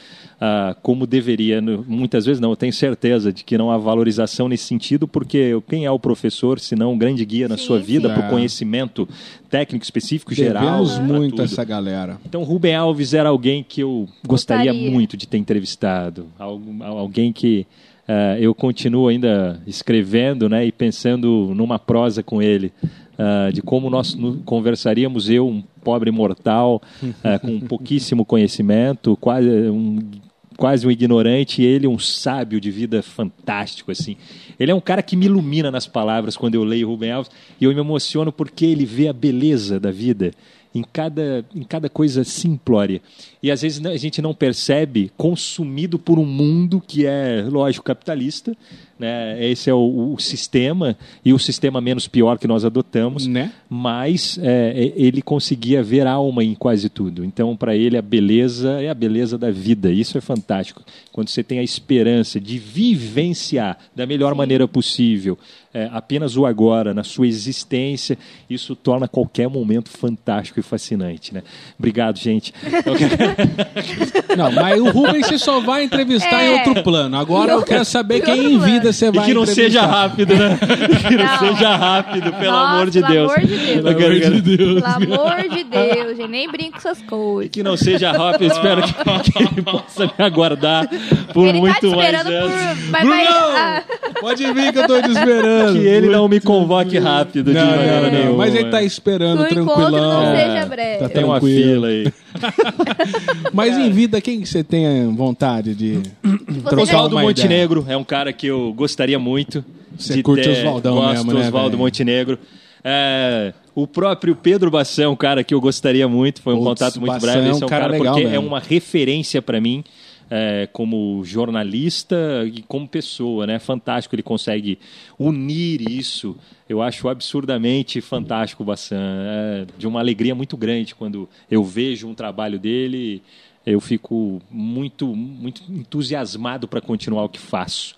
ah, como deveria. Muitas vezes não, eu tenho certeza de que não há valorização nesse sentido, porque quem é o professor, se não um grande guia na Sim, sua vida, sim. por É. conhecimento técnico específico, geral. Devemos pra muito tudo. essa galera. Então, Rubem Alves era alguém que eu gostaria, Gostaria. muito de ter entrevistado. Alguém que eh, eu continuo ainda escrevendo né, e pensando numa prosa com ele. ah, de como nós conversaríamos, eu, um pobre mortal, eh, com pouquíssimo conhecimento, quase um, quase um ignorante, e ele um sábio de vida fantástico, assim. Ele é um cara que me ilumina nas palavras quando eu leio Rubem Alves, e eu me emociono porque ele vê a beleza da vida em cada, em cada coisa simplória. E às vezes a gente não percebe, consumido por um mundo que é, lógico, capitalista. Né? Esse é o, o sistema, e o sistema menos pior que nós adotamos. Né? Mas é, ele conseguia ver alma em quase tudo. Então, para ele, a beleza é a beleza da vida. Isso é fantástico. Quando você tem a esperança de vivenciar da melhor maneira possível é, apenas o agora, na sua existência, isso torna qualquer momento fantástico e fascinante. Né? Obrigado, gente. Não, mas o Rubens você só vai entrevistar É. em outro plano. Agora eu quero saber Em quem em vida você E vai que não entrevistar. seja rápido, né? E que não, Não. seja rápido, pelo Nossa, amor de pelo Deus. amor de Deus. Pelo amor de Deus. Pelo amor de Deus, gente. Nem brinco com essas coisas. Que não seja rápido, espero que, que ele possa me aguardar por Ele tá muito te mais por. Vai. Ah, Pode vir que eu tô te esperando. Que ele não me convoque rápido de Não, maneira não, não. nenhuma. Mas ele tá esperando, Que o encontro tranquilão. não seja breve. Tá Tem uma tranquilo. fila aí. Mas em vida, quem que você tem vontade de trocar Oswaldo Montenegro é um cara que eu gostaria muito. Você de curte ter. Oswaldão Gosto mesmo, do né, Oswaldo? Montenegro. É, o próprio Pedro Bassan é um cara que eu gostaria muito. Foi um contato muito Bassan breve. é Esse é um cara cara, legal porque é uma referência para mim. É, como jornalista e como pessoa, né? Fantástico, ele consegue unir isso. Eu acho absurdamente fantástico o Bassan. É de uma alegria muito grande quando eu vejo um trabalho dele. Eu fico muito, muito entusiasmado para continuar o que faço,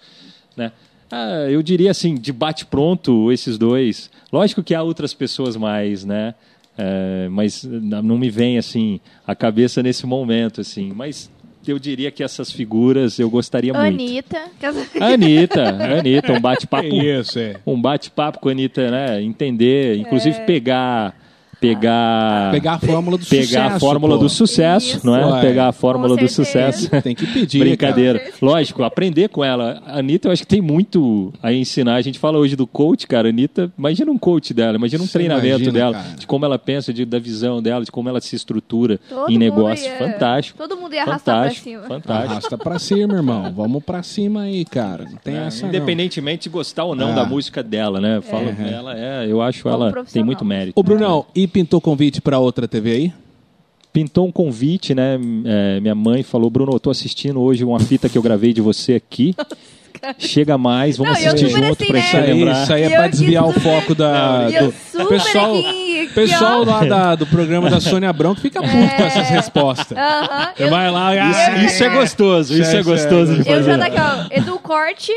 né? Ah, eu diria assim, de bate pronto esses dois. Lógico que há outras pessoas mais, né? É, mas não me vem assim a cabeça nesse momento, assim. Mas eu diria que essas figuras eu gostaria muito. Anitta. A Anitta, a Anitta, um bate-papo, É isso, é. um bate-papo com a Anitta, né? Entender, inclusive É. pegar, pegar, Pegar a fórmula do pegar sucesso. a fórmula pô. do sucesso, Isso. não é? Ué. Pegar a fórmula do sucesso. Tem que pedir. Brincadeira. cara. Lógico, aprender com ela. A Anitta, eu acho que tem muito a ensinar. A gente fala hoje do coach, cara. A Anitta, imagina um coach dela, imagina um Você treinamento imagina, dela, cara. de como ela pensa, de, da visão dela, de como ela se estrutura Todo em negócio. ia- Fantástico. Todo mundo ia arrastar pra Fantástico, cima. fantástico. Arrasta pra cima, irmão. Vamos pra cima aí, cara. Não tem É, essa não. independentemente de gostar ou não Ah. da música dela, né? Falo, É. ela é, eu acho Como ela tem muito mérito. Ô, Brunão, e pintou convite pra outra TV aí? Pintou um convite, né? É, minha mãe falou, Bruno, eu tô assistindo hoje uma fita que eu gravei de você aqui. Chega mais, vamos Não, eu assistir junto assim, pra né? gente Isso aí, lembrar. isso aí é pra eu desviar o foco da, eu do super pessoal, aqui, aqui, pessoal lá da- do programa da Sônia que fica puto com essas respostas. Eu- vai lá, Isso, ah, isso é gostoso, isso é Isso é- gostoso de Eu fazer. já daqui, ó, Edu corte,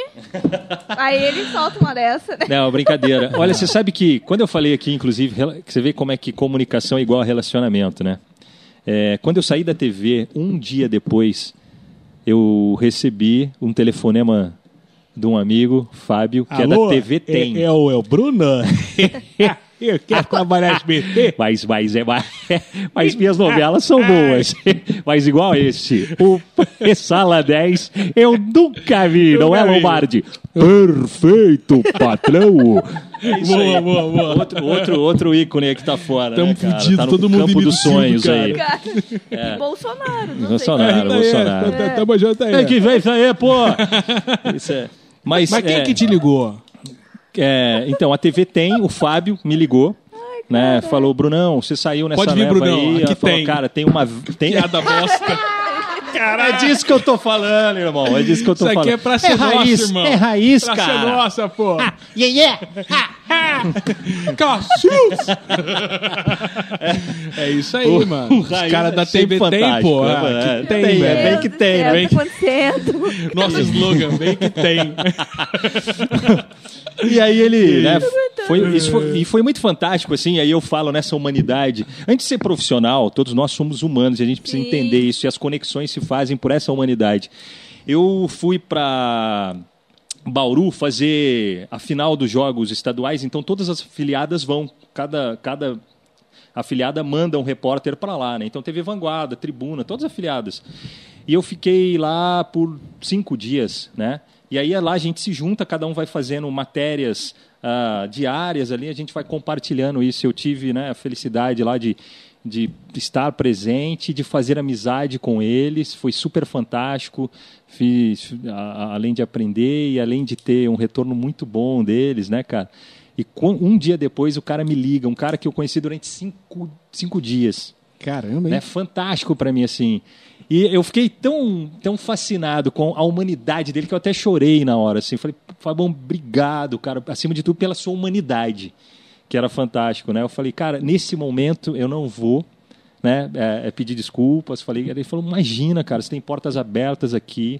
aí ele solta uma dessa, né? Não, brincadeira. Olha, você sabe que quando eu falei aqui, inclusive, você vê como é que comunicação é igual a relacionamento, né? É, quando eu saí da TV, um dia depois, eu recebi um telefonema de um amigo, Fábio, que é da TV Tem. É, é o, é o Bruno. Eu quero trabalhar SBT. Mas, mas, é, mas, mas minhas novelas são boas. Mas igual esse, o Sala 10, eu nunca vi, não é. Lombardi? Perfeito, patrão! É isso Boa, aí. boa, boa. Outro, outro, outro ícone aí que tá fora, Tamo né, tá no todo mundo campo dos sonhos cara. aí. Cara, E Bolsonaro, não Bolsonaro. sei. Claro, Bolsonaro. É, tá- Tamo junto aí. Tem que ver isso aí, pô! Isso é. Mas, Mas quem é, que te ligou? é, então, a TV tem, o Fábio me ligou. Né, falou, Brunão, você saiu nessa Pode vir, Brunão, aí. aqui falou, tem. cara, tem uma. Tem, Piada bosta. É disso que eu tô falando, irmão. É disso que eu tô Isso aqui falando. é pra ser raiz, nossa, irmão. É raiz, Pra ser cara. nossa, pô. Yeah, yeah. Cacildes! é isso aí, O- mano. o Os caras é da TV tem, pô. né, Ah, É, tem, tem, é bem que tem, bem que? Nosso slogan, bem que tem. E aí ele, né, foi, isso foi, e foi muito fantástico, assim, aí eu falo nessa humanidade. Antes de ser profissional, todos nós somos humanos e a gente precisa Sim. entender isso, e as conexões se fazem por essa humanidade. Eu fui para Bauru fazer a final dos jogos estaduais, então todas as afiliadas vão, cada, cada afiliada manda um repórter para lá, né? Então teve Vanguarda, Tribuna, todas as afiliadas. E eu fiquei lá por cinco dias, né? E aí lá a gente se junta, cada um vai fazendo matérias ah, diárias ali, a gente vai compartilhando isso. Eu tive né, a felicidade lá de, de estar presente, de fazer amizade com eles, foi super fantástico. Fiz, a- além de aprender e além de ter um retorno muito bom deles, né, cara? E um dia depois o cara me liga, um cara que eu conheci durante cinco, cinco dias Caramba, hein? né? Fantástico para mim assim. E eu fiquei tão, tão fascinado com a humanidade dele que eu até chorei na hora assim. Falei, Fabão, obrigado, cara, acima de tudo pela sua humanidade, que era fantástico, né? Eu falei, cara, nesse momento eu não vou, né, é, é pedir desculpas. Falei, ele falou, imagina, cara, você tem portas abertas aqui.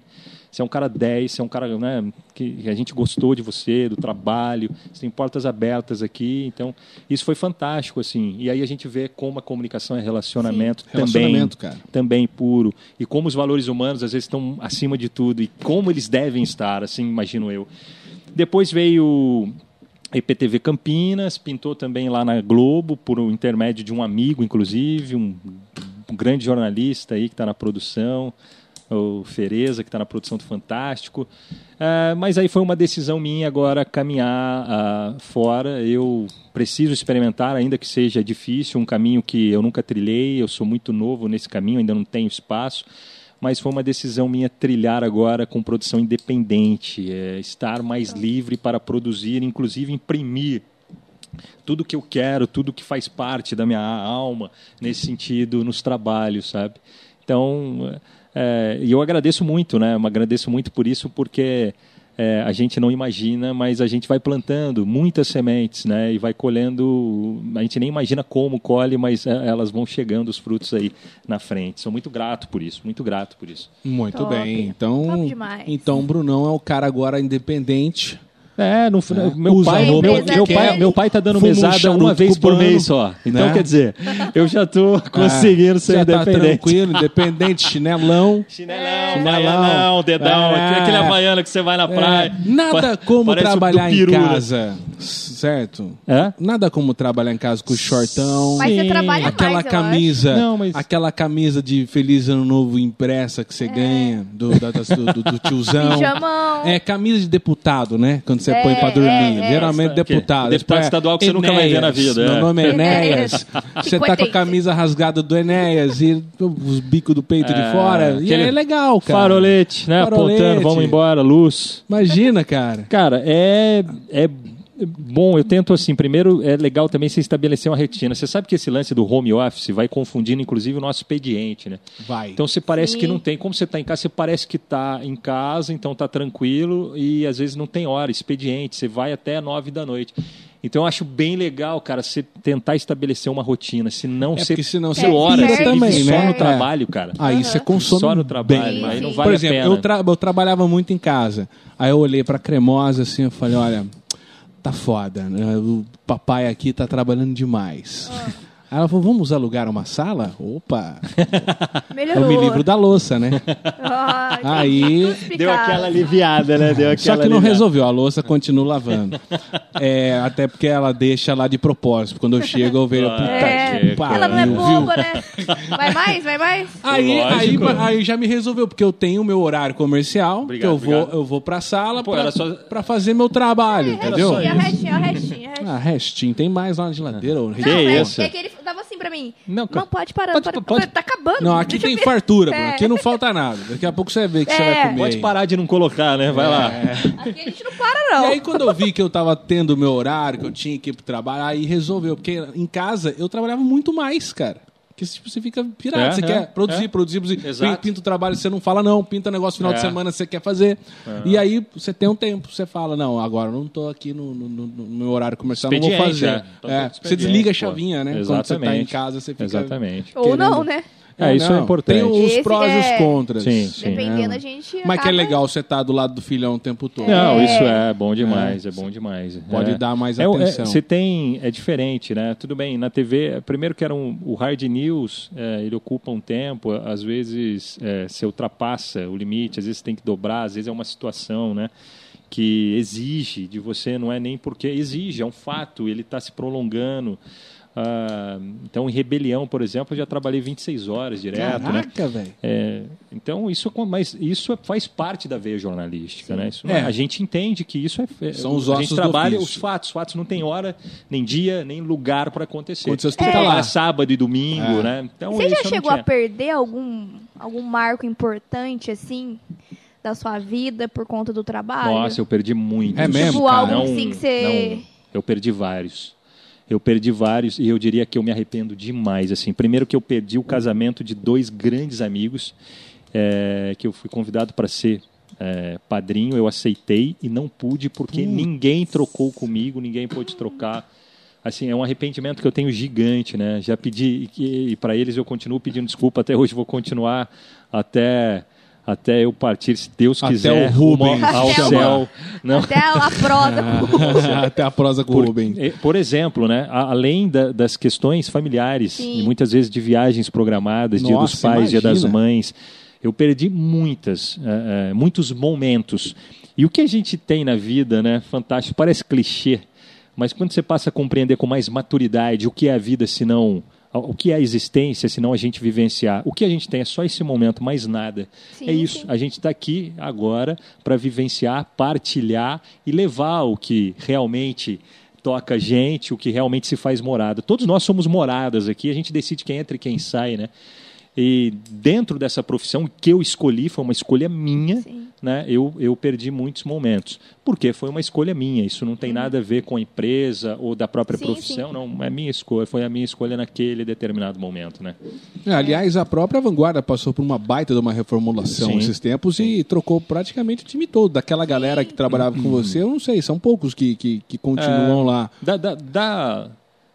Você é um cara 10, você é um cara né, que a gente gostou de você, do trabalho, você tem portas abertas aqui. Então, isso foi fantástico, assim. E aí a gente vê como a comunicação é relacionamento também. Relacionamento, cara. Também puro. E como os valores humanos, às vezes, estão acima de tudo. E como eles devem estar, assim, imagino eu. Depois veio IPTV Campinas, pintou também lá na Globo, por intermédio de um amigo, inclusive, um, um grande jornalista aí que está na produção, o Fereza, que está na produção do Fantástico. Ah, mas aí foi uma decisão minha agora caminhar ah, fora. Eu preciso experimentar, ainda que seja difícil, um caminho que eu nunca trilhei, eu sou muito novo nesse caminho, ainda não tenho espaço mas foi uma decisão minha trilhar agora com produção independente, é, estar mais livre para produzir, inclusive imprimir tudo que eu quero, tudo que faz parte da minha alma nesse sentido nos trabalhos, sabe? Então, é, e eu agradeço muito, né? Eu agradeço muito por isso, porque é, a gente não imagina, mas a gente vai plantando muitas sementes, né? E vai colhendo. A gente nem imagina como colhe, mas é, elas vão chegando os frutos aí na frente. Sou muito grato por isso, muito grato por isso. Muito Top. bem. Então, então o Brunão é o cara agora independente. É, no, meu, Usa pai, meu, meu, pai, meu pai tá dando um mesada charuto uma vez por mês só. Então, né? quer dizer, eu já tô conseguindo Ah, ser já tá independente. tranquilo, independente, chinelão. Chinelão, Chinelão. baianão, dedão, É. aquele havaiano que você vai na praia. É, nada Pa- como o trabalhar em né? casa, certo? É? Nada como trabalhar em casa com shortão. Mas você trabalha Aquela mais, camisa, Não, mas- aquela camisa de Feliz Ano Novo impressa que você ganha do, da- do, do- tiozão. Pijamão. É camisa de deputado, né? Quando você É, põe pra dormir. é, é. Geralmente deputado. Deputado Esse estadual que você nunca vai ver na vida, Meu é. nome é Enéas. Enéas. Você tá com a camisa rasgada do Enéas e os bicos do peito de É, fora. E aquele é legal, cara. Farolete, né? Farolete. Apontando, vamos embora, luz. Imagina, cara. Cara, é, é bom. Eu tento assim. Primeiro, é legal também você estabelecer uma rotina. Você sabe que esse lance do home office vai confundindo, inclusive, o nosso expediente, né? Vai. Então você parece Sim. que não tem. Como você está em casa, você parece que está em casa, então está tranquilo e às vezes não tem hora, expediente. Você vai até nove da noite. Então eu acho bem legal, cara, você tentar estabelecer uma rotina. Senão É você porque senão você hora, você também, vive só né? no É. trabalho, cara. Aí você consome Só no trabalho, bem. aí não vale Por exemplo, a pena. eu, tra- eu trabalhava muito em casa. Aí eu olhei pra cremosa assim, eu falei, olha, tá foda, né? O papai aqui tá trabalhando demais. Aí ela falou, vamos alugar uma sala? Opa! Melhorou. Eu me livro da louça, né? Ah. Aí-. Deu aquela aliviada, né? Deu Só aquela que não aliviada. resolveu, a louça continua lavando. É, até porque ela deixa lá de propósito. Quando eu chego, eu vejo, puta É, que ela não é pariu, viu? boba, né? Vai mais, vai mais. Aí, aí, aí já me resolveu, porque eu tenho o meu horário comercial, Obrigado, que eu vou, obrigado. eu vou pra sala Pô, pra, só- pra fazer meu trabalho, entendeu? só Restinho, isso. restinho, restinho, restinho. Ah, restinho, tem mais lá na geladeira. Que Não, é, isso? é que pra mim. Não, Não, pode parar, Pode- pode, pode- Tá acabando. Não, aqui tem fartura. É. Aqui não falta nada. Daqui a pouco você vê que você É. vai comer. Pode parar de não colocar, né? Vai lá. Aqui a gente não para, E não. aí, quando eu vi que eu tava tendo o meu horário, que eu tinha que ir pro trabalho, aí resolveu. Porque em casa eu trabalhava muito mais, cara. Porque tipo, você fica pirado, É, você é, quer produzir, é. produzir, produzir. Exato. Pinta o trabalho, você não fala não, pinta negócio final de É. semana, você quer fazer. E aí você tem um tempo, você fala, não, agora eu não tô aqui no, no- no- no meu horário comercial, não vou fazer. é. É, você desliga a chavinha, né? Quando você tá em Exatamente. casa, você fica... Exatamente. Ou querendo- não, né? É, isso é Não, importante. Tem os Esse prós e os é- contras. Sim, sim. Dependendo, É. a gente. Mas que é acaba- legal você estar do lado do filhão o tempo todo. Não, É. isso é bom demais, é, bom demais. Pode É. dar mais É, é, atenção. Você tem, é diferente, né? Tudo bem, na TV, primeiro que era um, o hard news, é, ele ocupa um tempo, às vezes é, você ultrapassa o limite, às vezes você tem que dobrar, às vezes é uma situação, né? Que exige de você, não é nem porque exige, é um fato, ele está se prolongando. Ah, então, em rebelião, por exemplo, eu já trabalhei 26 horas direto, né? Caraca, velho. É, então isso, mas isso faz parte da veia jornalística, né? Isso não é- É. a gente entende que isso é, é- São os a ossos gente do trabalha os fatos, os fatos não tem hora, nem dia, nem lugar para acontecer. Aconteceu, você tem tá lá. sábado e domingo, É. né? Então Você já chegou a perder algum, algum marco importante, assim, da sua vida por conta do trabalho? Nossa, eu perdi muito. É mesmo, Tipo, cara? algo Não, assim que você. não, eu perdi vários. Eu perdi vários e eu diria que eu me arrependo demais. Assim, primeiro que eu perdi o casamento de dois grandes amigos é, que eu fui convidado para ser é, padrinho. Eu aceitei e não pude porque ninguém trocou comigo, ninguém pôde trocar. Assim, é um arrependimento que eu tenho gigante, né? Já pedi e, e para eles eu continuo pedindo desculpa até hoje. Vou continuar até até eu partir, se Deus Até quiser, o Rubens rumo ao chama. céu. Não. Até a prosa. Até a prosa com o Por, Rubem. eh, por exemplo, né, além da- das questões familiares Sim. e muitas vezes de viagens programadas, Dia dos Nossa, Pais, Dia das imagina. Mães, eu perdi muitas, eh, eh, muitos momentos. E o que a gente tem na vida, né, fantástico, parece clichê, mas quando você passa a compreender com mais maturidade o que é a vida, se não o que é a existência, se não a gente vivenciar. O que a gente tem é só esse momento, mais nada. Sim, é isso. sim. A gente está aqui agora para vivenciar, partilhar e levar o que realmente toca a gente, o que realmente se faz morada. Todos nós somos moradas aqui, a gente decide quem entra e quem sai, né? E dentro dessa profissão que eu escolhi, foi uma escolha minha, Sim. né? Eu, eu perdi muitos momentos. Porque foi uma escolha minha. Isso não tem nada a ver com a empresa ou da própria Sim, profissão, sim. não. É minha escolha, foi a minha escolha naquele determinado momento, né? É, aliás, a própria Vanguarda passou por uma baita de uma reformulação Sim. esses tempos e trocou praticamente o time todo. Daquela galera que trabalhava com você, eu não sei, são poucos que, que, que continuam É. lá. Da, da, da,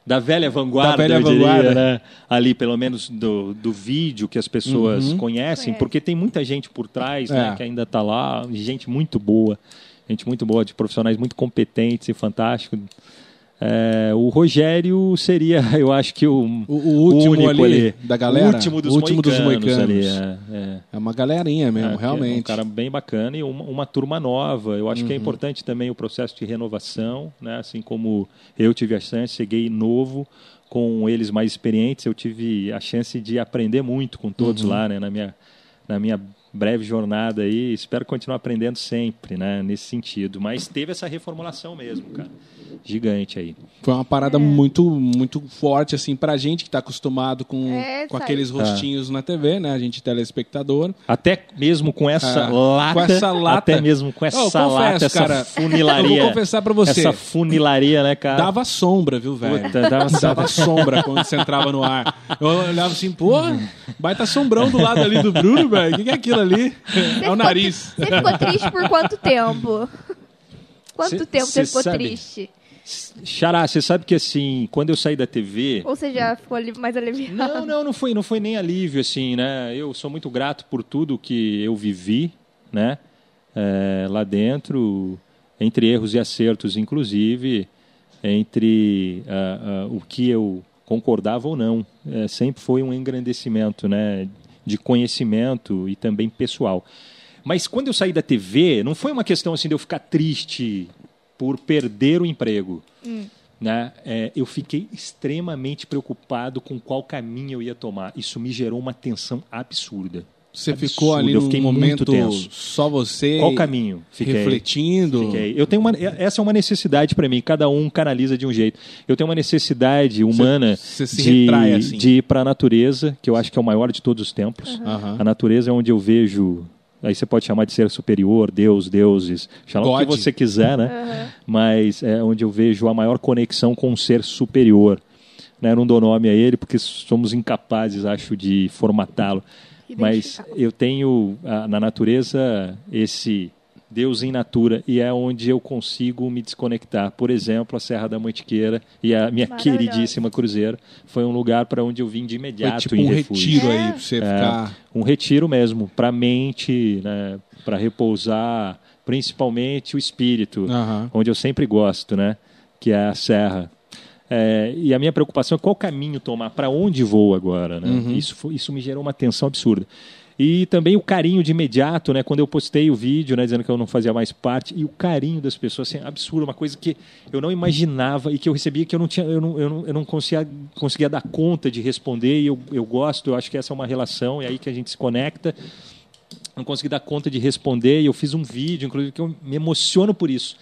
da velha vanguarda, Da velha eu diria, vanguarda. né? Ali, pelo menos do, do vídeo que as pessoas conhecem, Conhece. porque tem muita gente por trás Uhum. É. né, que ainda está lá, gente muito boa, gente muito boa, de profissionais muito competentes e fantásticos. É, o Rogério seria, eu acho que o, O, o último único ali, da galera. O último dos o último dos moicanos ali, moicanos. é, é. É uma galerinha mesmo, É, é realmente. Um cara bem bacana e uma, uma turma nova. Eu acho que é Uhum. importante também o processo de renovação, né? Assim como eu tive a chance, cheguei novo com eles mais experientes, eu tive a chance de aprender muito com todos Uhum. lá, né? Na minha, na minha breve jornada aí. Espero continuar aprendendo sempre, né? Nesse sentido. Mas teve essa reformulação mesmo, cara. Gigante aí. Foi uma parada muito, muito forte, assim, pra gente que tá acostumado com, É, com aqueles rostinhos na TV, né? A gente telespectador. Até mesmo com essa É, lata. com essa lata. Até mesmo com essa Eu confesso, lata, essa cara, funilaria. eu vou confessar pra você. Essa funilaria, né, cara? Dava sombra, viu, velho? Puta, dava Dava sombra quando você entrava no ar. Eu olhava assim, pô, baita sombrão do lado ali do Bruno, velho. O que, que é aquilo ali? É o nariz. Você ficou triste por quanto tempo? Quanto Cê- tempo você cê ficou sabe- triste? Xará, você sabe que assim, quando eu saí da TV. Ou você já ficou mais aliviado? Não, não, não foi, não foi nem alívio, assim, né? Eu sou muito grato por tudo que eu vivi, né? É, lá dentro, entre erros e acertos, inclusive, entre ah, ah, o que eu concordava ou não. É, sempre foi um engrandecimento, né? De conhecimento e também pessoal. Mas quando eu saí da TV, não foi uma questão assim de eu ficar triste por perder o emprego. Né? É, eu fiquei extremamente preocupado com qual caminho eu ia tomar. Isso me gerou uma tensão absurda. Você Absurdo, ficou ali eu num fiquei momento muito tenso. só você. Qual caminho? Fiquei. Refletindo. Fiquei. Eu tenho uma, essa é uma necessidade para mim. Cada um canaliza de um jeito. Eu tenho uma necessidade humana você se de, assim. de ir para a natureza, que eu acho que é o maior de todos os tempos. Aham. A natureza é onde eu vejo. Aí você pode chamar de ser superior, Deus, deuses, chama o que você quiser, né? Mas é onde eu vejo a maior conexão com um ser superior. né? Não dou nome a ele porque somos incapazes, acho, de formatá-lo. Mas eu tenho ah, na natureza esse Deus em natura e é onde eu consigo me desconectar. Por exemplo, a Serra da Mantiqueira e a minha queridíssima Cruzeiro foi um lugar para onde eu vim de Foi imediato tipo em um refúgio. retiro É. aí pra você ficar. Um retiro mesmo, para a mente, né, para repousar, principalmente o espírito, onde eu sempre gosto, né, que é a serra. É, e a minha preocupação é qual caminho tomar, para onde vou agora. Né? Uhum. Isso, foi- isso me gerou uma tensão absurda. E também o carinho de imediato, né? Quando eu postei o vídeo, né, dizendo que eu não fazia mais parte, e o carinho das pessoas, assim, absurdo, uma coisa que eu não imaginava e que eu recebia que eu não tinha, eu não, eu não, eu não conseguia, conseguia dar conta de responder. E eu, eu gosto, eu acho que essa é uma relação, é aí que a gente se conecta. Não consegui dar conta de responder e eu fiz um vídeo, inclusive, que eu me emociono por isso.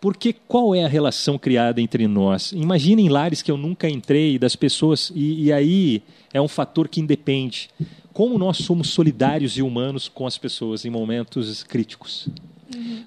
Porque qual é a relação criada entre nós? Imaginem lares que eu nunca entrei, das pessoas, e, e aí é um fator que independe. Como nós somos solidários e humanos com as pessoas em momentos críticos.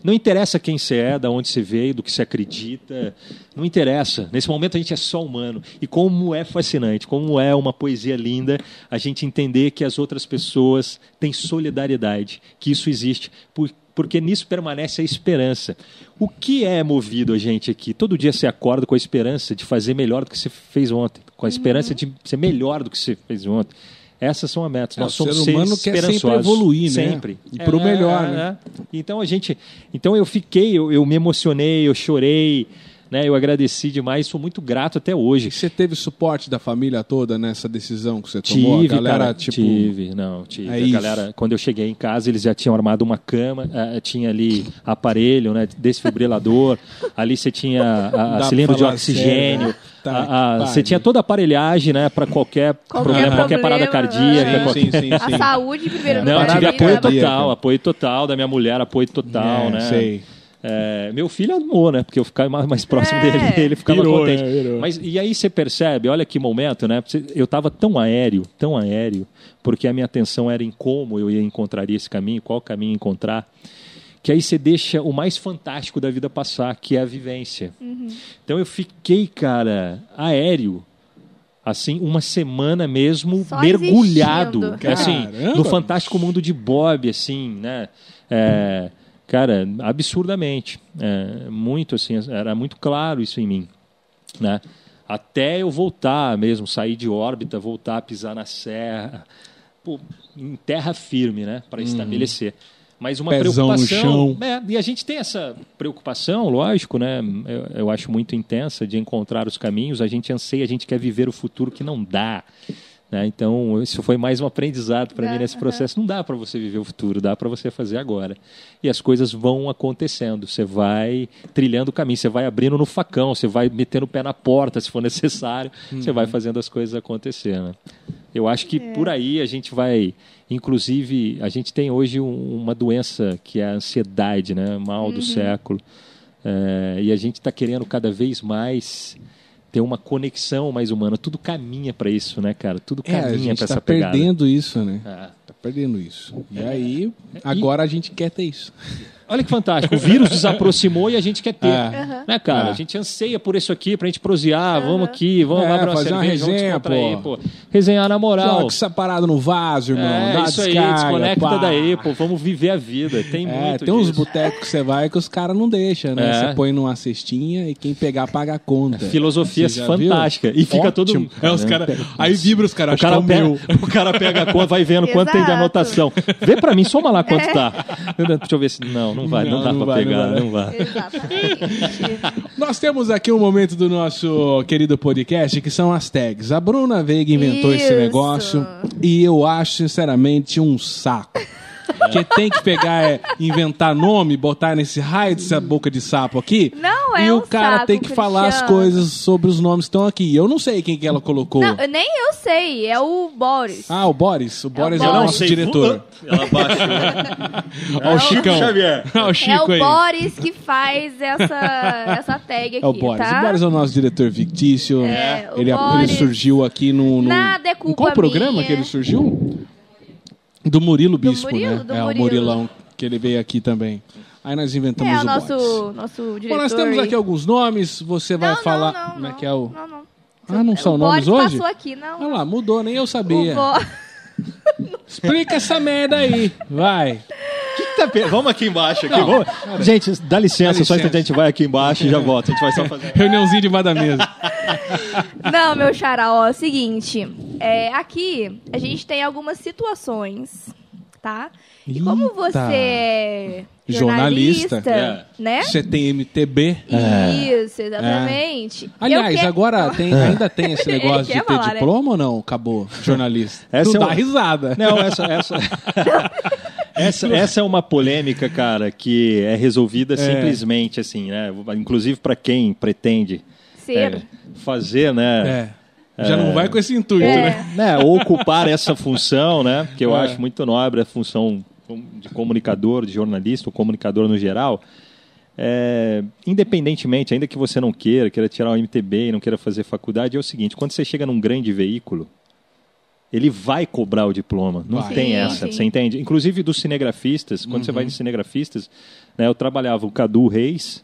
Não interessa quem você é, da onde você veio, do que você acredita. Não interessa. Nesse momento a gente é só humano. E como é fascinante, como é uma poesia linda a gente entender que as outras pessoas têm solidariedade, que isso existe, por- porque nisso permanece a esperança. O que é movido a gente aqui? Todo dia você acorda com a esperança de fazer melhor do que você fez ontem, com a esperança de ser melhor do que você fez ontem. Essas são as metas. É, Nós o somos ser humano seres quer sempre evoluir, né? Sempre. E pro melhor, né? é. Então a gente, então eu fiquei, eu, eu me emocionei, eu chorei, né? Eu agradeci demais, sou muito grato até hoje. Você teve suporte da família toda nessa decisão que você tomou? Tive, a galera, cara, tipo. tive, não, tive. É galera, quando eu cheguei em casa, eles já tinham armado uma cama, eh, tinha ali aparelho, né, desfibrilador, ali você tinha pra cilindro de oxigênio, sério, né? Tá, a- a- você tinha toda a aparelhagem, né, para qualquer, Qualquer problema, qualquer parada problema, cardíaca, é. qualquer... Sim, sim, sim, A sim. saúde primeiro É, Não, tive Parada apoio total, apoio total da minha mulher, apoio total, É, né? sei. É, meu filho amou, né? Porque eu ficava mais, mais próximo É. dele, ele ficava Virou, contente. né? Mas e aí você percebe, olha que momento, né? Eu estava tão aéreo, tão aéreo, porque a minha atenção era em como eu ia encontrar esse caminho, qual caminho encontrar, que aí você deixa o mais fantástico da vida passar, que é a vivência. Então eu fiquei, cara, aéreo. Assim, uma semana mesmo Só mergulhado, existindo. assim, Caramba! no fantástico mundo de Bob, assim, né? É, cara, absurdamente, É, muito assim, era muito claro isso em mim, né? Até eu voltar mesmo, sair de órbita, voltar a pisar na serra, pô, em terra firme, né? Para estabelecer. Mas uma. Pezão preocupação. É, e a gente tem essa preocupação, lógico, né? Eu, eu acho muito intensa de encontrar os caminhos. A gente anseia, a gente quer viver o futuro que não dá. Né? Então, isso foi mais um aprendizado para mim nesse processo. Não dá para você viver o futuro, dá para você fazer agora. E as coisas vão acontecendo. Você vai trilhando o caminho, você vai abrindo no facão, você vai metendo o pé na porta se for necessário, você vai fazendo as coisas acontecer. Né? Eu acho que por aí a gente vai. Inclusive, a gente tem hoje um- uma doença que é a ansiedade, né? mal do século. É, e a gente está querendo cada vez mais ter uma conexão mais humana. Tudo caminha para isso, né, cara? Tudo É, caminha gente para tá essa pegada. perdendo isso, né? Ah. Tá perdendo isso. E aí, agora a gente quer ter isso. Olha que fantástico. O vírus desaproximou e a gente quer ter. É. Né, cara? É. A gente anseia por isso aqui, pra gente prosear. Vamos aqui, vamos É, lá pra uma fazer uma cerveja, vamos resenha, descontrair, pô. pô. Resenhar na moral. Joga essa parada no vaso, irmão. É, dá uma isso aí, descarga, desconecta pá. daí, pô. Vamos viver a vida. Tem É, muito tem uns disso. botecos que você vai que os caras não deixam, né? É. Você põe numa cestinha e quem pegar paga a conta. Filosofia já viu? fantástica. E fica todo Ótimo. mundo. É, os cara... Aí vibra os caras, O é cara, o pega, meu. o cara pega a conta, vai vendo quanto tem de anotação. Vê pra mim, soma lá quanto tá. Deixa eu ver se. Não, não vai, não, Não, dá não pra vai, não pegar, vai. não vai. Exatamente. Nós temos aqui um momento do nosso querido podcast que são as tags. A Bruna Veiga inventou esse Isso. negócio e eu acho, sinceramente, um saco. Porque tem que pegar, é, inventar nome, botar nesse raio dessa boca de sapo aqui. Não é E um o cara saco, tem que falar as Cristiano. coisas sobre os nomes que estão aqui. Eu não sei quem que ela colocou. Não, nem eu sei, é o Boris. Ah, o Boris. O Boris é, o Boris. nosso diretor. Ela baixa. Olha o Chicão. Xavier. Olha o é o aí. Boris que faz essa, essa tag aqui, É o Boris. tá? O Boris é o nosso diretor fictício. É, o ele, ele Boris- surgiu aqui no. no... Nada é Em culpa qual programa minha. que ele surgiu? Do Murilo Bispo, Murilo, né? do é, o Murilo. Murilão, que ele veio aqui também. Aí nós inventamos É o o nosso, nosso diretor. Bom, nós temos aqui alguns nomes, você vai não, falar. Não, não, como é que é o. Não, não. Ah, não são o nomes hoje? passou aqui, não. Olha lá, mudou, nem eu sabia. O Explica essa merda aí, vai. Que que tá pe- Vamos aqui embaixo. Aqui. Não, Vamos- Gente, dá licença, Dá só licença. instante a gente vai aqui embaixo e já volta. A gente vai só fazer. Reuniãozinha debaixo da mesa. Não, meu xará, ó, é o seguinte. É, aqui a gente tem algumas situações, tá? E como você é Jornalista. jornalista, É. né? Você tem MTB. Isso, exatamente. Eu Aliás, que- agora tem- ainda tem esse negócio de ter falar, né? diploma ou não? Acabou, jornalista. Essa tu é dá uma- risada. Não, essa, essa, essa, essa é uma polêmica, cara, que é resolvida simplesmente assim, né? Inclusive para quem pretende é, fazer, né? É. Já não vai com esse intuito, É. né? né, ocupar essa função, né? Que eu É. acho muito nobre a função de comunicador, de jornalista, ou comunicador no geral. É, independentemente, ainda que você não queira, queira tirar o MTB e não queira fazer faculdade, é o seguinte: quando você chega num grande veículo, ele vai cobrar o diploma. Não Vai. tem Sim, essa, sim. você entende? Inclusive dos cinegrafistas, quando você vai de cinegrafistas, né, eu trabalhava o Cadu Reis,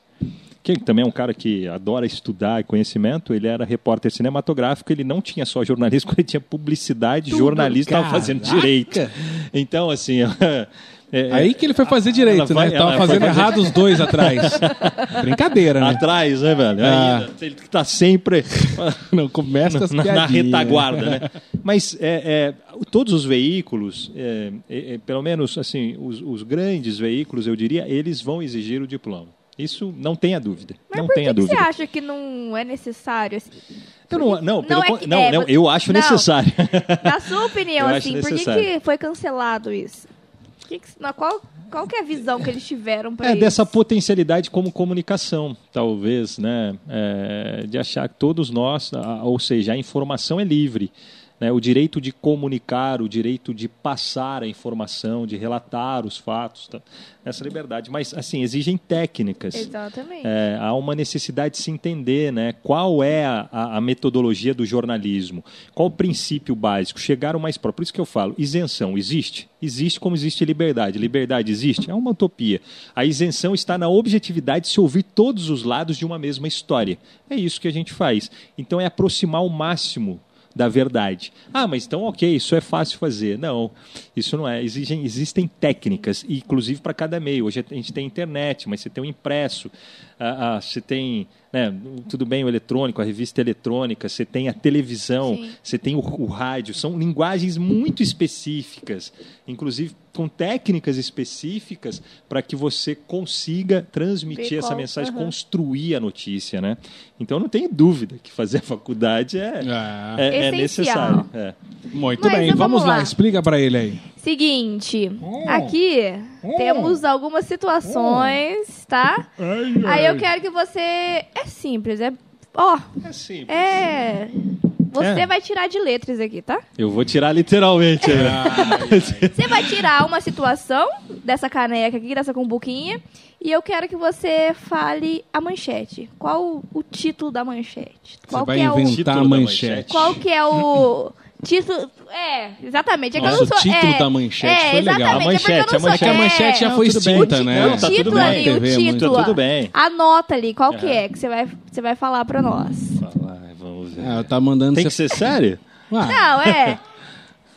que também é um cara que adora estudar e conhecimento, ele era repórter cinematográfico, ele não tinha só jornalismo, ele tinha publicidade, Tudo, jornalista, estava fazendo direito. Então, assim... é- Aí que ele foi fazer direito, vai- né? Tava fazendo fazer- errado os dois atrás. Brincadeira, né? Atrás, né, velho? Ah. Ainda, ele tá sempre Não começa na, na retaguarda, né? Mas é, é, todos os veículos, é, é, é, pelo menos assim, os, os grandes veículos, eu diria, eles vão exigir o diploma. Isso não tenha dúvida. Mas não por tenha que, dúvida. você acha que não é necessário? assim? Eu não, não, pelo Não é que- não, é, não, você- eu acho não. necessário. Na sua opinião, Eu assim, por que, que foi cancelado isso? Que que- qual, qual que é a visão que eles tiveram pra É isso? dessa potencialidade como comunicação, talvez, né? É, de achar que todos nós, ou seja, a informação é livre. Né? O direito de comunicar, o direito de passar a informação, de relatar os fatos, tá? essa liberdade. Mas, assim, exigem técnicas. Exatamente. É, há uma necessidade de se entender né, qual é a, a- metodologia do jornalismo, qual o princípio básico, chegar o mais próximo. Por isso que eu falo, isenção existe? Existe como existe liberdade. Liberdade existe? É uma utopia. A isenção está na objetividade de se ouvir todos os lados de uma mesma história. É isso que a gente faz. Então é aproximar o máximo da verdade. Ah, mas então ok, isso é fácil fazer. Não, isso não é. Exigem, existem técnicas, inclusive para cada meio. Hoje a gente tem internet, mas você tem o impresso, ah, ah, você tem, né, tudo bem, o eletrônico, a revista eletrônica, você tem a televisão, Sim. você tem o, o rádio. São linguagens muito específicas, inclusive com técnicas específicas para que você consiga transmitir essa mensagem, construir a notícia, né? Então não tenho dúvida que fazer a faculdade é, é, é Essencial. necessário. é. muito Mas bem, então vamos vamos lá. lá. explica pra ele aí. Seguinte, aqui temos algumas situações, tá? Aí eu quero que você. É simples, é. Ó, É simples. é. Você É. vai tirar de letras aqui, tá? Eu vou tirar literalmente. né? Você vai tirar uma situação dessa caneca aqui, dessa cumbuquinha, e eu quero que você fale a manchete. Qual o, o título da manchete? Você Qual vai que é o inventar Título a manchete. qual que é o título? É, exatamente. É que eu Nossa, não sou, o título é, da manchete é, foi legal. A manchete, é eu não a sou, É a manchete já é, foi extinta, o, né? Não, o tá tudo título bem. ali, TV, o título. Tá tudo bem. Anota ali, qual que é que você vai, você vai falar pra nós. Ai, vamos ver. Ah, tá mandando Tem que você... ser sério? Ah, Não, é.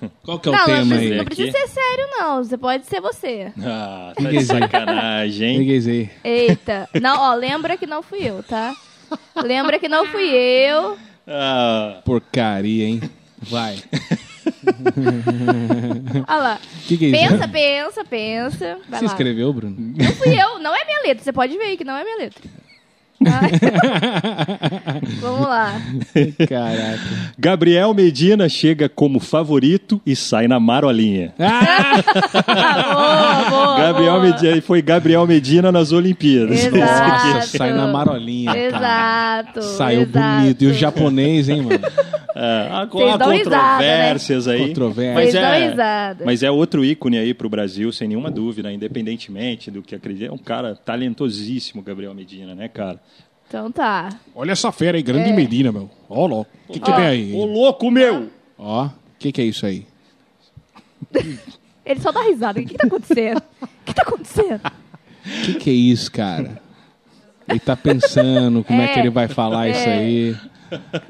qual que é o não, não, tema precisa, aí? não precisa Aqui? ser sério, não. Você pode ser você. Ah, tá de sacanagem, hein? Eita. Não, ó, lembra que não fui eu, tá? Lembra que não fui eu. Ah, Porcaria, hein? Vai. Olha lá. Que que é isso? Pensa, pensa, pensa. Vai Você lá. escreveu, Bruno? Não fui eu, não é minha letra. Você pode ver aí que não é minha letra. Vamos lá. Caraca. Gabriel Medina chega como favorito e sai na marolinha. Ah! boa, boa. Gabriel boa. Medina, foi Gabriel Medina nas Olimpíadas. Exato. Nossa, sai na marolinha. cara. Exato. Saiu exato. bonito. E o japonês, hein, mano? É, há, dão risada, controvérsias aí. Controvérsia. Mas é, risada. mas é outro ícone aí pro Brasil, sem nenhuma dúvida, independentemente do que acredita. É um cara talentosíssimo, Gabriel Medina, né, cara? Então tá. Olha essa fera aí, grande É. Medina, meu. Ó, louco. O que, que tem aí? Ô, louco, meu! Ó, o que, que é isso aí? Ele só dá risada. O que, que tá acontecendo? O que tá acontecendo? O que, que é isso, cara? Ele tá pensando como é, É. que ele vai falar É. isso aí.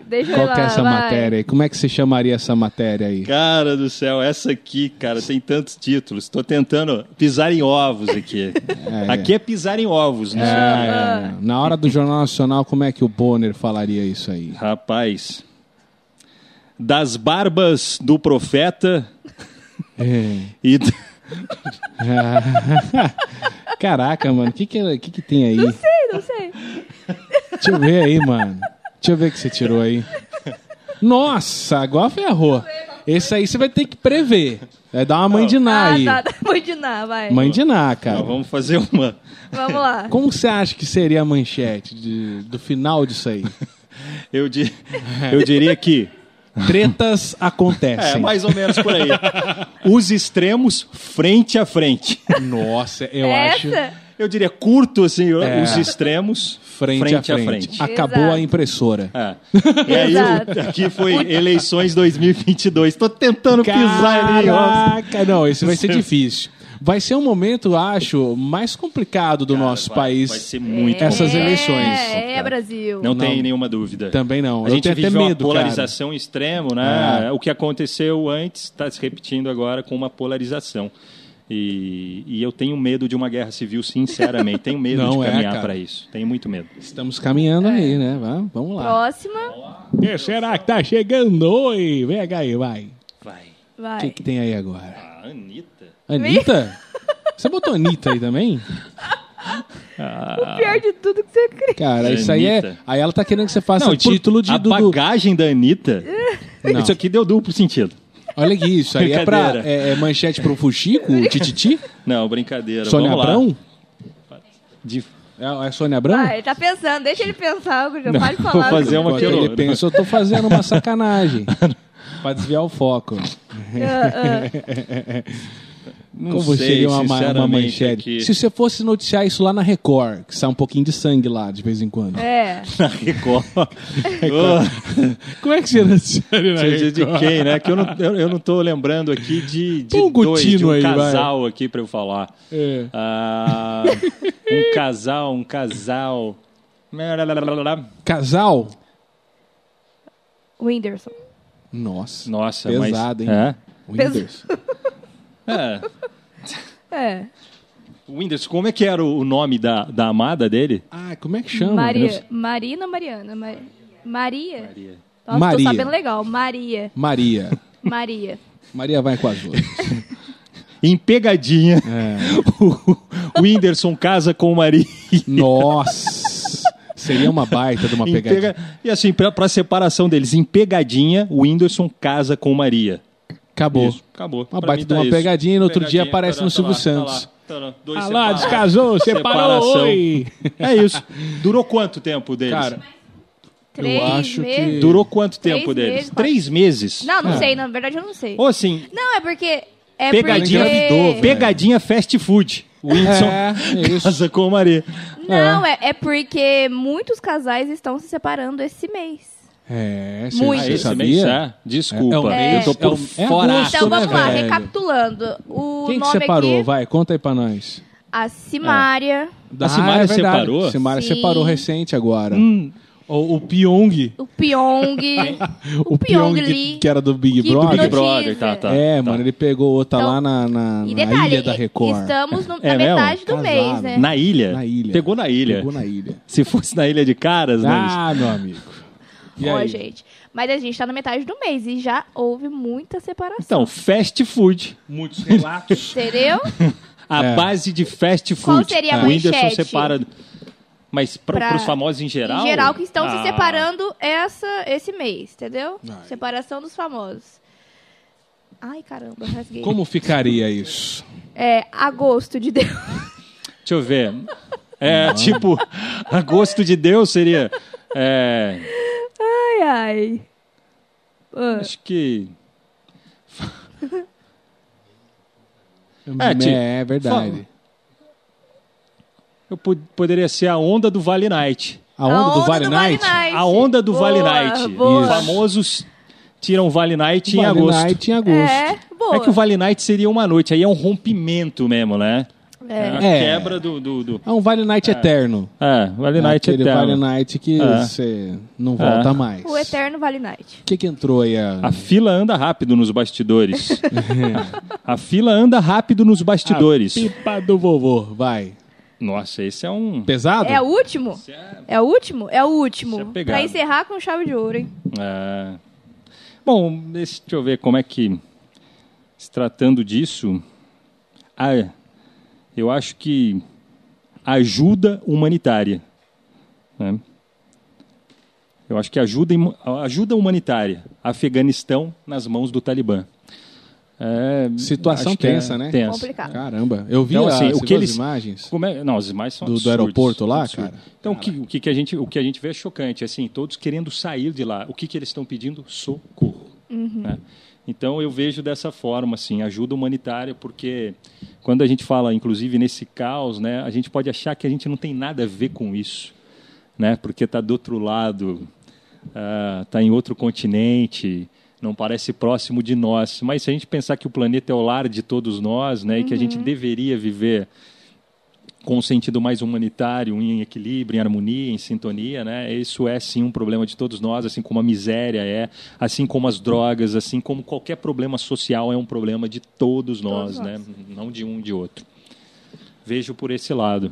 Deixa eu Qual ir lá, que é essa vai. matéria aí? Como é que você chamaria essa matéria aí? Cara do céu, essa aqui, cara, tem tantos títulos. Tô tentando pisar em ovos aqui. É, aqui é pisar em ovos, né? É, é. Na hora do Jornal Nacional, como é que o Bonner falaria isso aí? Rapaz, das barbas do profeta É. e Caraca, mano, o que que, que que tem aí? Sei, não sei. Deixa eu ver aí, mano. Deixa eu ver o que você tirou aí. Nossa, agora ferrou. Esse aí você vai ter que prever. Vai dar uma mãe de Ná Ah, aí. tá. Mãe de Ná, vai. Mãe de Ná, cara. vamos fazer uma. Vamos lá. Como você acha que seria a manchete de- do final disso aí? Eu, di- eu diria que Tretas é acontecem. mais ou menos por aí. Os extremos frente a frente. Nossa, eu acho. Eu diria curto assim, É. os extremos Frente, a frente. Acabou Exato. a impressora. É. E aí, Exato. aqui foi eleições 2022. Tô tentando pisar ali, ó. Caraca, não, esse vai ser difícil. Vai ser um momento, acho, mais complicado do nosso Vai- país. Vai ser muito Essas complicado. eleições. É, é Brasil. Não, Não. tem nenhuma dúvida. Também não. A Eu gente até viveu uma medo, cara. polarização extremo, né? É. O que aconteceu antes está se repetindo agora com uma polarização. E, e eu tenho medo de uma guerra civil, sinceramente. Tenho medo Não de é, caminhar cara. para isso. Tenho muito medo. Estamos caminhando aí, né? Va- Vamos lá. Próxima. Quem será que tá chegando? Oi, vem aí, vai. Vai. O Vai. que, que tem aí agora? A Anitta. Anitta? Você botou Anitta aí também? O pior de tudo que você crê. Cara, isso aí é. Aí ela tá querendo que você faça Não, o título de A do, do- bagagem da Anitta. Não. Isso aqui deu duplo sentido. Olha aqui, isso aí é pra. É, é manchete pro Fuxico, o Tititi? Não, brincadeira. Sônia Vamos lá. Abrão? De- É, é Sônia Abrão? Vai, ele tá pensando. Deixa ele pensar. Já pode falar. vou fazer uma Enquanto aqui, ele pensa, eu tô fazendo uma sacanagem. pra desviar o foco. Não Como sei, seria uma, ma- uma manchete? aqui. Se você fosse noticiar isso lá na Record, que sai um pouquinho de sangue lá de vez em quando. É. Na Record. Ô, Como é que você noticiaria na de, de quem, né? Que eu não, eu, eu não tô lembrando aqui de, de um dois, de um aí, vai. casal aqui pra eu falar. É. Ah, um casal, um casal. Casal? Whindersson. Nossa. Nossa, Pesado, mas... hein? É? Whindersson. É. É. O Whindersson, como é que era o nome da, da amada dele? Ah, como é que chama? Maria. Marina Mariana. Ma- Maria? Maria. Nossa, Maria. tô sabendo legal. Maria. Maria. Maria. Maria vai com as outras. Em pegadinha, É. o Whindersson casa com Maria. Nossa. Seria uma baita de uma pegadinha. pega- E assim, pra, pra separação deles, em pegadinha, o Whindersson casa com Maria. Acabou. Isso, acabou. Uma Pra baita de tá uma isso. pegadinha e no outro dia aparece tá no Silvio tá lá, Santos. tá lá, tá lá. Dois Ah lá, descasou, separou, separação. oi. É isso. Durou quanto tempo deles? Cara, Três acho que- meses? Durou quanto Três tempo deles? meses, Três meses? Não, não É. sei. Na verdade, eu não sei. Ou assim, Não, é porque... É pegadinha, porque... pegadinha fast food. O É, é casa com Maria. Não, é. é porque muitos casais estão se separando esse mês. É, Muito. você Ah, esse mês, sabia? é? Desculpa, É, eu tô é por o- é fora. agosto, Então né, vamos lá, velho? recapitulando. O Quem que nome separou? aqui, Vai, conta aí pra nós. a Simária, A Simária é verdade. separou? Simária Sim. separou recente agora. Hum, O, o Pyong. o Pyong. O, Pyong que, Lee. que era do Big Que Brother. Big. Brother, tá, tá. é, tá. mano, ele pegou outra Então, lá na, na, E na detalhe, ilha da Record. estamos no- É na mesmo? metade do Casado. mês, né? Na ilha? Na ilha. Pegou na ilha. Pegou na ilha. Se fosse na ilha de caras, né? Ah, meu amigo. E Ó, aí? gente. Mas a gente tá na metade do mês e já houve muita separação. Então, fast food. Muitos relatos. Entendeu? A É. base de fast Qual food. seria a o Whindersson manchete? separa. Mas para Pra- os famosos em geral? Em geral, que estão Ah, se separando essa, esse mês, entendeu? Ai. Separação dos famosos. Ai, caramba, rasguei. Como ficaria isso? É, agosto de Deus. Deixa eu ver. É, tipo, a gosto de Deus seria. É, Ai, ai. Ah, acho que. É, ti- é verdade. Eu pod- poderia ser a onda do Vale Night. A onda, do Vale Night? A onda do Boa, Vale Night. Boa. Os famosos tiram Vale Night em Vale agosto. Night em agosto. É, boa. É que o Vale Night seria uma noite, aí é um rompimento mesmo, né? É a É. quebra do... do, do- É um Vale Night eterno. É, Vale Night Aquele Eterno. Vale Night que É. você não volta É. mais. O Eterno Vale Night. O que, que entrou aí? A... A fila anda rápido nos bastidores. a fila anda rápido nos bastidores. Pipa do vovô, vai. Nossa, esse é um... Pesado? É o último? É- É o último? É o último. Isso é pegado. pra encerrar com chave de ouro, hein? É. Bom, deixa eu ver como é que, se tratando disso, ah, eu acho que ajuda humanitária. né? Eu acho que ajuda, ajuda humanitária. Afeganistão nas mãos do Talibã. É, Situação é tensa, né? tensa. Complicado. Caramba, eu vi Então, as, assim, o que viu as eles- imagens. Como é- não, as imagens são Do- do absurdas, aeroporto lá, absurdas. cara? Então, o que, o, que que a gente, o que a gente vê é chocante. Assim, todos querendo sair de lá. O que, que eles estão pedindo? Socorro. né? Então, eu vejo dessa forma, assim, ajuda humanitária, porque quando a gente fala, inclusive, nesse caos, né, a gente pode achar que a gente não tem nada a ver com isso, né, porque está do outro lado, está em outro continente, não parece próximo de nós. Mas se a gente pensar que o planeta é o lar de todos nós, né, e que a gente deveria viver com um sentido mais humanitário, em equilíbrio, em harmonia, em sintonia, né? Isso é sim um problema de todos nós, assim como a miséria é, assim como as drogas, assim como qualquer problema social é um problema de todos nós, Todos né? Não de um de outro. Vejo por esse lado.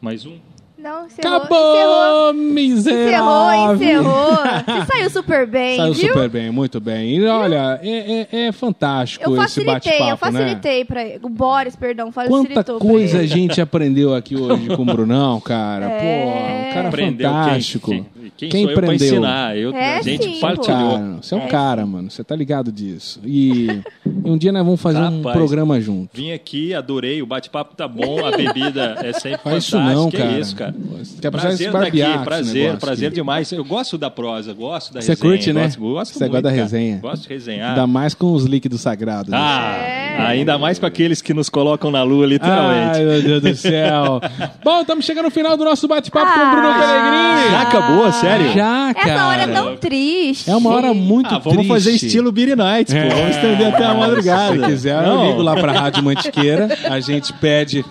Mais um. Não, encerrou. Encerrou. Acabou, Encerrou, miserável. encerrou. Você saiu super bem, Saiu viu? super bem, muito bem. E olha, é, é- é fantástico Eu esse facilitei, eu bate-papo, né? facilitei pra ele. O Boris, perdão, facilitou Quanta pra coisa a gente aprendeu aqui hoje com o Brunão, cara. É. Pô, um cara Aprendeu fantástico. quem, quem, quem sou eu para prendeu? ensinar? Eu, É, a gente sim, partilhou. Cara, você é um É, cara, mano. Você tá ligado disso. E, e um dia nós vamos fazer um Rapaz. programa junto. Vim aqui, adorei, o bate-papo tá bom, a bebida é sempre Faz isso fantástica. não, cara. é isso, cara. Quer precisar Prazer daqui, esse prazer, prazer aqui. demais. Eu gosto da prosa, gosto da Você resenha. curte, né? Gosto, gosto Você muito, gosta da cara. resenha. Gosto de resenhar. Ainda mais com os líquidos sagrados. né? Ah, É. ainda mais com aqueles que nos colocam na lua, literalmente. Ai, meu Deus do céu. Bom, estamos chegando no final do nosso bate-papo com o Bruno Ah. Pellegrini. Já acabou, sério? Já, cara. Essa hora é tão triste. É uma hora muito Ah, vamos triste. fazer estilo Beer Nights, pô. Vamos estender até a madrugada. Se quiser, Não. eu ligo lá pra Rádio Mantiqueira. A gente pede.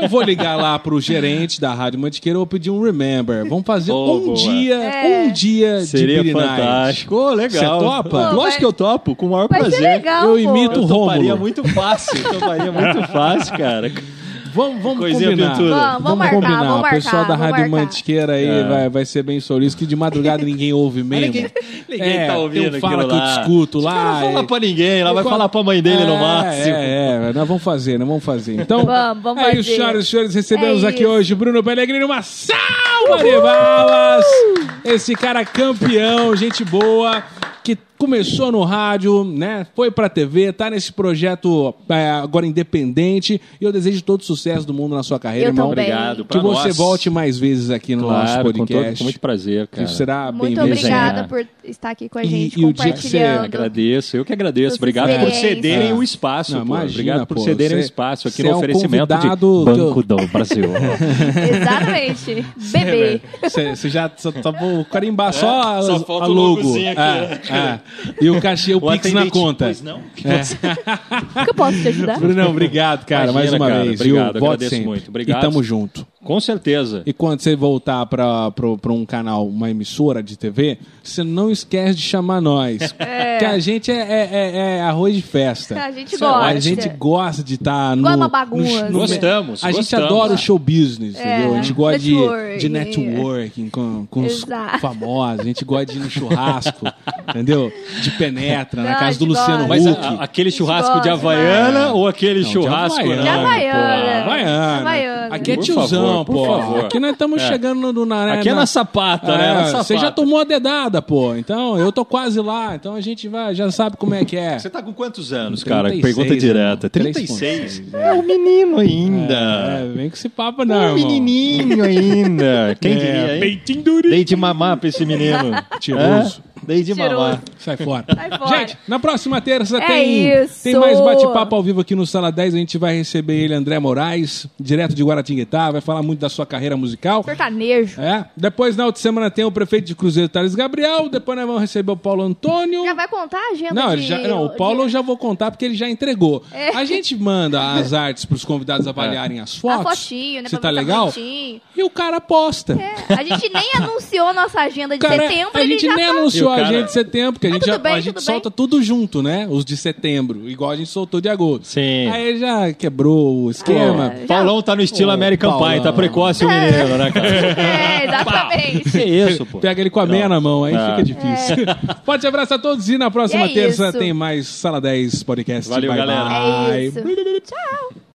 Eu vou ligar lá pro gerente da Rádio Mantiqueira. Eu vou pedir um remember. Vamos fazer Oh, um boa. dia, É. um dia Seria de Beer Night. fantástico. Ô, legal. Você topa? Pô, Lógico vai- que eu topo, com o maior prazer. legal, Eu imito Eu o toparia Rômulo. Muito fácil. Eu toparia muito fácil, cara. Vamos, vamos Coisinha combinar. pintura. Vamos, vamos marcar, combinar. vamos o pessoal marcar, da vamos Rádio marcar. Mantiqueira aí É. vai, vai ser bem solícito, que de madrugada ninguém ouve mesmo. Ninguém- ninguém é, tá ouvindo um fala que eu discuto cara lá. Não fala pra ninguém, ela vai Qual- falar pra mãe dele no É, máximo. É, é, nós vamos fazer, nós vamos fazer. Então, Vamos, vamos é isso, fazer. senhoras e senhores, recebemos É aqui hoje Bruno Pellegrini, uma salva de balas! Esse cara campeão, gente boa, que começou no rádio, né? Foi pra TV, tá nesse projeto é, agora independente. E eu desejo todo o sucesso do mundo na sua carreira, Eu irmão. também. Obrigado. Que pra você nós. volte mais vezes aqui no nosso Claro, com, podcast. todo, com muito prazer, cara. que será Muito bem-vindo. obrigada por estar aqui com a E- gente, e o dia que você-. Agradeço, eu que agradeço. Obrigado por cederem É. o espaço. Não, imagina, Obrigado por pô, cederem o você- espaço aqui você no é um oferecimento de convidado Banco do Brasil. Exatamente. Bebê. Você já só, só vou carimbar só, a- só falta a o logo. logozinho aqui. É, é. E o cachê, o, Pix na conta. Pois não? que eu posso te ajudar? Brunão, obrigado, cara, Imagina, mais uma cara, vez. obrigado? Volte agradeço sempre. muito. Obrigado. E tamo junto. Com certeza. E quando você voltar pra, pra, pra um canal, uma emissora de TV, você não esquece de chamar nós. Que a gente é, é- é- é arroz de festa. A gente é gosta. A gente gosta de estar no, Gosta de uma no- bagunça. no- Gostamos, A gente gostamos. adora o show business, É, entendeu? A gente gosta de, networking. de networking com, com os famosos. A gente gosta de ir no churrasco, entendeu? De penetra, na Não, casa a do gente Luciano gosta. Mas Huck. a- a- aquele churrasco gosta, de Havaiana ou aquele Não, de churrasco... Havaiana, De Havaiana. Havaiana. Havaiana. Aqui é tiozão, favor, por pô. favor. Aqui nós estamos É. chegando no, na, Aqui é na sapata, né? É, Na você sapata. já tomou a dedada, pô. Então, eu tô quase lá. Então a gente vai, já sabe como é que é. Você tá com quantos anos, cara? 36, Pergunta direta. irmão. 36? 3,6, É um menino ainda. É, vem com esse papo, não, um irmão. menininho ainda. Quem É, diria, hein? peitinho durinho. Dei de mamar pra esse menino. Tiroso. Dei de Cheiroso. mamar. Sai fora. Sai fora. Gente, na próxima terça É tem, isso. tem mais bate-papo ao vivo aqui no Sala 10. A gente vai receber ele, André Moraes, direto de Guaratinguetá. Vai falar muito da sua carreira musical. Sertanejo. É. Depois, na outra semana, tem o prefeito de Cruzeiro, Thales Gabriel. Depois nós vamos receber o Paulo Antônio. Já vai contar a agenda Não, de... já, não, o Paulo eu de... já vou contar porque ele já entregou. É. A gente manda as artes para os convidados avaliarem as A fotos. fotinho, né? Você pra tá botar legal? bonitinho. E o cara posta. É, a gente nem anunciou nossa agenda de Cara, setembro, a ele gente já nem tá... anunciou O a cara- agenda de setembro, porque a gente, já, tudo bem, a gente tudo solta bem. tudo junto, né? Os de setembro, igual a gente soltou de agosto. Sim. Aí já quebrou o esquema. É, já- Paulão tá no estilo Ô, American Paulão. Pie, tá precoce o menino, né, cara? É, exatamente. Que isso, pô. Pega ele com a meia na mão, aí Ah. fica difícil. Forte abraço a todos e na próxima E é terça isso. tem mais Sala 10 Podcast. Valeu, bye galera. Bye. É isso. Tchau.